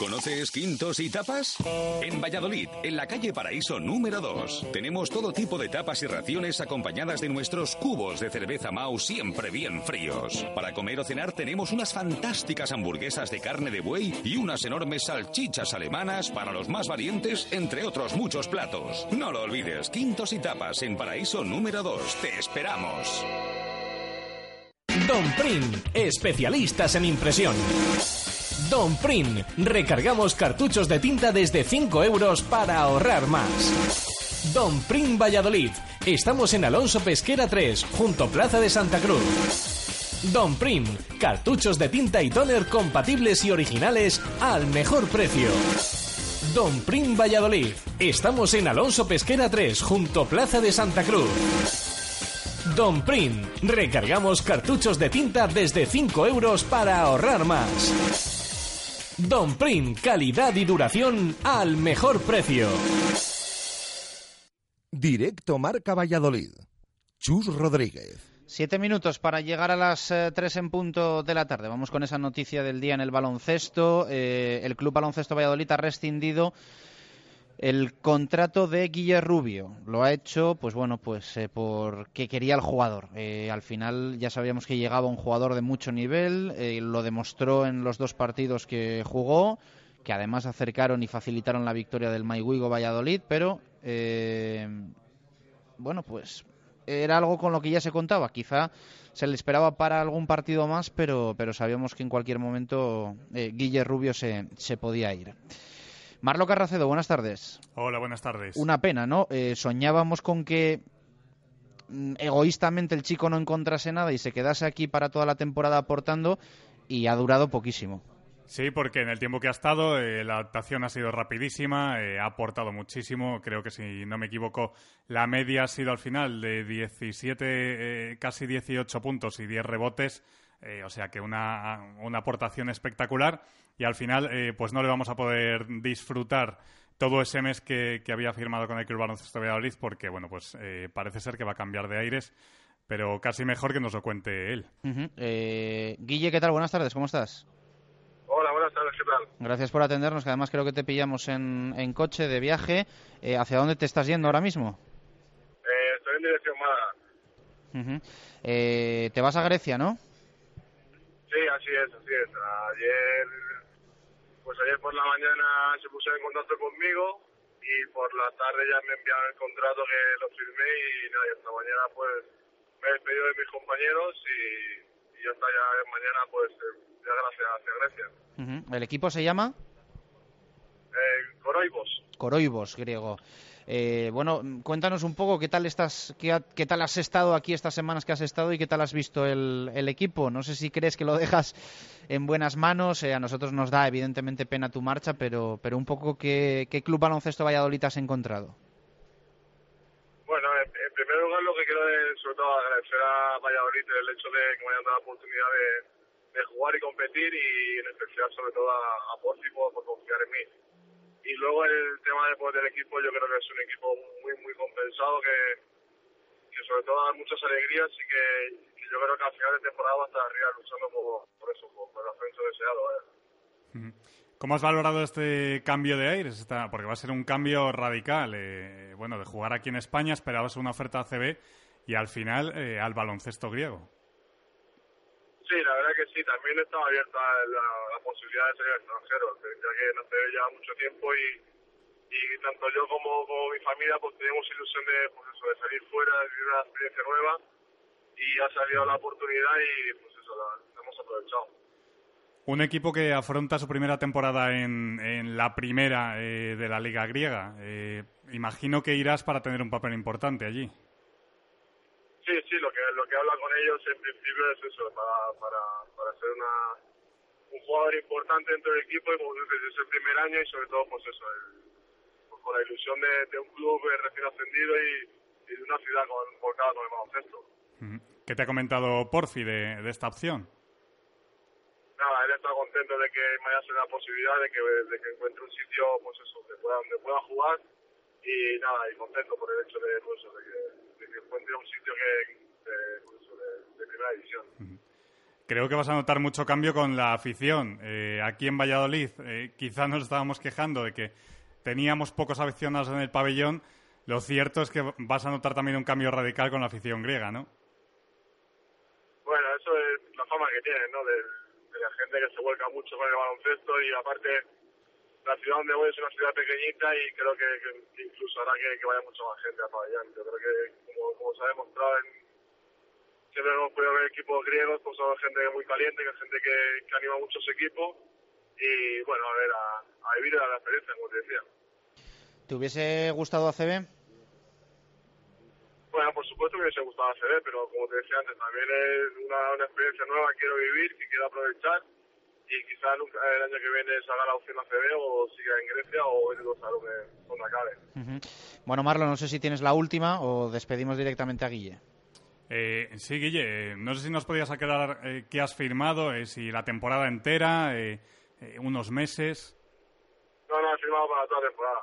[SPEAKER 32] ¿Conoces Quintos y Tapas? En Valladolid, en la calle Paraíso número 2, tenemos todo tipo de tapas y raciones acompañadas de nuestros cubos de cerveza Mau siempre bien fríos. Para comer o cenar tenemos unas fantásticas hamburguesas de carne de buey y unas enormes salchichas alemanas para los más valientes, entre otros muchos platos. No lo olvides, Quintos y Tapas en Paraíso número 2. Te esperamos.
[SPEAKER 9] Don Prim, especialistas en impresión. Don Prim, recargamos cartuchos de tinta desde 5 euros para ahorrar más. Don Prim Valladolid, estamos en Alonso Pesquera 3, junto Plaza de Santa Cruz. Don Prim, cartuchos de tinta y toner compatibles y originales al mejor precio. Don Prim Valladolid, estamos en Alonso Pesquera 3, junto Plaza de Santa Cruz. Don Prim, recargamos cartuchos de tinta desde 5 euros para ahorrar más. Don Prim, calidad y duración al mejor precio.
[SPEAKER 7] Directo Marca Valladolid. Chus Rodríguez.
[SPEAKER 5] Siete minutos para llegar a las eh, tres en punto de la tarde. Vamos con esa noticia del día en el baloncesto. Eh, el Club Baloncesto Valladolid ha rescindido el contrato de Guille Rubio. Lo ha hecho, pues bueno, pues eh, porque quería el jugador. Eh, al final ya sabíamos que llegaba un jugador de mucho nivel, eh, lo demostró en los dos partidos que jugó, que además acercaron y facilitaron la victoria del Maiguigo Valladolid, pero bueno, pues era algo con lo que ya se contaba. Quizá se le esperaba para algún partido más, pero, pero sabíamos que en cualquier momento Guille Rubio se, se podía ir. Marlo Carracedo, buenas tardes.
[SPEAKER 33] Hola, buenas tardes.
[SPEAKER 5] Una pena, ¿no? Eh, soñábamos con que mm, egoístamente el chico no encontrase nada y se quedase aquí para toda la temporada aportando y ha durado poquísimo.
[SPEAKER 33] Sí, porque en el tiempo que ha estado eh, la adaptación ha sido rapidísima, eh, ha aportado muchísimo. Creo que si no me equivoco, la media ha sido al final de 17, casi 18 puntos y 10 rebotes. O sea que una, una aportación espectacular y al final eh, pues no le vamos a poder disfrutar todo ese mes que, había firmado con el Club Baloncesto Valladolid porque bueno pues eh, parece ser que va a cambiar de aires pero casi mejor que nos lo cuente él.
[SPEAKER 5] Eh, Guille, ¿qué tal? Buenas tardes, ¿cómo estás?
[SPEAKER 34] Hola, buenas tardes, ¿qué tal?
[SPEAKER 5] Gracias por atendernos, que además creo que te pillamos en, en coche de viaje. ¿Hacia dónde te estás yendo ahora mismo?
[SPEAKER 34] estoy en dirección Málaga.
[SPEAKER 5] ¿Te vas a Grecia, no?
[SPEAKER 34] Sí, así es, así es. Ayer pues ayer por la mañana se puso en contacto conmigo y por la tarde ya me enviaron el contrato que lo firmé y nada, y esta mañana pues me he despedido de mis compañeros y, ya está, ya mañana pues eh, ya gracias hacia Grecia.
[SPEAKER 5] ¿El equipo se llama?
[SPEAKER 34] Eh, Coroibos.
[SPEAKER 5] Coroibos, griego. Eh, bueno, cuéntanos un poco qué tal estás, qué, tal has estado aquí estas semanas que has estado y qué tal has visto el, equipo. No sé si crees que lo dejas en buenas manos. Eh, a nosotros nos da evidentemente pena tu marcha, pero, pero un poco qué, club baloncesto Valladolid has encontrado.
[SPEAKER 34] Bueno, en, primer lugar lo que quiero es sobre todo agradecer a Valladolid el hecho de que me hayan dado la oportunidad de, jugar y competir y en especial sobre todo a, a por confiar en mí y luego el tema después del equipo, yo creo que es un equipo muy, muy compensado, que, que sobre todo da muchas alegrías y que, yo creo que al final de temporada va a estar arriba luchando por, eso, por, el ascenso deseado.
[SPEAKER 33] ¿Cómo has valorado este cambio de aires? Porque va a ser un cambio radical. Eh, bueno, de jugar aquí en España esperabas una oferta ACB y al final eh, al baloncesto griego.
[SPEAKER 34] Sí, la verdad que sí, también estaba abierta la, posibilidad de ser extranjero, ya que no se lleva mucho tiempo y, y tanto yo como, mi familia pues teníamos ilusión de, pues eso, de salir fuera, de vivir una experiencia nueva y ha salido la oportunidad y pues eso, la, hemos aprovechado.
[SPEAKER 33] Un equipo que afronta su primera temporada en, en la primera eh, de la liga griega. Eh, imagino que irás para tener un papel importante allí.
[SPEAKER 34] Sí, lo que, lo que habla con ellos en principio es eso, para, para, para ser una, un jugador importante dentro del equipo y como dices, es el primer año y sobre todo pues eso, pues, con la ilusión de, un club recién ascendido y, de una ciudad con, volcada con el baloncesto.
[SPEAKER 33] ¿Qué te ha comentado Porfi de, de esta opción?
[SPEAKER 34] nada, él está contento de que me haya la posibilidad de que, de que encuentre un sitio, pues eso, donde pueda, donde pueda jugar y nada, y contento por el hecho de, pues, de, que, de que encuentre un sitio que, de, pues de, primera división.
[SPEAKER 33] Creo que vas a notar mucho cambio con la afición. Eh, aquí en Valladolid eh, quizá nos estábamos quejando de que teníamos pocos aficionados en el pabellón. Lo cierto es que vas a notar también un cambio radical con la afición griega, ¿no?
[SPEAKER 34] Bueno, eso es la forma que tienen, ¿no? la gente que se vuelca mucho con el baloncesto y aparte la ciudad donde voy es una ciudad pequeñita y creo que, incluso hará que, vaya mucha más gente al pabellón. Yo creo que, como, se ha demostrado en, siempre hemos podido ver equipos griegos, pues son gente muy caliente, que gente que, anima mucho ese equipo y bueno, a ver, a, vivir la experiencia, como te decía.
[SPEAKER 5] ¿Te hubiese gustado ACB?
[SPEAKER 34] Bueno, por supuesto que me hubiese gustado ACB, pero como te decía antes, también es una, una experiencia nueva que quiero vivir, que quiero aprovechar y quizás el año que viene salga la opción ACB o siga en Grecia o en salones donde acabe.
[SPEAKER 5] Bueno, Marlo, no sé si tienes la última o despedimos directamente a Guille.
[SPEAKER 33] Eh, sí, Guille, eh, no sé si nos podías aclarar eh, qué has firmado, eh, si la temporada entera, unos meses.
[SPEAKER 34] No, no, he firmado para toda la temporada.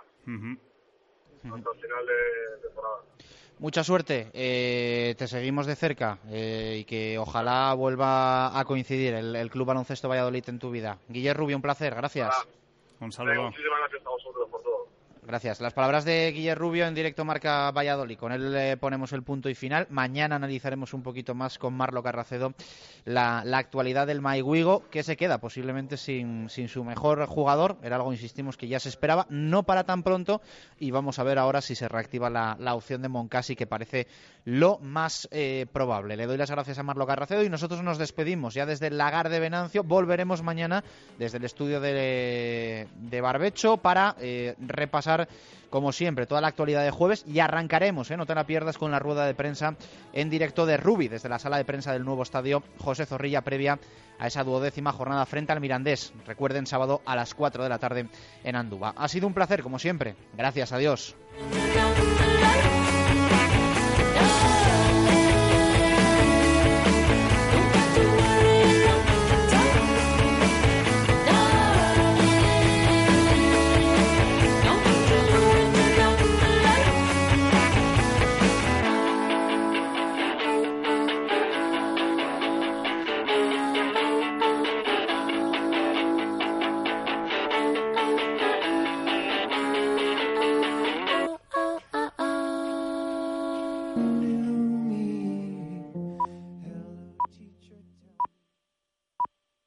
[SPEAKER 34] Hasta el final de temporada.
[SPEAKER 5] Mucha suerte, eh, te seguimos de cerca eh, y que ojalá vuelva a coincidir el, Club Baloncesto Valladolid en tu vida. Guillermo Rubio, un placer, gracias.
[SPEAKER 33] Un saludo.
[SPEAKER 34] muchísimas gracias a vosotros por todo.
[SPEAKER 5] Gracias. Las palabras de Guillermo Rubio en directo marca Valladolid. Con él le ponemos el punto y final. Mañana analizaremos un poquito más con Marlo Carracedo la, actualidad del Maiguigo, que se queda posiblemente sin, su mejor jugador. Era algo, insistimos, que ya se esperaba. No para tan pronto. Y vamos a ver ahora si se reactiva la, opción de Moncasi, que parece lo más eh, probable. Le doy las gracias a Marlo Carracedo y nosotros nos despedimos ya desde el lagar de Venancio. Volveremos mañana desde el estudio de, Barbecho para eh, como siempre, toda la actualidad de jueves y arrancaremos, ¿eh? no te la pierdas, con la rueda de prensa en directo de Rubi, desde la sala de prensa del nuevo estadio José Zorrilla, previa a esa duodécima jornada frente al Mirandés. Recuerden, sábado a las 4 de la tarde en Andúba. Ha sido un placer, como siempre. Gracias, adiós.